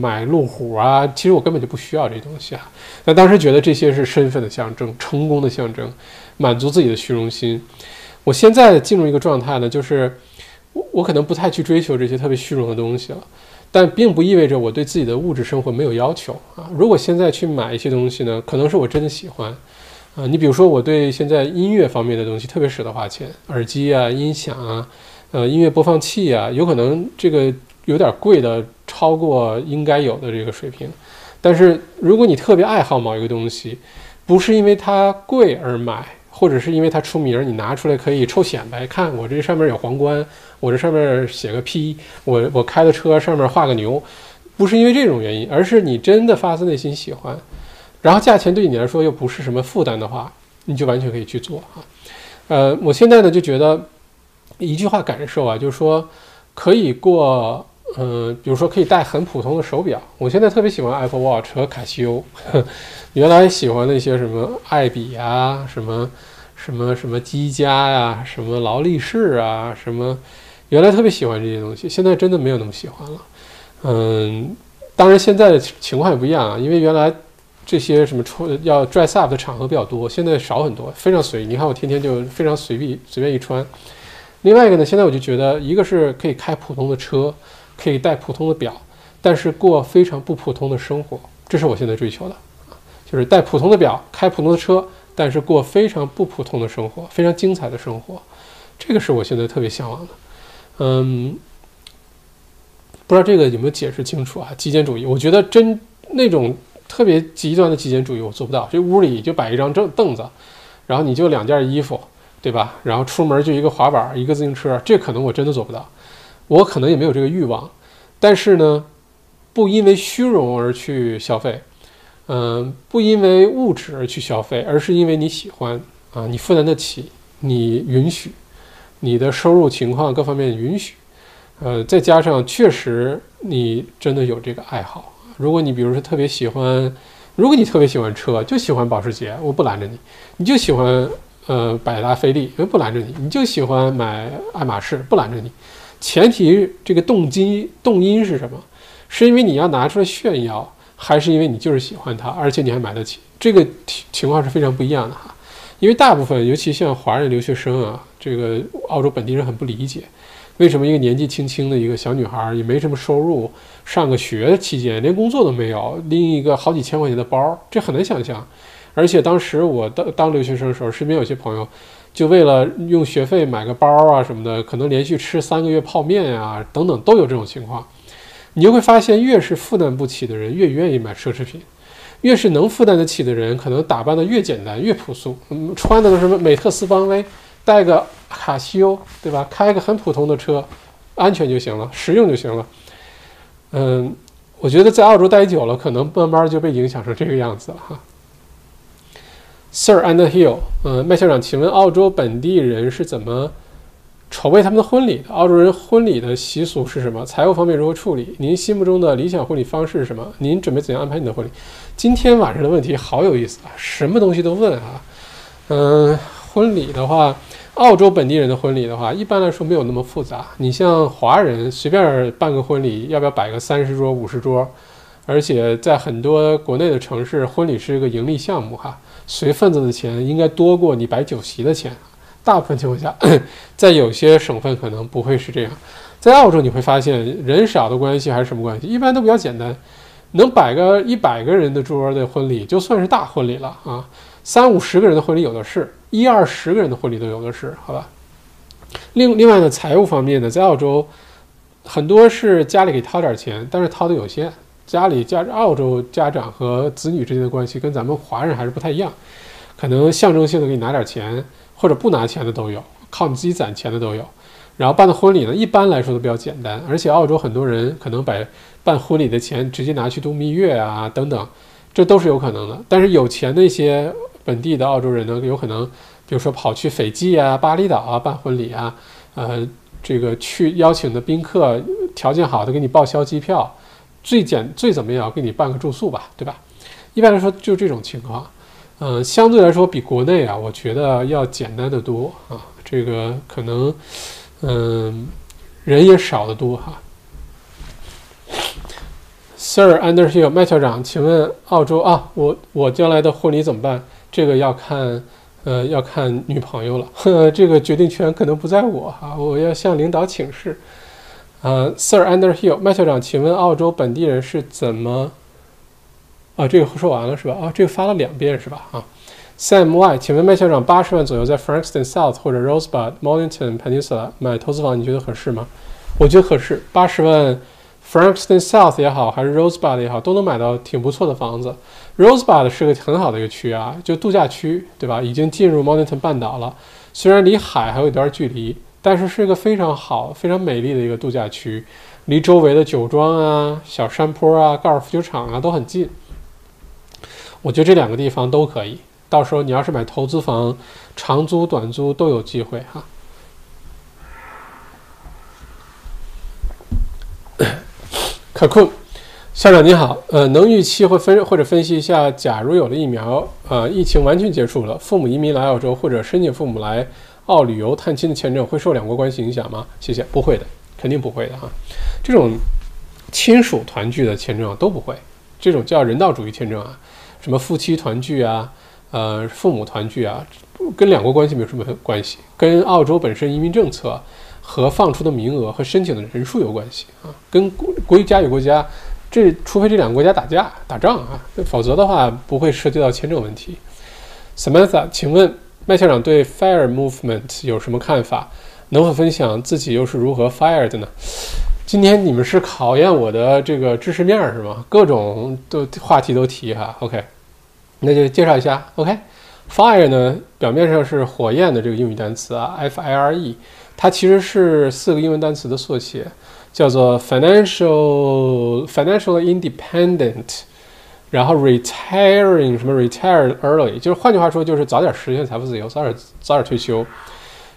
买路虎啊，其实我根本就不需要这东西啊。那当时觉得这些是身份的象征，成功的象征，满足自己的虚荣心。我现在进入一个状态呢，就是我我可能不太去追求这些特别虚荣的东西了。但并不意味着我对自己的物质生活没有要求啊！如果现在去买一些东西呢，可能是我真的喜欢，啊，你比如说我对现在音乐方面的东西特别舍得花钱，耳机啊、音响啊、呃音乐播放器啊，有可能这个有点贵的，超过应该有的这个水平。但是如果你特别爱好某一个东西，不是因为它贵而买。或者是因为它出名，你拿出来可以臭显摆，看我这上面有皇冠，我这上面写个 P，我我开的车上面画个牛，不是因为这种原因，而是你真的发自内心喜欢，然后价钱对你来说又不是什么负担的话，你就完全可以去做啊。呃，我现在呢就觉得一句话感受啊，就是说可以过，嗯，比如说可以戴很普通的手表，我现在特别喜欢 Apple Watch 和卡西欧，*laughs* 原来喜欢那些什么爱彼啊，什么。什么什么积家呀，什么劳力士啊，什么，原来特别喜欢这些东西，现在真的没有那么喜欢了。嗯，当然现在的情况也不一样啊，因为原来这些什么穿要 dress up 的场合比较多，现在少很多，非常随意。你看我天天就非常随意，随便一穿。另外一个呢，现在我就觉得，一个是可以开普通的车，可以戴普通的表，但是过非常不普通的生活，这是我现在追求的就是戴普通的表，开普通的车。但是过非常不普通的生活，非常精彩的生活，这个是我现在特别向往的。嗯，不知道这个有没有解释清楚啊？极简主义，我觉得真那种特别极端的极简主义我做不到。这屋里就摆一张正凳子，然后你就两件衣服，对吧？然后出门就一个滑板，一个自行车，这可能我真的做不到。我可能也没有这个欲望。但是呢，不因为虚荣而去消费。嗯，不因为物质而去消费，而是因为你喜欢啊，你负担得起，你允许，你的收入情况各方面允许，呃，再加上确实你真的有这个爱好。如果你比如说特别喜欢，如果你特别喜欢车，就喜欢保时捷，我不拦着你；你就喜欢呃百达翡丽，不拦着你；你就喜欢买爱马仕，不拦着你。前提这个动机动因是什么？是因为你要拿出来炫耀。还是因为你就是喜欢它，而且你还买得起，这个情情况是非常不一样的哈。因为大部分，尤其像华人留学生啊，这个澳洲本地人很不理解，为什么一个年纪轻轻的一个小女孩也没什么收入，上个学期间连工作都没有，拎一个好几千块钱的包，这很难想象。而且当时我当当留学生的时候，身边有些朋友就为了用学费买个包啊什么的，可能连续吃三个月泡面啊等等都有这种情况。你就会发现，越是负担不起的人，越愿意买奢侈品；越是能负担得起的人，可能打扮的越简单、越朴素，嗯，穿的都是什么美特斯邦威，带个卡西欧，对吧？开个很普通的车，安全就行了，实用就行了。嗯，我觉得在澳洲待久了，可能慢慢就被影响成这个样子了哈。Sir and Hill，嗯，麦校长，请问澳洲本地人是怎么？筹备他们的婚礼澳洲人婚礼的习俗是什么？财务方面如何处理？您心目中的理想婚礼方式是什么？您准备怎样安排你的婚礼？今天晚上的问题好有意思啊，什么东西都问啊。嗯，婚礼的话，澳洲本地人的婚礼的话，一般来说没有那么复杂。你像华人随便办个婚礼，要不要摆个三十桌、五十桌？而且在很多国内的城市，婚礼是一个盈利项目哈，随份子的钱应该多过你摆酒席的钱。大部分情况下，*clears throat* 在有些省份可能不会是这样。在澳洲你会发现，人少的关系还是什么关系？一般都比较简单，能摆个一百个人的桌的婚礼就算是大婚礼了啊。三五十个人的婚礼有的是，一二十个人的婚礼都有的是，好吧？另另外呢，财务方面呢，在澳洲很多是家里给掏点钱，但是掏的有限。家里家澳洲家长和子女之间的关系跟咱们华人还是不太一样，可能象征性的给你拿点钱。或者不拿钱的都有，靠你自己攒钱的都有。然后办的婚礼呢，一般来说都比较简单，而且澳洲很多人可能把办婚礼的钱直接拿去度蜜月啊，等等，这都是有可能的。但是有钱的一些本地的澳洲人呢，有可能，比如说跑去斐济啊、巴厘岛啊办婚礼啊，呃，这个去邀请的宾客条件好的给你报销机票，最简最怎么样给你办个住宿吧，对吧？一般来说就这种情况，嗯，相对来说比国内啊，我觉得要简单的多啊，这个可能，嗯，人也少得多哈。Sir Underhill 麦校长，请问澳洲啊，我我将来的婚礼怎么办？这个要看，呃，要看女朋友了。呵，*laughs* 这个决定权可能不在我哈，我要向领导请示。呃，Sir Underhill 麦校长，请问澳洲本地人是怎么？啊，这个说完了是吧？啊，这个发了两遍是吧？啊，Sam Y，请问麦校长，八十万左右在 Frankston South 或者 Rosebud、Mornington Peninsula 买投资房，你觉得合适吗？我觉得合适，八十万。Frankston South 也好，还是 Rosebud 也好，都能买到挺不错的房子。Rosebud 是个很好的一个区啊，就度假区，对吧？已经进入 Mornington 半岛了，虽然离海还有一段距离，但是是一个非常好、非常美丽的一个度假区，离周围的酒庄啊、小山坡啊、高尔夫球场啊都很近。我觉得这两个地方都可以。到时候你要是买投资房，长租短租都有机会哈。*coughs* 可酷，校长你好，呃，能预期或分或者分析一下，假如有了疫苗，呃，疫情完全结束了，父母移民来澳洲或者申请父母来澳旅游探亲的签证，会受两国关系影响吗？谢谢，不会的，肯定不会的哈。这种亲属团聚的签证都不会，这种叫人道主义签证啊，什么夫妻团聚啊，呃，父母团聚啊，跟两国关系没有什么关系，跟澳洲本身移民政策。和放出的名额和申请的人数有关系啊，跟国国家与国家，这除非这两个国家打架打仗啊，否则的话不会涉及到签证问题。Samantha，请问麦校长对 Fire Movement 有什么看法？能否分享自己又是如何 Fire 的呢？今天你们是考验我的这个知识面是吗？各种都话题都提哈。OK，那就介绍一下。OK，Fire 呢，表面上是火焰的这个英语单词啊，F-I-R-E。它其实是四个英文单词的缩写，叫做 financial financial independent，然后 retiring 什么 retire early，就是换句话说就是早点实现财富自由，早点早点退休。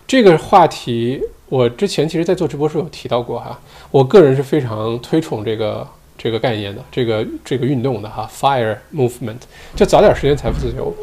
这个话题我之前其实在做直播时候有提到过哈，我个人是非常推崇这个这个概念的，这个这个运动的哈，fire movement，就早点实现财富自由，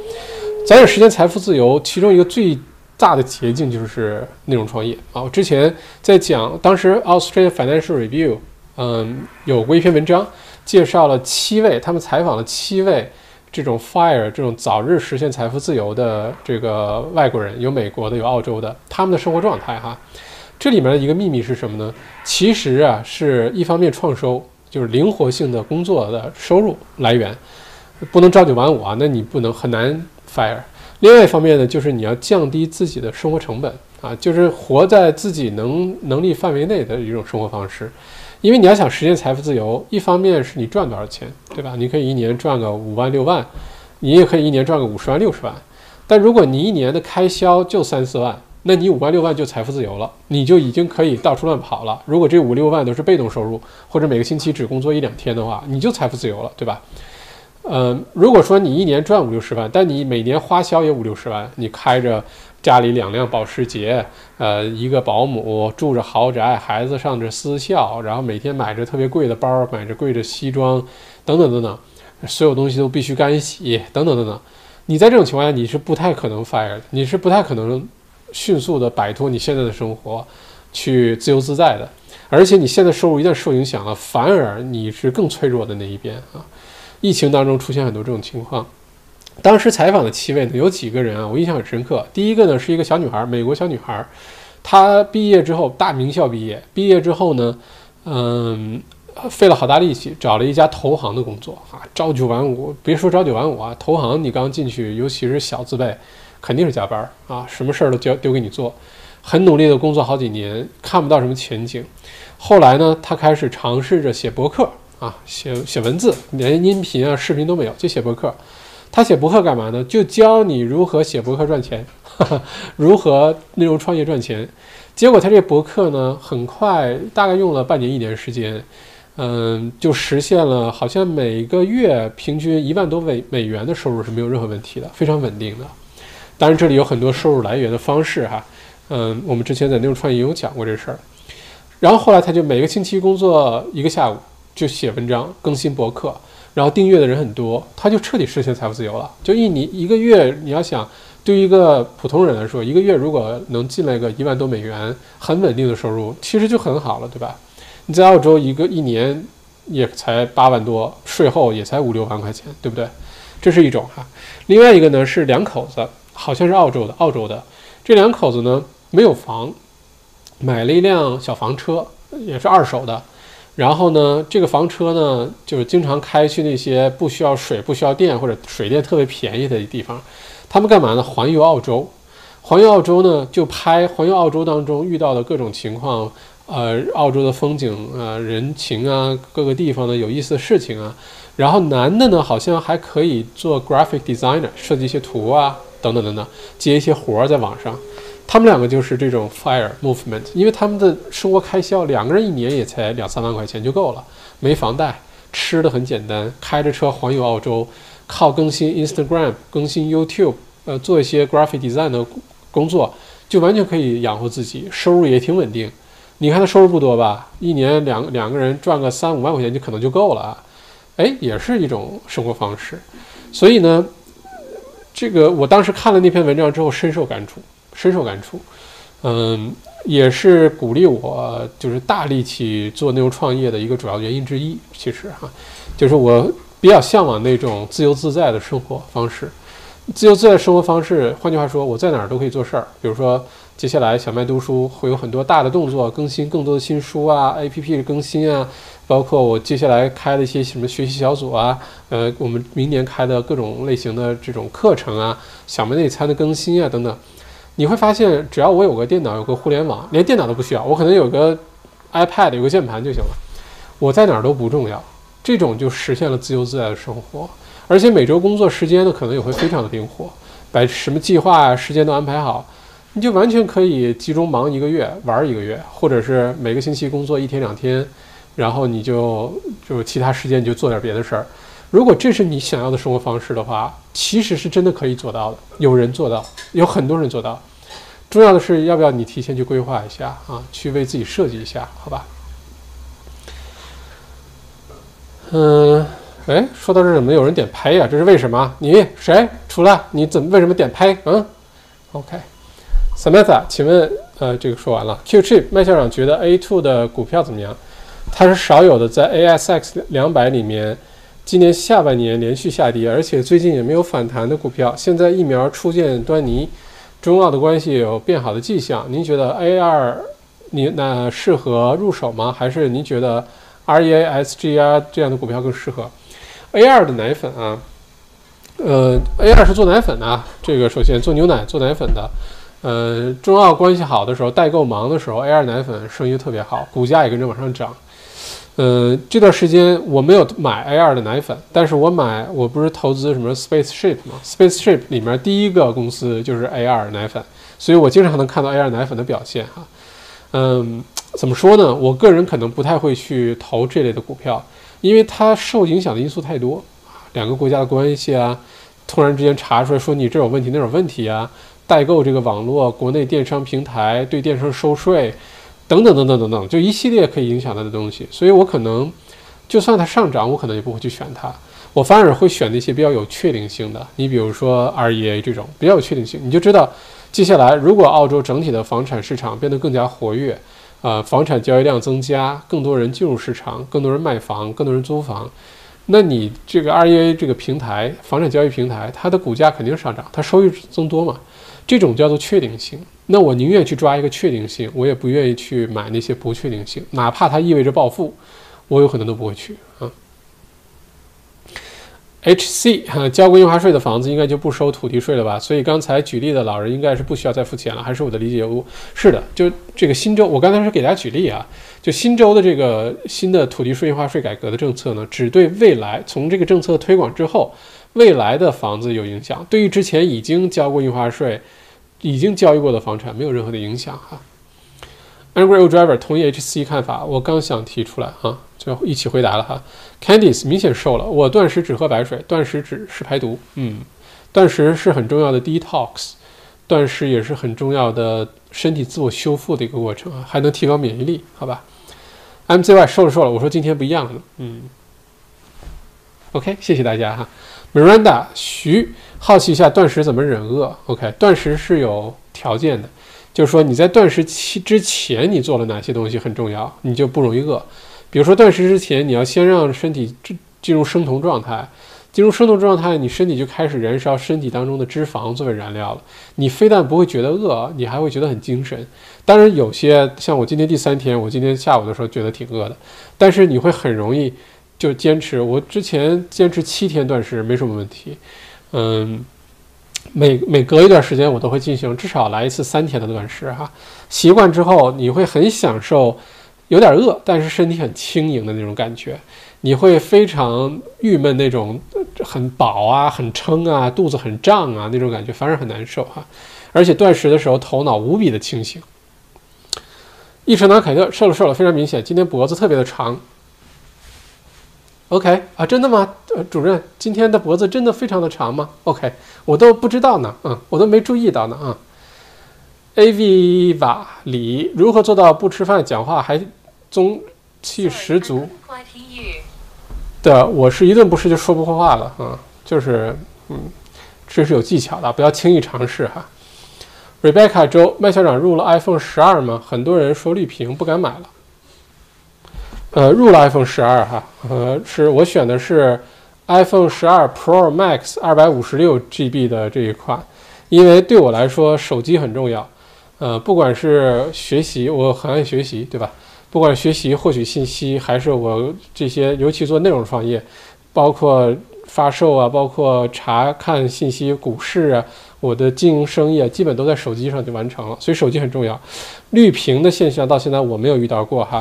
早点实现财富自由，其中一个最。大的捷径就是内容创业啊！我之前在讲，当时 Australian Financial Review，嗯，有过一篇文章，介绍了七位，他们采访了七位这种 FIRE 这种早日实现财富自由的这个外国人，有美国的，有澳洲的，他们的生活状态哈。这里面的一个秘密是什么呢？其实啊，是一方面创收，就是灵活性的工作的收入来源，不能朝九晚五啊，那你不能很难 FIRE。另外一方面呢，就是你要降低自己的生活成本啊，就是活在自己能能力范围内的一种生活方式。因为你要想实现财富自由，一方面是你赚多少钱，对吧？你可以一年赚个五万六万，你也可以一年赚个五十万六十万。但如果你一年的开销就三四万，那你五万六万就财富自由了，你就已经可以到处乱跑了。如果这五六万都是被动收入，或者每个星期只工作一两天的话，你就财富自由了，对吧？嗯，如果说你一年赚五六十万，但你每年花销也五六十万，你开着家里两辆保时捷，呃，一个保姆，住着豪宅，孩子上着私校，然后每天买着特别贵的包，买着贵的西装，等等等等，所有东西都必须干洗，等等等等，你在这种情况下，你是不太可能 fire，你是不太可能迅速的摆脱你现在的生活，去自由自在的，而且你现在收入一旦受影响了，反而你是更脆弱的那一边啊。疫情当中出现很多这种情况，当时采访的七位呢，有几个人啊，我印象很深刻。第一个呢是一个小女孩，美国小女孩，她毕业之后大名校毕业，毕业之后呢，嗯，费了好大力气找了一家投行的工作啊，朝九晚五，别说朝九晚五啊，投行你刚进去，尤其是小字辈，肯定是加班啊，什么事儿都交丢给你做，很努力的工作好几年，看不到什么前景。后来呢，她开始尝试着写博客。啊，写写文字，连音频啊、视频都没有，就写博客。他写博客干嘛呢？就教你如何写博客赚钱，*laughs* 如何内容创业赚钱。结果他这博客呢，很快，大概用了半年一年时间，嗯，就实现了，好像每个月平均一万多美美元的收入是没有任何问题的，非常稳定的。当然，这里有很多收入来源的方式哈，嗯，我们之前在内容创业也有讲过这事儿。然后后来他就每个星期工作一个下午，就写文章、更新博客，然后订阅的人很多，他就彻底实现财富自由了。就一你一个月，你要想对于一个普通人来说，一个月如果能进来个一万多美元，很稳定的收入，其实就很好了，对吧？你在澳洲一个一年也才八万多，税后也才五六万块钱，对不对？这是一种哈。另外一个呢是两口子，好像是澳洲的，澳洲的这两口子呢没有房。买了一辆小房车，也是二手的。然后呢，这个房车呢，就是经常开去那些不需要水、不需要电或者水电特别便宜的地方。他们干嘛呢？环游澳洲。环游澳洲呢，就拍环游澳洲当中遇到的各种情况，呃，澳洲的风景啊、人情啊、各个地方的有意思的事情啊。然后男的呢，好像还可以做 graphic designer，设计一些图啊，等等等等，接一些活儿在网上。他们两个就是这种 fire movement，因为他们的生活开销，两个人一年也才两三万块钱就够了，没房贷，吃的很简单，开着车环游澳洲，靠更新 Instagram、更新 YouTube，呃，做一些 graphic design 的工作，就完全可以养活自己，收入也挺稳定。你看他收入不多吧？一年两两个人赚个三五万块钱就可能就够了啊，哎，也是一种生活方式。所以呢，这个我当时看了那篇文章之后深受感触。深受感触，嗯，也是鼓励我就是大力气做内容创业的一个主要原因之一。其实哈，就是我比较向往那种自由自在的生活方式。自由自在生活方式，换句话说，我在哪儿都可以做事儿。比如说，接下来小麦读书会有很多大的动作，更新更多的新书啊，APP 的更新啊，包括我接下来开的一些什么学习小组啊，呃，我们明年开的各种类型的这种课程啊，小麦内参的更新啊，等等。你会发现，只要我有个电脑，有个互联网，连电脑都不需要，我可能有个 iPad，有个键盘就行了。我在哪儿都不重要，这种就实现了自由自在的生活。而且每周工作时间呢，可能也会非常的灵活，把什么计划啊、时间都安排好，你就完全可以集中忙一个月，玩一个月，或者是每个星期工作一天两天，然后你就就其他时间你就做点别的事儿。如果这是你想要的生活方式的话，其实是真的可以做到的。有人做到，有很多人做到。重要的是要不要你提前去规划一下啊，去为自己设计一下，好吧？嗯，哎，说到这怎么有人点拍呀？这是为什么？你谁出来？你怎么为什么点拍？嗯，OK，Samantha，请问，呃，这个说完了。Qchip 麦校长觉得 A2 的股票怎么样？它是少有的在 ASX 两百里面。今年下半年连续下跌，而且最近也没有反弹的股票。现在疫苗初见端倪，中澳的关系有变好的迹象。您觉得 A 二，你那适合入手吗？还是您觉得 REASGR 这样的股票更适合？A 二的奶粉啊，呃，A 二是做奶粉的，啊这个首先做牛奶、做奶粉的。呃，中澳关系好的时候，代购忙的时候，A 二奶粉生意特别好，股价也跟着往上涨。呃，这段时间我没有买 A 二的奶粉，但是我买，我不是投资什么 Spaceship 吗？Spaceship 里面第一个公司就是 A 二奶粉，所以我经常能看到 A 二奶粉的表现哈。嗯，怎么说呢？我个人可能不太会去投这类的股票，因为它受影响的因素太多两个国家的关系啊，突然之间查出来说你这有问题那有问题啊，代购这个网络，国内电商平台对电商收税。等等等等等等，就一系列可以影响它的东西，所以我可能就算它上涨，我可能也不会去选它，我反而会选那些比较有确定性的。你比如说 REA 这种比较有确定性，你就知道接下来如果澳洲整体的房产市场变得更加活跃，啊，房产交易量增加，更多人进入市场，更多人卖房，更多人租房，那你这个 REA 这个平台房产交易平台，它的股价肯定上涨，它收益增多嘛，这种叫做确定性。那我宁愿去抓一个确定性，我也不愿意去买那些不确定性，哪怕它意味着暴富，我有可能都不会去啊。H C 哈交过印花税的房子应该就不收土地税了吧？所以刚才举例的老人应该是不需要再付钱了，还是我的理解误？是的，就这个新州，我刚才是给大家举例啊，就新州的这个新的土地税印花税改革的政策呢，只对未来从这个政策推广之后未来的房子有影响，对于之前已经交过印花税。已经交易过的房产没有任何的影响哈。Angry Old Driver 同意 HC 看法，我刚想提出来哈，就一起回答了哈。Candice 明显瘦了，我断食只喝白水，断食只是排毒，嗯，断食是很重要的 detox，断食也是很重要的身体自我修复的一个过程啊，还能提高免疫力，好吧？MZY 瘦了瘦了，我说今天不一样了，嗯，OK，谢谢大家哈。Miranda 徐好奇一下断食怎么忍饿？OK，断食是有条件的，就是说你在断食期之前你做了哪些东西很重要，你就不容易饿。比如说断食之前，你要先让身体进进入生酮状态，进入生酮状态，你身体就开始燃烧身体当中的脂肪作为燃料了。你非但不会觉得饿，你还会觉得很精神。当然，有些像我今天第三天，我今天下午的时候觉得挺饿的，但是你会很容易就坚持。我之前坚持七天断食没什么问题，嗯，每每隔一段时间我都会进行至少来一次三天的断食哈。习惯之后，你会很享受。有点饿，但是身体很轻盈的那种感觉，你会非常郁闷那种，很饱啊，很撑啊，肚子很胀啊那种感觉，反而很难受哈。而且断食的时候头脑无比的清醒。一成拿凯特瘦了瘦了，非常明显，今天脖子特别的长。OK 啊，真的吗？呃，主任，今天的脖子真的非常的长吗？OK，我都不知道呢，嗯，我都没注意到呢，啊。Aviva 里如何做到不吃饭讲话还？中气十足。对，我是一顿不吃就说不出话了啊，就是，嗯，这是有技巧的，不要轻易尝试哈。Rebecca 周麦校长入了 iPhone 十二吗？很多人说绿屏不敢买了。呃，入了 iPhone 十二哈，呃，是我选的是 iPhone 十二 Pro Max 二百五十六 GB 的这一款，因为对我来说手机很重要，呃，不管是学习，我很爱学习，对吧？不管学习、获取信息，还是我这些，尤其做内容创业，包括发售啊，包括查看信息、股市啊，我的经营生意啊，基本都在手机上就完成了。所以手机很重要。绿屏的现象到现在我没有遇到过哈。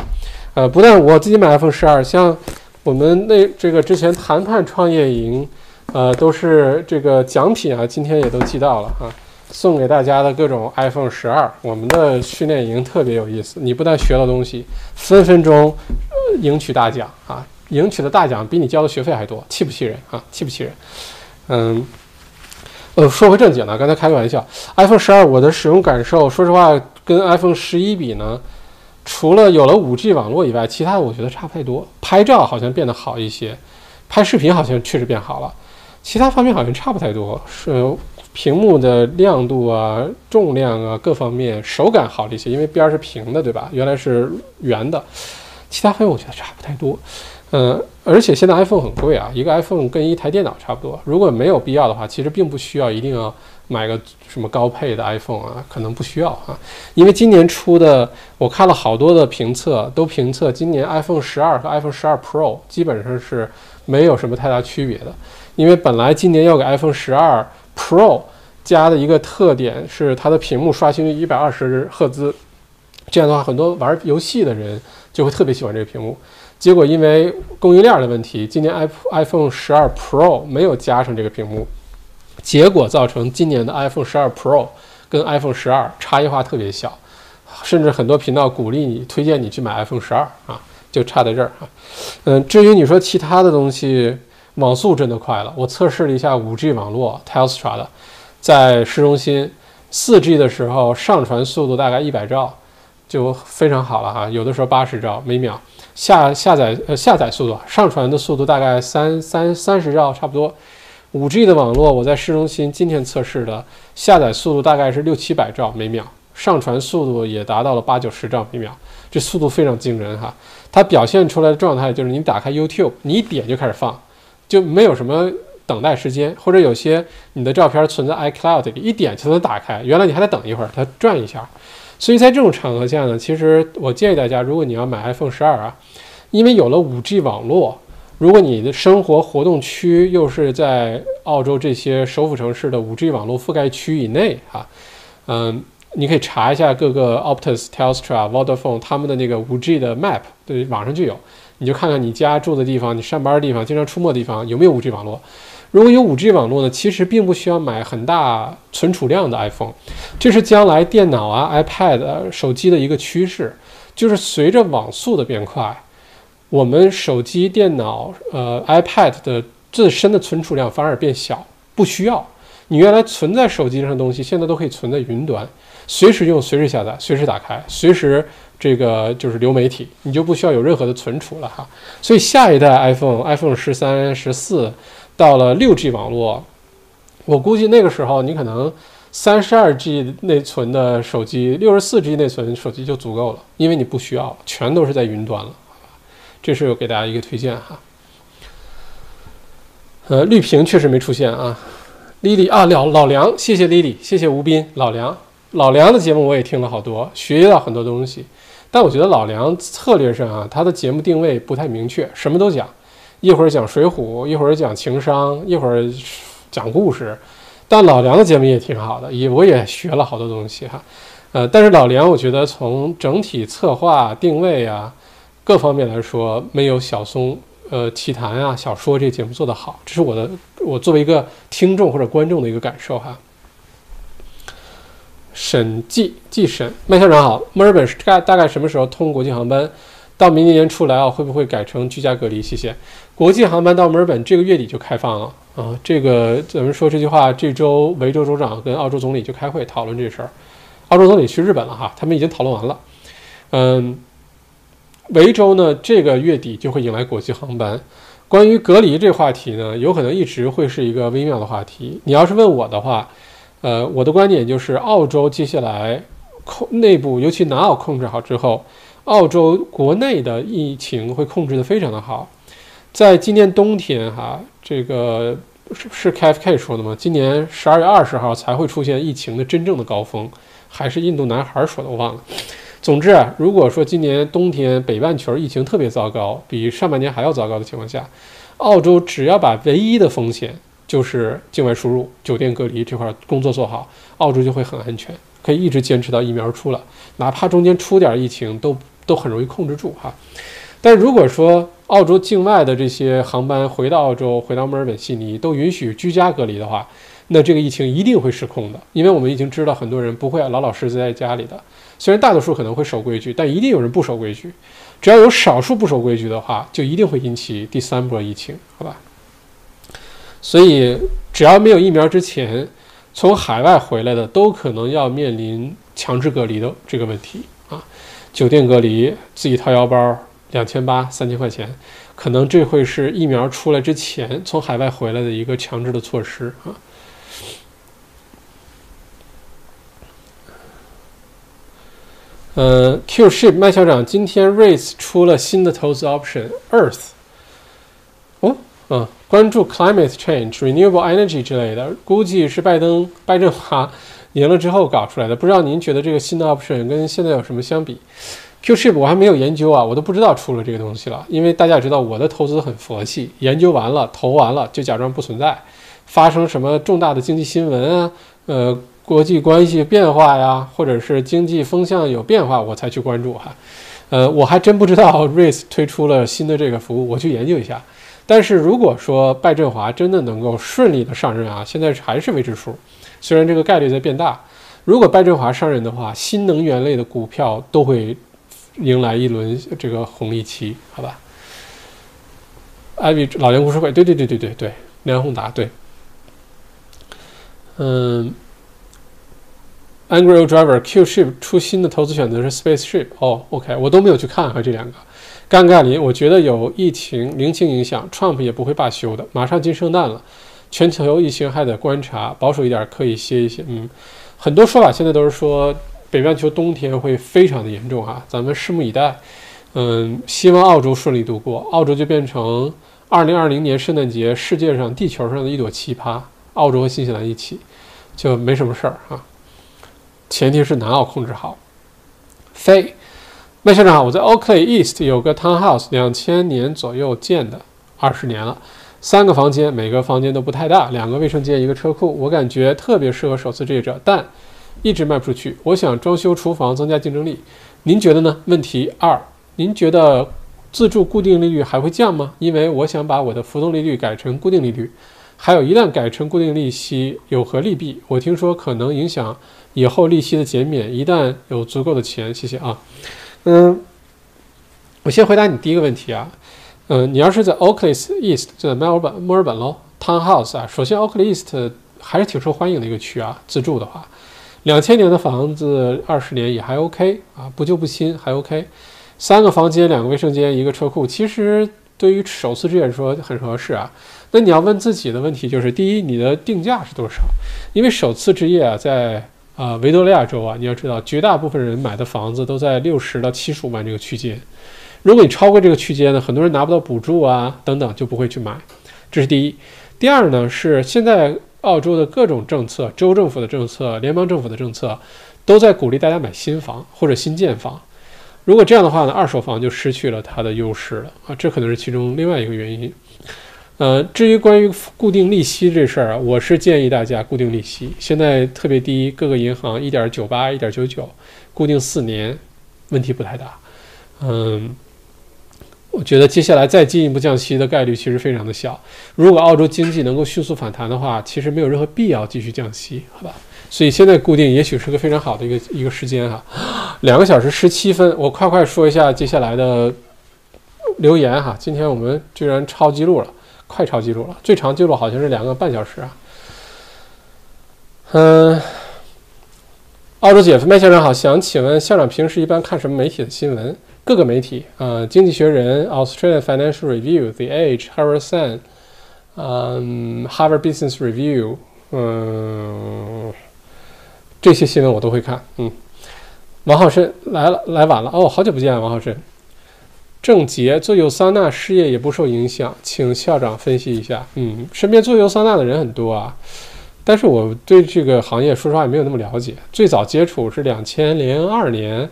呃，不但我自己买 iPhone 十二，像我们那这个之前谈判创业营，呃，都是这个奖品啊，今天也都寄到了哈。送给大家的各种 iPhone 十二，我们的训练营特别有意思。你不但学了东西，分分钟呃赢取大奖啊！赢取的大奖比你交的学费还多，气不气人啊？气不气人？嗯，呃，说回正经了，刚才开个玩笑。iPhone 十二我的使用感受，说实话，跟 iPhone 十一比呢，除了有了 5G 网络以外，其他的我觉得差不太多。拍照好像变得好一些，拍视频好像确实变好了，其他方面好像差不太多。是。屏幕的亮度啊、重量啊各方面，手感好了一些，因为边儿是平的，对吧？原来是圆的，其他方面我觉得差不太多。嗯，而且现在 iPhone 很贵啊，一个 iPhone 跟一台电脑差不多。如果没有必要的话，其实并不需要一定要买个什么高配的 iPhone 啊，可能不需要啊。因为今年出的，我看了好多的评测，都评测今年 iPhone 十二和 iPhone 十二 Pro 基本上是没有什么太大区别的。因为本来今年要给 iPhone 十二。Pro 加的一个特点是它的屏幕刷新率一百二十赫兹，这样的话，很多玩游戏的人就会特别喜欢这个屏幕。结果因为供应链的问题，今年 iPhone iPhone 十二 Pro 没有加上这个屏幕，结果造成今年的 iPhone 十二 Pro 跟 iPhone 十二差异化特别小，甚至很多频道鼓励你推荐你去买 iPhone 十二啊，就差在这儿啊。嗯，至于你说其他的东西。网速真的快了，我测试了一下 5G 网络 Telstra 的，在市中心 4G 的时候上传速度大概100兆，就非常好了哈，有的时候80兆每秒。下下载呃下载速度，上传的速度大概三三三十兆差不多。5G 的网络我在市中心今天测试的，下载速度大概是六七百兆每秒，上传速度也达到了八九十兆每秒，这速度非常惊人哈。它表现出来的状态就是你打开 YouTube，你一点就开始放。就没有什么等待时间，或者有些你的照片存在 iCloud 里，一点就能打开。原来你还得等一会儿，它转一下。所以在这种场合下呢，其实我建议大家，如果你要买 iPhone 十二啊，因为有了 5G 网络，如果你的生活活动区又是在澳洲这些首府城市的 5G 网络覆盖区以内哈，嗯，你可以查一下各个 Optus、Telstra、Vodafone 他们的那个 5G 的 map，对，网上就有。你就看看你家住的地方，你上班的地方，经常出没的地方有没有 5G 网络？如果有 5G 网络呢，其实并不需要买很大存储量的 iPhone，这是将来电脑啊、iPad、手机的一个趋势，就是随着网速的变快，我们手机、电脑、呃 iPad 的自身的存储量反而变小，不需要。你原来存在手机上的东西，现在都可以存在云端，随时用、随时下载、随时打开、随时这个就是流媒体，你就不需要有任何的存储了哈。所以下一代 iPhone，iPhone 十三、十四到了六 G 网络，我估计那个时候你可能三十二 G 内存的手机、六十四 G 内存手机就足够了，因为你不需要，全都是在云端了。这是我给大家一个推荐哈。呃，绿屏确实没出现啊。丽丽啊，老老梁，谢谢丽丽，谢谢吴斌，老梁，老梁的节目我也听了好多，学到很多东西。但我觉得老梁策略上啊，他的节目定位不太明确，什么都讲，一会儿讲水浒，一会儿讲情商，一会儿讲故事。但老梁的节目也挺好的，也我也学了好多东西哈。呃，但是老梁，我觉得从整体策划定位啊。各方面来说，没有小松呃奇谈啊小说这节目做得好，这是我的我作为一个听众或者观众的一个感受哈。审计计审，麦校长好，墨尔本是大大概什么时候通国际航班？到明年年初来啊会不会改成居家隔离？谢谢。国际航班到墨尔本这个月底就开放了啊，这个咱们说这句话，这周维州州长跟澳洲总理就开会讨论这事儿，澳洲总理去日本了哈，他们已经讨论完了，嗯。维州呢，这个月底就会迎来国际航班。关于隔离这话题呢，有可能一直会是一个微妙的话题。你要是问我的话，呃，我的观点就是，澳洲接下来控内部，尤其南澳控制好之后，澳洲国内的疫情会控制得非常的好。在今年冬天，哈，这个是是 KFK 说的吗？今年十二月二十号才会出现疫情的真正的高峰，还是印度男孩说的？我忘了。总之啊，如果说今年冬天北半球疫情特别糟糕，比上半年还要糟糕的情况下，澳洲只要把唯一的风险就是境外输入、酒店隔离这块工作做好，澳洲就会很安全，可以一直坚持到疫苗出了，哪怕中间出点疫情，都都很容易控制住哈。但如果说澳洲境外的这些航班回到澳洲、回到墨尔本、悉尼都允许居家隔离的话，那这个疫情一定会失控的，因为我们已经知道很多人不会老老实实在家里的。虽然大多数可能会守规矩，但一定有人不守规矩。只要有少数不守规矩的话，就一定会引起第三波疫情，好吧？所以，只要没有疫苗之前，从海外回来的都可能要面临强制隔离的这个问题啊。酒店隔离，自己掏腰包两千八、三千块钱，可能这会是疫苗出来之前从海外回来的一个强制的措施啊。呃，Q Ship 麦校长，今天 Race 出了新的投资 option Earth。哦，嗯，关注 climate change、renewable energy 之类的，估计是拜登、拜振华赢了之后搞出来的。不知道您觉得这个新的 option 跟现在有什么相比？Q Ship 我还没有研究啊，我都不知道出了这个东西了。因为大家也知道我的投资很佛系，研究完了投完了就假装不存在，发生什么重大的经济新闻啊，呃。国际关系变化呀，或者是经济风向有变化，我才去关注哈。呃，我还真不知道 Race 推出了新的这个服务，我去研究一下。但是如果说拜振华真的能够顺利的上任啊，现在还是未知数，虽然这个概率在变大。如果拜振华上任的话，新能源类的股票都会迎来一轮这个红利期，好吧？艾比老年故事会，对对对对对对，梁宏达对，嗯。Angry Driver Q Ship 出新的投资选择是 Space Ship 哦，OK，我都没有去看哈这两个。尴尬林，我觉得有疫情零星影响，Trump 也不会罢休的。马上进圣诞了，全球疫情还得观察，保守一点可以歇一歇。嗯，很多说法现在都是说北半球冬天会非常的严重哈，咱们拭目以待。嗯，希望澳洲顺利度过，澳洲就变成2020年圣诞节世界上地球上的一朵奇葩，澳洲和新西兰一起就没什么事儿哈。前提是南澳控制好。飞，麦校长好，我在 Oakley East 有个 townhouse，两千年左右建的，二十年了，三个房间，每个房间都不太大，两个卫生间，一个车库，我感觉特别适合首次置业者，但一直卖不出去。我想装修厨房，增加竞争力，您觉得呢？问题二，您觉得自住固定利率还会降吗？因为我想把我的浮动利率改成固定利率，还有一旦改成固定利息有何利弊？我听说可能影响。以后利息的减免，一旦有足够的钱，谢谢啊。嗯，我先回答你第一个问题啊。嗯，你要是在 Oakley East，就在墨尔本，墨尔本喽，Townhouse 啊。首先，Oakley East，还是挺受欢迎的一个区啊。自住的话，两千年的房子，二十年也还 OK 啊，不旧不新还 OK。三个房间，两个卫生间，一个车库，其实对于首次置业来说很合适啊。那你要问自己的问题就是：第一，你的定价是多少？因为首次置业啊，在啊维多利亚州啊，你要知道，绝大部分人买的房子都在六十到七十五万这个区间。如果你超过这个区间呢，很多人拿不到补助啊，等等，就不会去买。这是第一。第二呢，是现在澳洲的各种政策，州政府的政策、联邦政府的政策，都在鼓励大家买新房或者新建房。如果这样的话呢，二手房就失去了它的优势了啊，这可能是其中另外一个原因。呃，至于关于固定利息这事儿啊，我是建议大家固定利息，现在特别低，各个银行一点九八、一点九九，固定四年，问题不太大。嗯。我觉得接下来再进一步降息的概率其实非常的小。如果澳洲经济能够迅速反弹的话，其实没有任何必要继续降息，好吧？所以现在固定也许是个非常好的一个一个时间哈。两个小时十七分，我快快说一下接下来的留言哈。今天我们居然超记录了，快超记录了，最长记录好像是两个半小时啊。嗯，澳洲姐夫麦先生好，想请问校长平时一般看什么媒体的新闻？各个媒体啊，《经济学人》、Australian Financial Review、The Age、Harvard Sun、嗯，Harvard Business Review，嗯，这些新闻我都会看。嗯，王浩申来了，来晚了哦，好久不见，王浩申。郑杰做有桑拿事业也不受影响，请校长分析一下。嗯，身边做有桑拿的人很多啊，但是我对这个行业说实话也没有那么了解。最早接触是两千零二年。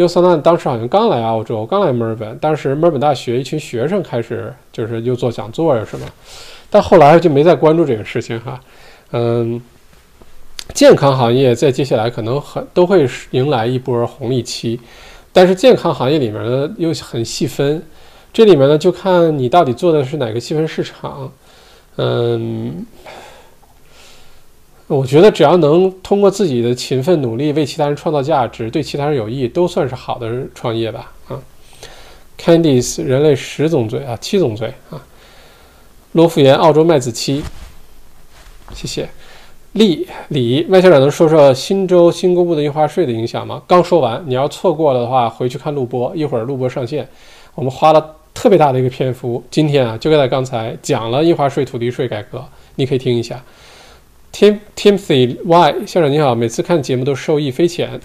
尤桑纳当时好像刚来澳洲，刚来墨尔本。当时墨尔本大学一群学生开始就是又做讲座呀什么，但后来就没再关注这个事情哈。嗯，健康行业在接下来可能很都会迎来一波红利期，但是健康行业里面呢又很细分，这里面呢就看你到底做的是哪个细分市场。嗯。我觉得只要能通过自己的勤奋努力为其他人创造价值，对其他人有益，都算是好的创业吧。啊，Candice，人类十种罪啊，七种罪啊。罗富言，澳洲麦子期。谢谢。李李，麦校长能说说新州新公布的印花税的影响吗？刚说完，你要错过了的话，回去看录播，一会儿录播上线，我们花了特别大的一个篇幅，今天啊就在刚才讲了印花税、土地税改革，你可以听一下。Tim Timothy Y 校长你好，每次看节目都受益匪浅。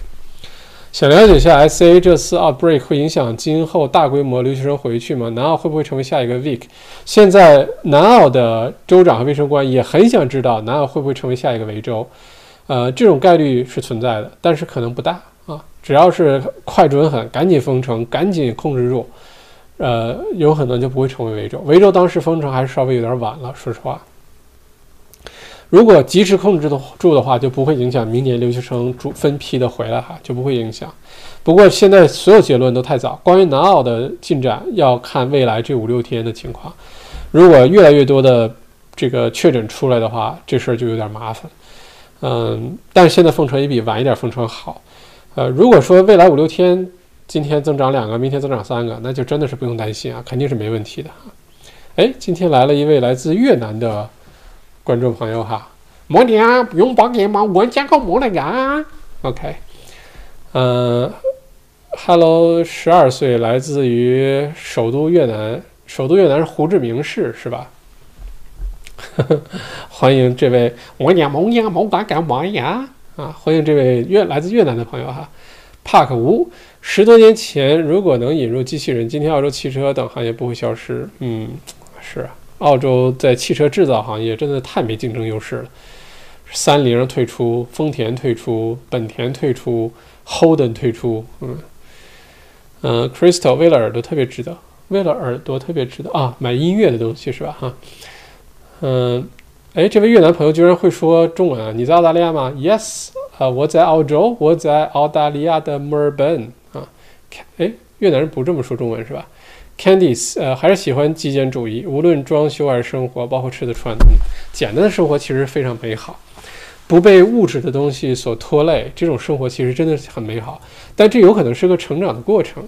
想了解一下 SA 这次 outbreak 会影响今后大规模留学生回去吗？南澳会不会成为下一个 Vic？现在南澳的州长和卫生官也很想知道南澳会不会成为下一个维州。呃，这种概率是存在的，但是可能不大啊。只要是快准狠，赶紧封城，赶紧控制住，呃，有可能就不会成为维州。维州当时封城还是稍微有点晚了，说实话。如果及时控制的住的话，就不会影响明年留学生主分批的回来哈，就不会影响。不过现在所有结论都太早，关于南澳的进展要看未来这五六天的情况。如果越来越多的这个确诊出来的话，这事儿就有点麻烦。嗯，但是现在封城也比晚一点封城好。呃，如果说未来五六天，今天增长两个，明天增长三个，那就真的是不用担心啊，肯定是没问题的哈。哎，今天来了一位来自越南的。观众朋友哈，莫啊，不用抱歉嘛，我讲个莫那个，OK，嗯，Hello，十二岁，来自于首都越南，首都越南是胡志明市是吧？*laughs* 欢迎这位我讲莫讲莫干干嘛呀？啊，欢迎这位越来自越南的朋友哈，Park 吴，十多年前如果能引入机器人，今天澳洲汽车等行业不会消失。嗯，是啊。澳洲在汽车制造行业真的太没竞争优势了，三菱退出，丰田退出，本田退出，Holden 退出，嗯，嗯，Crystal 为了耳朵特别值得，为了耳朵特别值得啊，买音乐的东西是吧？哈，嗯，哎，这位越南朋友居然会说中文啊？你在澳大利亚吗？Yes，啊，我在澳洲，我在澳大利亚的墨尔本啊。哎，越南人不这么说中文是吧？Candice，呃，还是喜欢极简主义，无论装修还是生活，包括吃的穿的，简单的生活其实非常美好。不被物质的东西所拖累，这种生活其实真的是很美好。但这有可能是个成长的过程。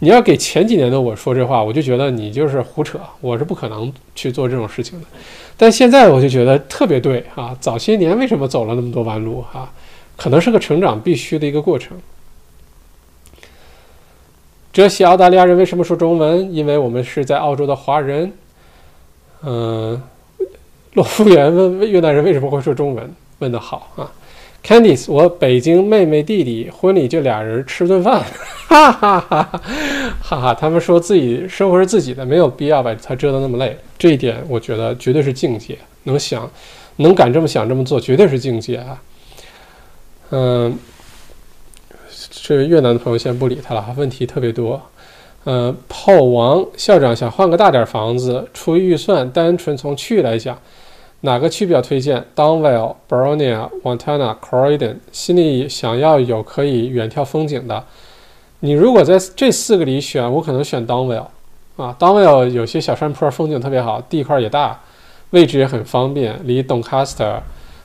你要给前几年的我说这话，我就觉得你就是胡扯，我是不可能去做这种事情的。但现在我就觉得特别对啊！早些年为什么走了那么多弯路哈？可能是个成长必须的一个过程。这些澳大利亚人为什么说中文？因为我们是在澳洲的华人。嗯，洛夫园问越南人为什么会说中文？问得好啊！Candice，我北京妹妹弟弟婚礼就俩人吃顿饭，哈哈哈哈哈哈！他们说自己生活是自己的，没有必要把他折腾那么累。这一点我觉得绝对是境界，能想，能敢这么想这么做，绝对是境界啊。嗯，这位越南的朋友先不理他了，问题特别多。呃，炮王校长想换个大点房子，出于预算，单纯从区域来讲。哪个区比较推荐？Downvale、Boronia、Montana、Croydon，心里想要有可以远眺风景的。你如果在这四个里选，我可能选 Downvale。啊，Downvale 有些小山坡，风景特别好，地块也大，位置也很方便，离 Doncaster、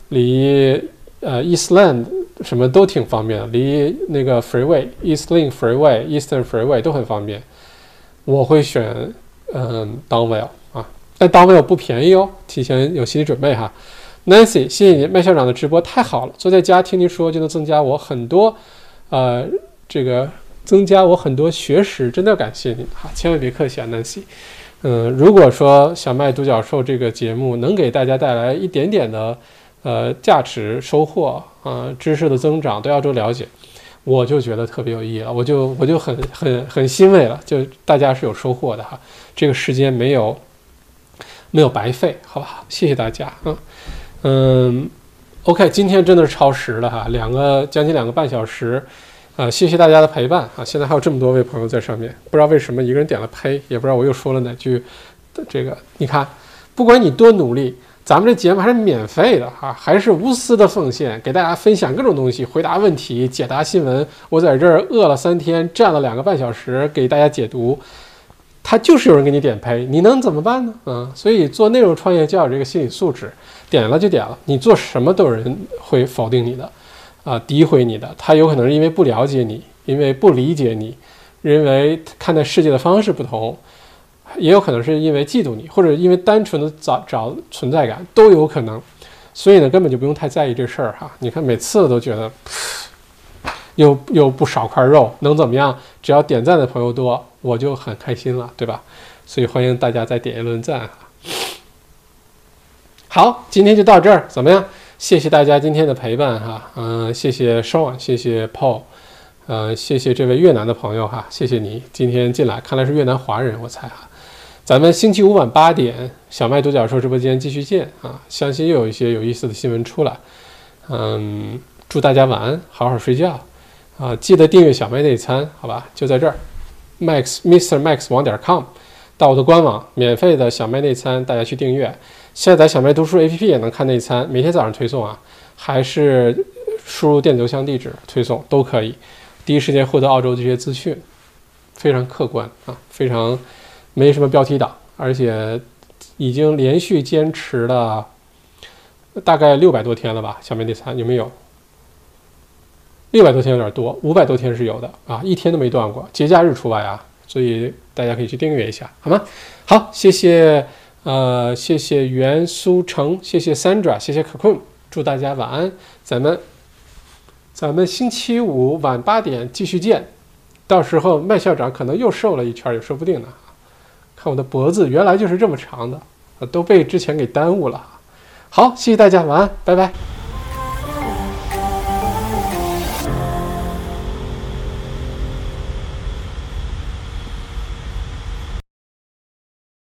离呃 Eastland 什么都挺方便的，离那个 Freeway、Eastlink Freeway、Eastern Freeway 都很方便。我会选嗯，Downwell 啊。但 d o n w e l l 不便宜哦，提前有心理准备哈。Nancy，谢谢你，麦校长的直播太好了，坐在家听您说就能增加我很多，呃，这个增加我很多学识，真的感谢您哈，千万别客气啊，Nancy。嗯，如果说小麦独角兽这个节目能给大家带来一点点的呃价值收获啊，知识的增长，对澳洲了解，我就觉得特别有意义了，我就我就很很很欣慰了，就大家是有收获的哈，这个时间没有。没有白费，好不好？谢谢大家，嗯嗯，OK，今天真的是超时了哈，两个将近两个半小时，啊，谢谢大家的陪伴啊！现在还有这么多位朋友在上面，不知道为什么一个人点了呸，也不知道我又说了哪句，这个你看，不管你多努力，咱们这节目还是免费的哈，还是无私的奉献，给大家分享各种东西，回答问题，解答新闻。我在这儿饿了三天，站了两个半小时，给大家解读。他就是有人给你点呸，你能怎么办呢？嗯，所以做内容创业就要有这个心理素质，点了就点了，你做什么都有人会否定你的，啊，诋毁你的。他有可能是因为不了解你，因为不理解你，认为看待世界的方式不同，也有可能是因为嫉妒你，或者因为单纯的找找存在感都有可能。所以呢，根本就不用太在意这事儿哈。你看每次都觉得。又又不少块肉，能怎么样？只要点赞的朋友多，我就很开心了，对吧？所以欢迎大家再点一轮赞哈。好，今天就到这儿，怎么样？谢谢大家今天的陪伴哈，嗯，谢谢 Sean，谢谢 Paul，呃，谢谢这位越南的朋友哈，谢谢你今天进来，看来是越南华人，我猜哈。咱们星期五晚八点，小麦独角兽直播间继续见啊！相信又有一些有意思的新闻出来，嗯，祝大家晚安，好好睡觉。啊，记得订阅小麦内参，好吧？就在这儿，Max Mister Max 网点 com，到我的官网，免费的小麦内参，大家去订阅，下载小麦读书 APP 也能看内参，每天早上推送啊，还是输入电子邮箱地址推送都可以，第一时间获得澳洲这些资讯，非常客观啊，非常没什么标题党，而且已经连续坚持了大概六百多天了吧？小麦内参有没有？六百多天有点多，五百多天是有的啊，一天都没断过，节假日除外啊，所以大家可以去订阅一下，好吗？好，谢谢，呃，谢谢袁苏成，谢谢 Sandra，谢谢可坤，祝大家晚安，咱们咱们星期五晚八点继续见，到时候麦校长可能又瘦了一圈也说不定呢，看我的脖子原来就是这么长的，都被之前给耽误了，好，谢谢大家，晚安，拜拜。